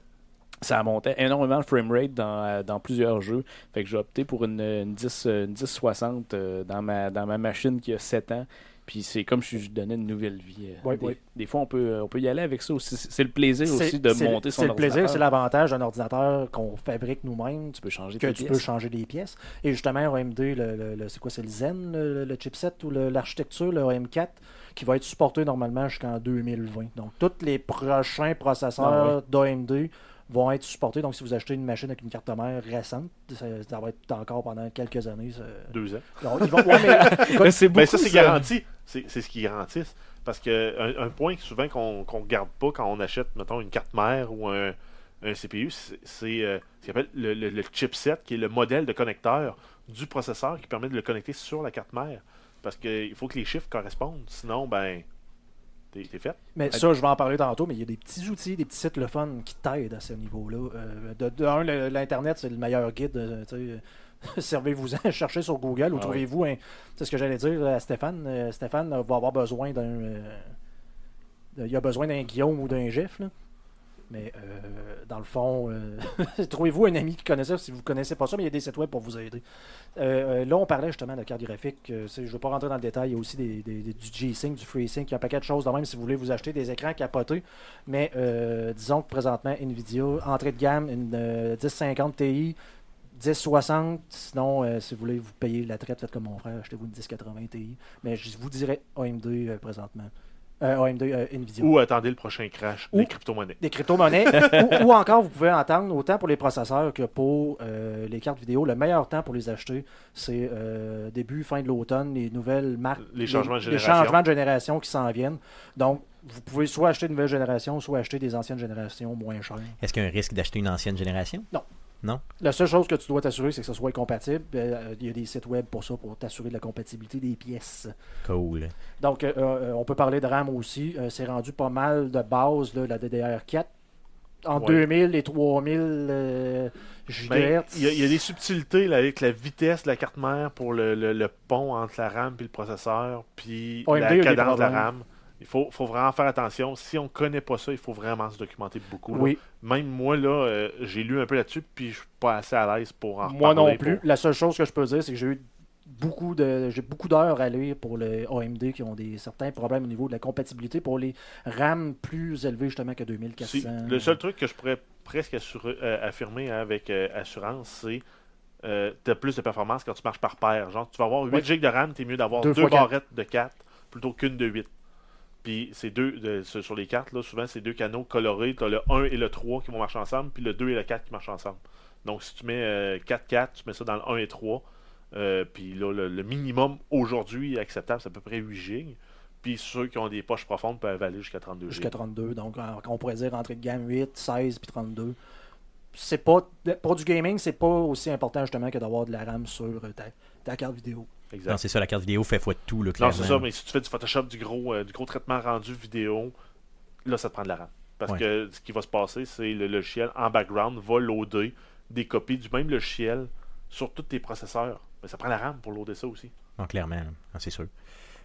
ça montait énormément le framerate dans, dans plusieurs jeux. Fait que j'ai opté pour une, une 10, euh, une 1060 euh, dans, ma, dans ma machine qui a 7 ans. Puis c'est comme si je donnais une nouvelle vie. euh, Ouais, des, ouais. des fois, on peut, on peut y aller avec ça aussi. C'est le plaisir aussi de monter son C'est le plaisir, ordinateur. c'est l'avantage d'un ordinateur qu'on fabrique nous-mêmes. Tu peux changer que tu pièces. peux changer les pièces. Et justement, AMD, le, le- le- c'est quoi, c'est le Zen, le, le chipset ou l'architecture, le AM4, qui va être supporté normalement jusqu'en 2020. Donc, tous les prochains processeurs Ah d'AMD vont être supportés. Donc, si vous achetez une machine avec une carte mère récente, ça, ça va être encore pendant quelques années. ça- Deux ans. Alors, ils vont- ouais, mais- c'est ça, c'est garanti. C'est ce qu'ils garantissent. Parce que un, un point souvent qu'on qu'on regarde pas quand on achète, mettons, une carte mère ou un, un CPU, c'est c'est, euh, ce qu'on appelle le, le- le chipset, qui est le modèle de connecteur du processeur qui permet de le connecter sur la carte mère. Parce qu'il faut que les chiffres correspondent. Sinon, ben, t'es fait. Mais ça, je vais en parler tantôt, mais il y a des petits outils, des petits sites le fun qui t'aident à ce niveau-là. Euh, de, de un, l'Internet, c'est le meilleur guide. euh, tu sais, euh, Servez-vous-en, cherchez sur Google ou Ah trouvez-vous un. C'est ce que j'allais dire à Stéphane. Euh, Stéphane va avoir besoin d'un. euh, il a besoin d'un Guillaume ou d'un GIF. Là. Mais euh, dans le fond, euh, trouvez-vous un ami qui connaît ça si vous ne connaissez pas ça, mais il y a des sites web pour vous aider. Euh, là, on parlait justement de carte graphique. je ne veux pas rentrer dans le détail. Il y a aussi du G-Sync, du FreeSync. Il y a un paquet de choses de même si vous voulez vous acheter des écrans capotés. Mais disons que présentement, Nvidia, entrée de gamme, une euh, 1050 Ti, 1060. Sinon, si vous voulez vous payer la traite, faites comme mon frère, achetez-vous une 1080 Ti. Mais je vous dirais AMD présentement. Euh, AMD, euh, Nvidia. Ou attendez le prochain crash Ou- des crypto-monnaies. des crypto-monnaies. ou, ou encore, vous pouvez entendre, autant pour les processeurs que pour euh, les cartes vidéo, le meilleur temps pour les acheter, c'est euh, début, fin de l'automne, les nouvelles marques, Les changements de les génération. changements de génération qui s'en viennent. Donc, vous pouvez soit acheter une nouvelle génération, soit acheter des anciennes générations moins chères. Est-ce qu'il y a un risque d'acheter une ancienne génération? La seule chose que tu dois t'assurer, c'est que ce soit compatible. Euh, Il y a des sites web pour ça, pour t'assurer de la compatibilité des pièces. Cool. Donc, euh, euh, on peut parler de RAM aussi. Euh, c'est rendu pas mal de base, là, la DDR4. En Ouais. 2000 et 3000 euh, Ben, gigahertz. Il y, a- il y a des subtilités là, avec la vitesse de la carte mère pour le, le- le pont entre la RAM et le processeur, puis AMD a la cadence de la problèmes. RAM. Il faut, faut vraiment faire attention. Si on ne connaît pas ça, il faut vraiment se documenter beaucoup. là. Même moi, là, euh, j'ai lu un peu là-dessus, puis je suis pas assez à l'aise pour en moi non plus. pour- La seule chose que je peux dire, c'est que j'ai eu beaucoup de j'ai beaucoup d'heures à lire pour les AMD qui ont des certains problèmes au niveau de la compatibilité pour les RAM plus élevés justement que 2400. Si, le seul truc que je pourrais presque assurer- euh, affirmer avec euh, assurance, c'est euh, tu as plus de performance quand tu marches par paire. Genre, tu vas avoir 8 Oui. GB de RAM, tu es mieux d'avoir Deux deux, barrettes de 4 plutôt qu'une de 8. Puis c'est deux, de- sur les cartes, là, souvent c'est deux canaux colorés. Tu as le 1 et le 3 qui vont marcher ensemble, puis le 2 et le 4 qui marchent ensemble. Donc si tu mets euh, 4-4, tu mets ça dans le 1 et 3. euh, puis là, le, le minimum aujourd'hui acceptable, c'est à peu près 8 GB. Puis ceux qui ont des poches profondes peuvent aller jusqu'à 32 GB. jusqu'à 32. Donc, euh, on pourrait dire entrée de gamme 8, 16 puis 32. C'est pas pour du gaming, c'est pas aussi important justement que d'avoir de la RAM sur euh, ta, ta carte vidéo. Exact. Non, c'est ça, la carte vidéo fait foi de tout, là, Non, clairement. c'est ça, mais si tu fais du Photoshop, du gros, euh, du gros traitement rendu vidéo, là, ça te prend de la RAM. Parce Ouais. que ce qui va se passer, c'est le logiciel en background va loader des copies du même logiciel sur tous tes processeurs. Mais ça prend la RAM pour loader ça aussi. Non, clairement, là. Ah, c'est sûr.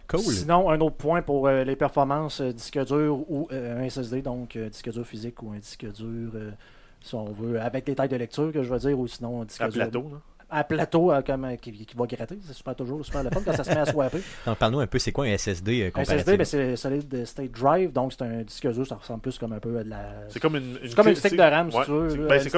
Cool. Sinon, un autre point pour euh, les performances euh, disque dur ou euh, un SSD, donc euh, disque dur physique ou un disque dur, euh, si on veut, avec des tailles de lecture, que je veux dire, ou sinon un disque À dur plateau, là. À plateau euh, comme, euh, qui, qui va gratter. C'est super toujours super le fun quand ça se met à swapper. Parle-nous un peu, c'est quoi un SSD euh, Un? SSD, ben, c'est Solid State Drive, donc c'est un disque dur, ça ressemble plus comme un peu à de la. C'est comme une, C'est comme clé- une stick de RAM, si ouais, tu veux, c'est- là, ben, une c'est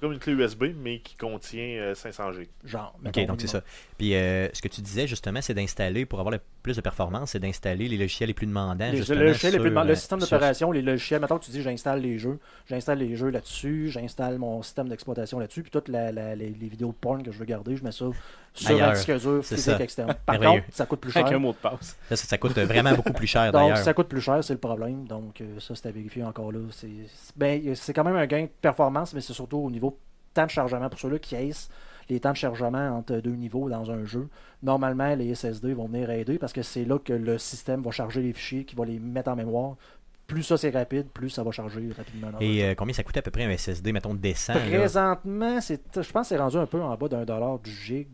comme, ouais, une clé USB, mais qui contient euh, 500 G. Genre. Ok, donc c'est ça. Puis euh, ce que tu disais justement, c'est d'installer, pour avoir le plus de performance, c'est d'installer les logiciels les plus demandants. Les- justement, le, logiciel les plus le euh, système sur- d'opération, les logiciels, maintenant que tu dis j'installe les jeux, j'installe les jeux là-dessus, j'installe mon système d'exploitation là-dessus, puis toutes la- la- les, les vidéos de porn que je veux garder, je mets ça sur Ailleurs. un disque dur physique ça. externe. Par contre, ça coûte plus cher. Avec un mot de passe. Ça, ça, ça coûte vraiment beaucoup plus cher Donc, d'ailleurs. ça coûte plus cher, c'est le problème. Donc, euh, ça, c'est à vérifier encore là. C'est ben, c'est quand même un gain de performance, mais c'est surtout au niveau temps de chargement. Pour ceux-là qui haïssent les temps de chargement entre deux niveaux dans un jeu, normalement, les SSD vont venir aider parce que c'est là que le système va charger les fichiers, qui va les mettre en mémoire. Plus ça, c'est rapide, plus ça va charger rapidement. Et euh, combien ça coûte à peu près un SSD, mettons, décent? Présentement, c'est, je pense que c'est rendu un peu en bas d'un dollar du gig.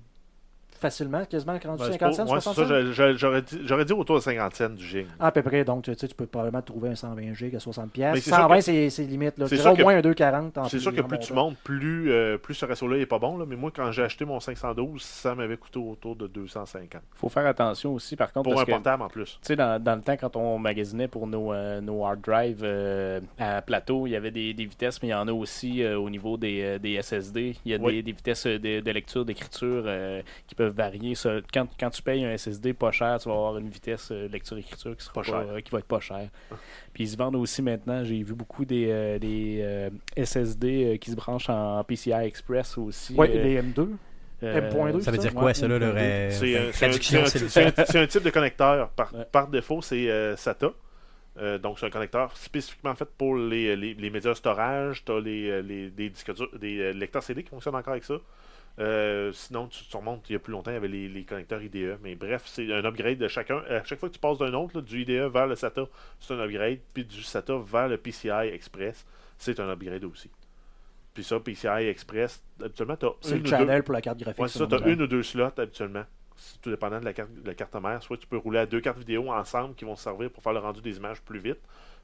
Facilement, quasiment rendu Ben, c'est 50 pas- cents, ouais, 60 c'est ça, cents. j'aurais dit, j'aurais dit autour de 50 cents du gig. À peu près, donc tu sais, tu peux probablement trouver un 120 GB à 60$. Mais pièces c'est sûr 120, que- c'est c'est limite. Là. Sûr au que- moins un 240. en C'est sûr que plus tu montes, plus, euh, plus ce ratio-là est pas bon. Là. Mais moi, quand j'ai acheté mon 512, ça m'avait coûté autour de 250. faut faire attention aussi, par contre, Pour parce un que, portable en plus. Tu sais, dans, dans le temps, quand on magasinait pour nos, euh, nos hard drives euh, à plateau, il y avait des, des vitesses, mais il y en a aussi euh, au niveau des, des SSD. Il y a Oui. des, des vitesses de, de lecture, d'écriture euh, qui peuvent varier. Ça, quand, quand tu payes un SSD pas cher, tu vas avoir une vitesse euh, lecture-écriture qui, sera Pas euh, qui va être pas chère. Puis ils se vendent aussi maintenant, j'ai vu beaucoup des, euh, des euh, SSD euh, qui se branchent en PCI Express aussi. Oui, euh, les M2. euh, M.2, Ça veut dire quoi, ça, là, leur traduction, c'est un- type de connecteur. Par, Ouais. par défaut, c'est euh, SATA. Euh, donc, c'est un connecteur spécifiquement fait pour les, les, les médias storage. Tu as les, les, des, disques des lecteurs CD qui fonctionnent encore avec ça. Euh, sinon, tu, tu remontes il y a plus longtemps, il y avait les, les connecteurs IDE. Mais bref, c'est un upgrade de chacun. À chaque fois que tu passes d'un autre, là, du IDE vers le SATA, c'est un upgrade. Puis du SATA vers le PCI Express, c'est un upgrade aussi. Puis ça, PCI Express, habituellement, tu as C'est une le ou deux. channel pour la carte graphique. Ouais, ça, tu as une ou deux slots habituellement. C'est tout dépendant de la carte, de la carte mère. Soit tu peux rouler à deux cartes vidéo ensemble qui vont se servir pour faire le rendu des images plus vite.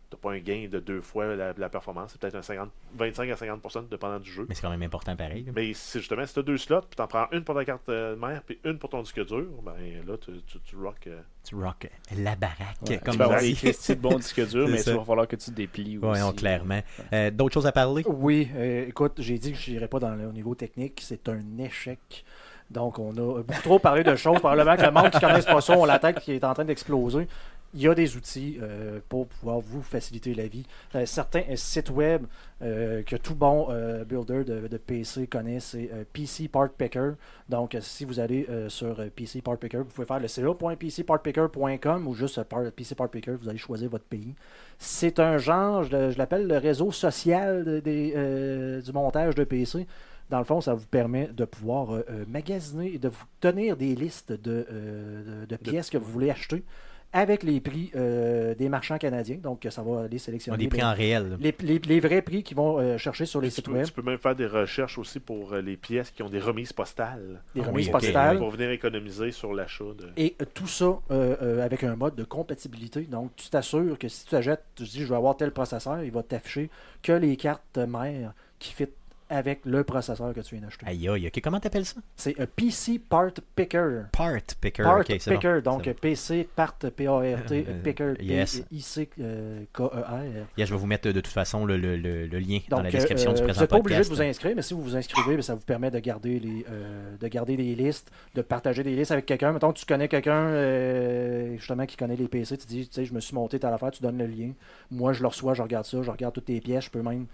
Tu pas un gain de deux fois la, la performance. C'est peut-être un 50, 25 à 50% dépendant du jeu. Mais c'est quand même important pareil. là. Mais c'est justement, si tu as deux slots, puis tu en prends une pour ta carte euh, mère, puis une pour ton disque dur, ben là, tu, tu, tu rock. euh, Tu rock la baraque, Ouais, comme tu vas avoir on des de bons disques durs, mais ça. il va falloir que tu déplies Ouais, aussi. non, clairement. Euh, D'autres choses à parler? Oui, euh, écoute, j'ai dit que je n'irai pas dans le, au niveau technique. C'est un échec. Donc, on a beaucoup trop parlé de choses. Probablement que le monde qui ne connaisse pas ça, on la tête qui est en train d'exploser. Il y a des outils euh, pour pouvoir vous faciliter la vie. Euh, certains euh, sites web que tout bon builder de, de PC connaît, c'est PC Part Picker. Donc, si vous allez sur PC Part Picker, vous pouvez faire le ca.pcpartpicker.com ou juste PC Part Picker, vous allez choisir votre pays. C'est un genre, je, le- je l'appelle le réseau social de- du montage de PC. Dans le fond, ça vous permet de pouvoir euh, magasiner et de vous tenir des listes de, euh, de- de pièces que vous voulez acheter avec les prix euh, des marchands canadiens. Donc, ça va a sélectionner des prix les, en réel. les- les- les vrais prix qu'ils vont euh, chercher sur les tu, sites peux, web. tu peux même faire des recherches aussi pour euh, les pièces qui ont des remises postales. Des Ah remises oui, postales. Pour venir économiser sur l'achat de. Et euh, tout ça euh, euh, avec un mode de compatibilité. Donc, tu t'assures que si tu achètes, tu te dis je vais avoir tel processeur, il va t'afficher que les cartes mères qui fit avec le processeur que tu viens d'acheter. Aïe, aïe, ok. Comment t'appelles ça? C'est un PC Part Picker. Part Picker. Part ok, c'est bon. Picker, donc bon. PC Part P-A-R-T, Euh, Picker, yes. P-I-C-K-E-R. Yeah, je vais vous mettre de toute façon le, le- le- le lien dans la description euh, du vous présent n'êtes pas obligé de podcast. vous inscrire, mais si vous vous inscrivez, ben, ça vous permet de garder, les, euh, de garder des listes, de partager des listes avec quelqu'un. Mettons que tu connais quelqu'un euh, justement qui connaît les PC, tu dis, tu sais, je me suis monté à l'affaire, tu donnes le lien. Moi, je le reçois, je regarde ça, je regarde toutes tes pièces, je peux même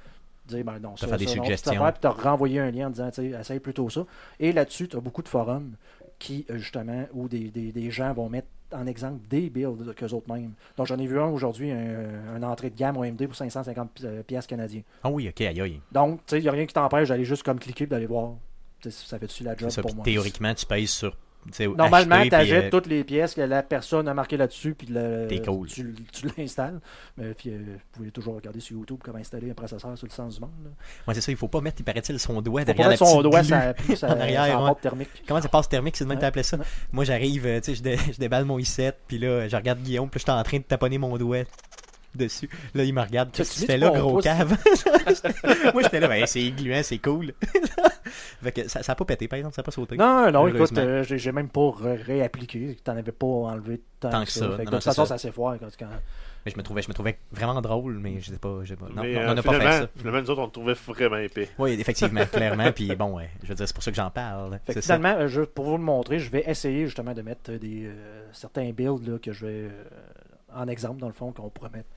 dire, ben non, ça, faire des ça, non, suggestions. affaire, puis te renvoyer un lien en disant, essaye plutôt ça. Et là-dessus, tu as beaucoup de forums qui, euh, justement, où des, des- des gens vont mettre en exemple des builds qu'eux autres mêmes. Donc, j'en ai vu un aujourd'hui, un, un entrée de gamme OMD pour 550 pi- euh, pièces canadiens. Ah oui, ok, aïe, aïe. Donc, tu sais, il n'y a rien qui t'empêche d'aller juste comme cliquer et d'aller voir. Ça fait-tu la job ça. pour moi? théoriquement, tu payes sur. Normalement, tu achètes euh, toutes les pièces que la personne a marquées là-dessus, puis le- cool. tu, tu l'installes. Mais puis, euh, vous pouvez toujours regarder sur YouTube comment installer un processeur sur le sens du monde. Ouais, c'est ça, il faut pas mettre, il paraît-il, son doigt derrière la son doigt ça en arrière, ça ouais. thermique. Comment ça passe thermique, c'est de même Ouais. t'appelais ça? Moi, j'arrive, euh, tu sais, je, dé- je déballe mon i7, puis là, je regarde Guillaume, puis je suis en train de taponner mon doigt dessus. Là, il me regarde, Tu- qu'est-ce que tu tu mets fais là, gros pouce. cave? Moi, j'étais là, ben, c'est gluant, c'est cool. fait que ça, ça a pas pété, par exemple, ça a pas sauté. Non, non, écoute, euh, j'ai même pas ré- réappliqué. Tu n'en avais pas enlevé tant, Tant que que ça. ça. Fait que Non, de toute façon, ça. s'est foire. Quand, quand- Mais je me trouvais, je me trouvais vraiment drôle, mais je sais pas, je sais pas. Non, Mais, non, euh, on n'a pas fait ça. finalement, nous autres, on le trouvait vraiment épais. Oui, effectivement, clairement. Puis bon, ouais, je veux dire, c'est pour ça que j'en parle. Fait que ça. finalement, euh, je- pour vous le montrer, je vais essayer justement de mettre des, euh, certains builds là, que je vais euh, en exemple, dans le fond, qu'on pourrait mettre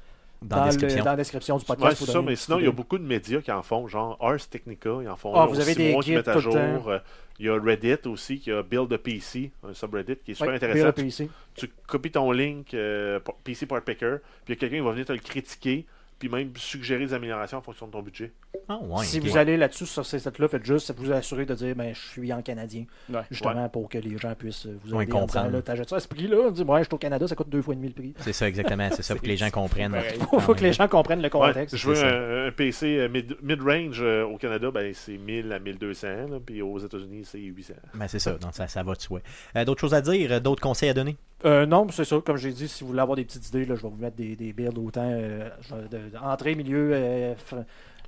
Dans la le- description. dans la description du Ouais, podcast. c'est pour ça, mais sinon, il y a beaucoup de médias qui en font, genre Ars Technica, ils en font Ah, vous avez des mois qui mettent à jour. Euh, Il y a Reddit aussi, qui a Build a PC, un subreddit qui est super Ouais, intéressant. Build a PC. Tu copies ton link euh, PC Part Picker, puis il y a quelqu'un qui va venir te le critiquer, puis même suggérer des améliorations en fonction de ton budget. Ah, ouais, si vous allez là-dessus sur ces sites-là, faites juste vous assurer de dire ben, je suis en canadien. Ouais. Justement pour que les gens puissent vous Ouais, aider en disant, comprendre. là, T'achètes ça à ce prix-là dit Ouais, je suis au Canada, ça coûte deux fois et demi le prix. C'est ça, exactement. C'est ça, pour que les gens comprennent. Il faut que les gens comprennent le Ouais, contexte. je veux un, un PC euh, mid- mid-range euh, au Canada, ben, c'est 1000 à 1200, là, puis aux États-Unis, c'est 800. Ben, c'est ça, donc ça, ça va de soi. Euh, d'autres choses à dire, euh, d'autres conseils à donner? Euh, non, c'est ça. Comme j'ai dit, si vous voulez avoir des petites idées, là, je vais vous mettre des, des builds autant euh, de, de- entrée, milieu, euh,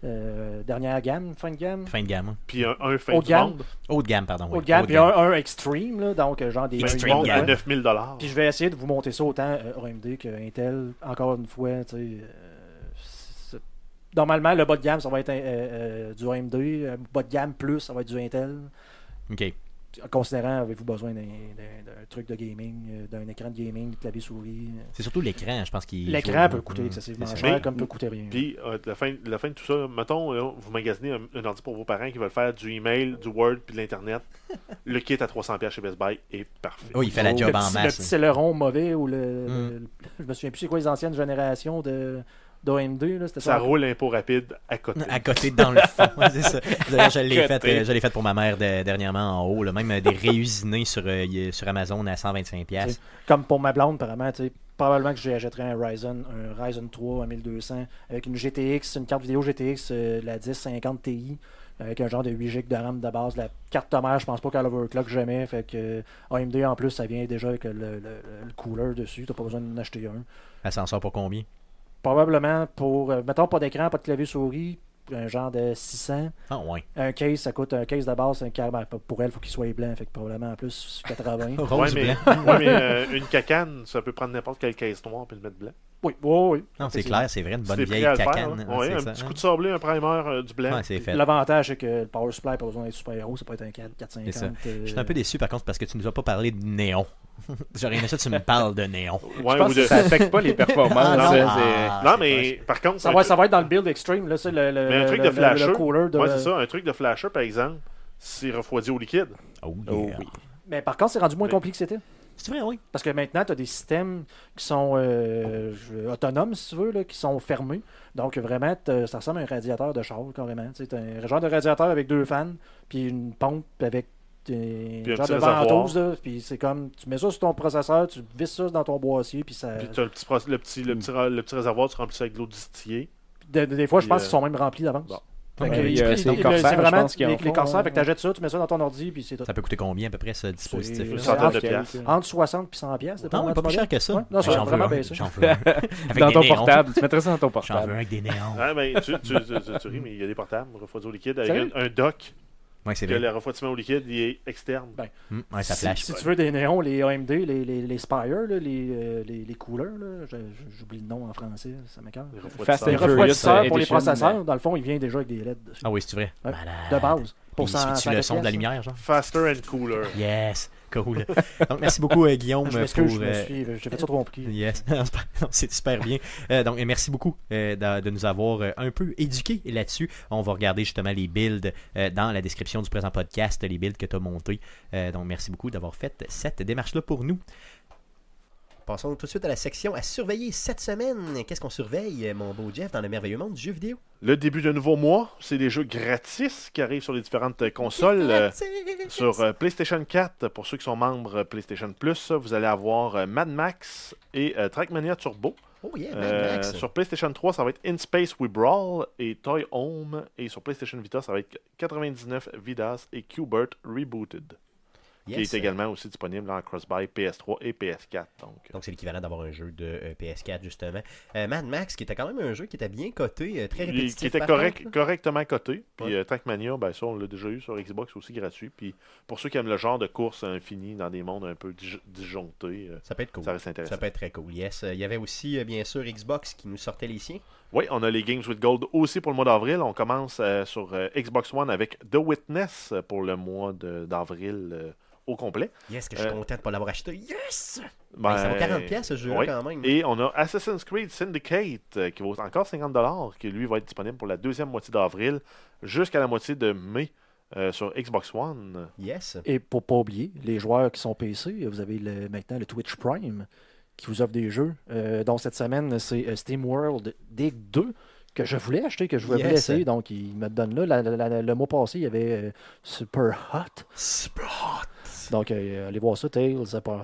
euh, dernière gamme, fin de gamme? Fin de gamme. Puis un, un fin Haut de gamme? monde, Haut de gamme, pardon. Haut de gamme, Haut puis un, un extreme, là, donc euh, genre des Extreme monde à gamme. 9000 dollars. Puis je vais essayer de vous monter ça autant euh, AMD que Intel. Encore une fois, tu sais. euh, Normalement, le bas de gamme, ça va être euh, euh, du AMD. bas de gamme plus, ça va être du Intel. Ok. Considérant, avez-vous besoin d'un truc de gaming, euh, d'un écran de gaming, de clavier souris. euh? C'est surtout l'écran, je pense qu'il. L'écran peut coûter excessivement cher, Mais- comme peut coûter rien. Puis, euh, la, fin, la fin de tout ça, mettons, là, vous magasinez un, un ordi pour vos parents qui veulent faire du email, du Word, puis de l'Internet. le kit à 300$ chez Best Buy est parfait. Oui, il fait la le job petit, en le masse. petit céleron mauvais ou le, Mm. le- Je me souviens plus c'est quoi les anciennes générations de d'AMD. là, C'était Ça ça. roule impôt rapide à côté. À côté, dans le fond. Ouais, c'est ça. D'ailleurs, je l'ai fait, euh, je l'ai fait pour ma mère de- dernièrement en haut. là. Même euh, des réusinés sur, euh, sur Amazon à 125$. piastres. Comme pour ma blonde, apparemment, tu sais, probablement que j'achèterais un Ryzen, un Ryzen 3 à 1200 avec une GTX, une carte vidéo GTX, euh, la 1050 Ti, avec un genre de 8 GB de RAM de base. La carte mère, je pense pas qu'elle overclock jamais. Fait que euh, AMD en plus, ça vient déjà avec le, le- le cooler dessus. T'as pas besoin d'en acheter un. Elle s'en sort pour combien? Probablement pour, euh, mettons, pas d'écran, pas de clavier souris, un genre de 600. Ah, ouais. Un case, ça coûte un case de base, un câble. Pour elle, il faut qu'il soit blanc. Fait que probablement en plus 80. Ouais, mais, blanc. ouais, mais euh, une cacane, ça peut prendre n'importe quelle caisse noire et le mettre blanc. Oui, oui, oui. Non, c'est clair, c'est vrai, une bonne vieille faire, cacane. hein. Ah, c'est un ça, petit hein. coup de sablé, un primer, euh, du blanc. Ouais, c'est fait. L'avantage, c'est que le power supply n'a pas besoin d'être super héros, ça peut être un 4, 450. C'est ça. euh, Je suis un peu déçu par contre parce que tu nous as pas parlé de néon. J'aurais aimé ça que tu me parles de néon. Ouais, Je pense ou que de- ça affecte pas les performances. Ah, non. c'est- Ah, Non, mais par contre, Ça va, ça va être dans le build extreme, là, c'est le, le, Mais un le- truc le- de flasher. le cooler de... Ouais, c'est ça. Un truc de flasher, par exemple, c'est refroidi au liquide. Oh, Oh oui. Mais par contre, c'est rendu moins compliqué que c'était. C'est vrai, oui. Parce que maintenant, tu as des systèmes qui sont euh, je- autonomes, si tu veux, là, qui sont fermés. Donc, vraiment, ça ressemble à un radiateur de char, carrément. Tu un genre de radiateur avec deux fans, puis une pompe avec des Puis genre de ventouse. là, Puis c'est comme, tu mets ça sur ton processeur, tu visses ça dans ton boîtier, puis ça... Puis tu as le petit, le, petit, le, petit, le petit réservoir, tu remplis ça avec de l'eau distillée. De- de- des fois, je pense euh, qu'ils sont même remplis d'avance. bon. Fait que il- c'est les vraiment les, les fait que t'achètes ça, tu mets ça dans ton ordi, puis c'est tout. Ça peut coûter combien à peu près ce dispositif Une centaine de entre- piastres. Entre 60 et 100 pièces. Non, pas plus cher que ça. Ouais, non, ça J'en veux un. J'en Dans ton portable. Tu mettrais ça dans ton J'en veux portable. un avec des néons. Ah, ben, tu, ris, mais il y a des portables refroidis au liquide avec un dock. Ouais, c'est Que le refroidissement au liquide, il est externe. Ben, ouais, ça si, flash. si tu veux des néons, les AMD, les, les, les Spire, là, les, euh, les, les coolers, j'oublie le nom en français, ça m'écoeure. Les Fast refroidisseurs. Les and Furious, refroidisseurs pour les processeurs, dans le fond, il vient déjà avec des LED dessus. Ah oui, c'est vrai. Ouais. De base. Pour 100 suit-tu le son de la lumière, genre? Faster and cooler. Yes. Cool. Donc, merci beaucoup, euh, Guillaume, Je je pour. me euh, suis, j'ai fait ça trop compliqué. Yes, c'est super bien. Euh, donc, euh, merci beaucoup euh, de, de nous avoir euh, un peu éduqués là-dessus. On va regarder justement les builds euh, dans la description du présent podcast, les builds que tu as montés. Euh, donc, merci beaucoup d'avoir fait cette démarche-là pour nous. Passons tout de suite à la section à surveiller cette semaine. Qu'est-ce qu'on surveille, mon beau Jeff, dans le merveilleux monde du jeu vidéo? Le début d'un nouveau mois, c'est des jeux gratis qui arrivent sur les différentes consoles. Euh, Sur euh, PlayStation 4, pour ceux qui sont membres euh, PlayStation Plus, vous allez avoir Mad Max et Trackmania Turbo. Oh yeah, Mad Max. sur PlayStation 3, ça va être In Space We Brawl et Toy Home. Et sur PlayStation Vita, ça va être 99 Vidas et Qbert Rebooted. Qui est également aussi disponible en cross-buy PS3 et PS4. Donc, Donc c'est l'équivalent d'avoir un jeu de euh, PS4 justement. Euh, Mad Max qui était quand même un jeu qui était bien coté, euh, très répétitif. qui était correct, contre, correctement coté. Puis Ouais. Trackmania, ben, ça, on l'a déjà eu sur Xbox aussi gratuit. Puis pour ceux qui aiment le genre de course infinie dans des mondes un peu dij- disjonctés, Ça peut être cool. ça reste intéressant. Ça peut être très cool, yes. Il y avait aussi, bien sûr, Xbox qui nous sortait les siens. Oui, on a les Games with Gold aussi pour le mois d'avril. On commence euh, sur euh, Xbox One avec The Witness pour le mois d'avril au complet. Yes, que je suis Euh, content de ne pas l'avoir acheté. Yes! Ben, Ben, ça vaut 40 pièces ce jeu-là oui. quand même. Et on a Assassin's Creed Syndicate euh, qui vaut encore 50$, qui lui va être disponible pour la deuxième moitié d'avril jusqu'à la moitié de mai euh, sur Xbox One. Yes. Et pour pas oublier, les joueurs qui sont PC, vous avez le- maintenant le Twitch Prime qui vous offre des jeux. Euh, donc cette semaine, c'est euh, Steam World Dig 2 que je voulais acheter, que je voulais Yes. essayer. Donc il me donne là. La- la- la- le mois passé, il y avait euh, Super Hot. Super hot. Donc euh, allez voir ça, Tales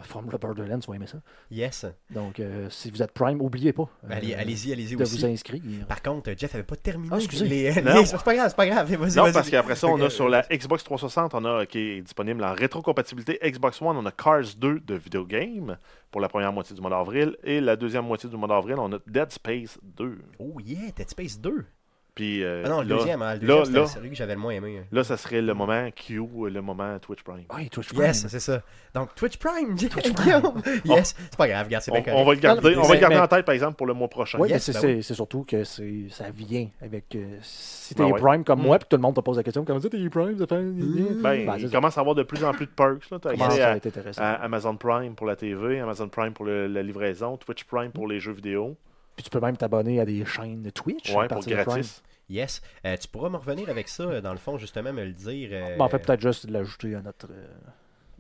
from the Borderlands, vous aimez ça. Yes. Donc euh, si vous êtes Prime, oubliez pas euh, Ben, allez- allez-y, allez-y de aussi. vous inscrire. Par contre, Jeff avait pas terminé. Ah, excusez. les- Non. les- C'est pas grave, c'est pas grave. Vas-y, Non, vas-y. parce qu'après ça, on a sur la Xbox 360, on a qui est disponible en rétrocompatibilité Xbox One, on a Cars 2 de Video Game pour la première moitié du mois d'avril. Et la deuxième moitié du mois d'avril, on a Dead Space 2. Oh yeah, Dead Space 2. Puis euh, Ah non, le là, deuxième, hein, le deuxième, c'était celui que j'avais le moins aimé. hein. là, ça serait le moment Q, le moment Twitch Prime. Oui, Twitch Prime. Yes, c'est ça. Donc Twitch Prime, Guillaume. Yes, c'est pas grave, regarde, c'est On, bien correct. on va le garder, Non, on va le garder mais- en tête, par exemple, pour le mois prochain. Oui, mais Yes, c'est ben c'est- surtout que c'est ça vient avec. euh, si t'es Ben ouais. Prime comme Mm. moi, puis tout le monde te pose la question, comment ça t'es Prime ça fait... Ben, Ben, il commence à avoir de plus en plus de perks. Là. Commence accès à à, être intéressant? à Amazon Prime pour la TV, Amazon Prime pour le- la livraison, Twitch Prime pour les jeux vidéo. Puis tu peux même t'abonner à des chaînes de Twitch. Ouais, pour gratis. Yes. Euh, tu pourras me revenir avec ça, euh, dans le fond, justement, me le dire. euh, Ben, en fait, peut-être juste de l'ajouter à notre.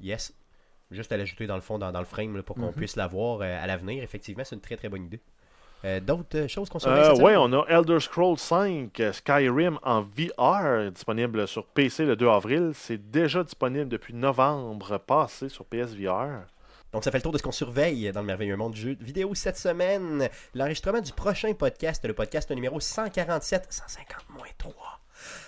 Yes. Juste à l'ajouter dans le fond, dans, dans le frame, là, pour qu'on Mhm. puisse l'avoir euh, à l'avenir. Effectivement, c'est une très très bonne idée. Euh, D'autres choses qu'on surveille Euh, oui, on a Elder Scrolls 5 euh, Skyrim en VR disponible sur PC le 2 avril. C'est déjà disponible depuis novembre passé sur PSVR. Donc, ça fait le tour de ce qu'on surveille dans le merveilleux monde du jeu vidéo cette semaine. L'enregistrement du prochain podcast, le podcast numéro 147, 150-3,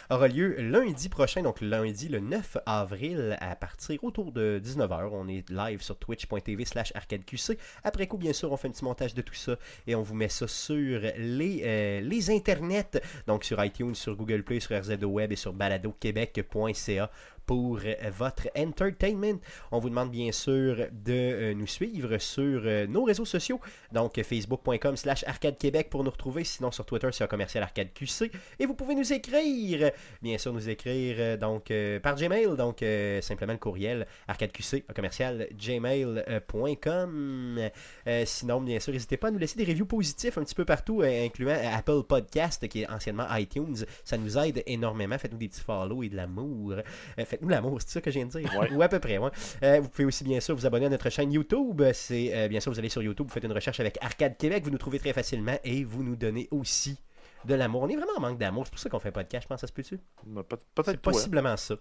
aura lieu lundi prochain, donc lundi le 9 avril à partir autour de 19h. On est live sur twitch.tv slash arcadeqc. Après coup, bien sûr, on fait un petit montage de tout ça et on vous met ça sur les, euh, internets, donc sur iTunes, sur Google Play, sur RZO Web et sur baladoquebec.ca pour euh, votre entertainment. On vous demande bien sûr de euh, nous suivre sur euh, nos réseaux sociaux, donc facebook.com slash arcade québec pour nous retrouver, sinon sur Twitter c'est un commercial arcade QC, et vous pouvez nous écrire, bien sûr nous écrire donc par Gmail, donc simplement le courriel arcadeqc un commercial gmail.com. Sinon bien sûr n'hésitez pas à nous laisser des reviews positifs un petit peu partout, incluant Apple Podcast qui est anciennement iTunes, ça nous aide énormément, faites-nous des petits follow et de l'amour. Euh, Faites-nous l'amour, c'est ça que je viens de dire? Ouais. Ou à peu près, ouais. Euh, vous pouvez aussi bien sûr vous abonner à notre chaîne YouTube. C'est euh, bien sûr vous allez sur YouTube, vous faites une recherche avec Arcade Québec, vous nous trouvez très facilement et vous nous donnez aussi de l'amour. On est vraiment en manque d'amour, c'est pour ça qu'on fait un podcast, je pense, ça se peut-tu? C'est Peut-être pas. possiblement ça.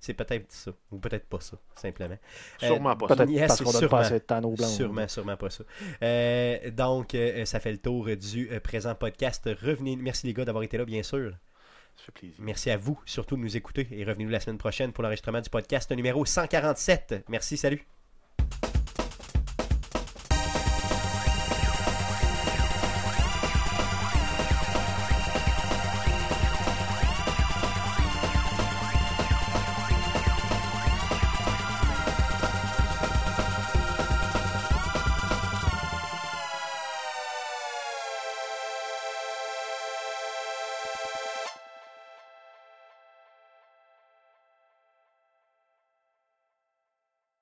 C'est peut-être ça. Ou peut-être pas ça, simplement. Sûrement pas. Peut-être Yes, parce qu'on donne sûrement. pas assez de temps aux blancs. Sûrement, sûrement pas ça. Euh, donc, euh, ça fait le tour du euh, présent podcast. Revenez. Merci les gars d'avoir été là, bien sûr. Merci à vous, surtout de nous écouter. Et revenez-nous la semaine prochaine pour l'enregistrement du podcast numéro 147. Merci, salut.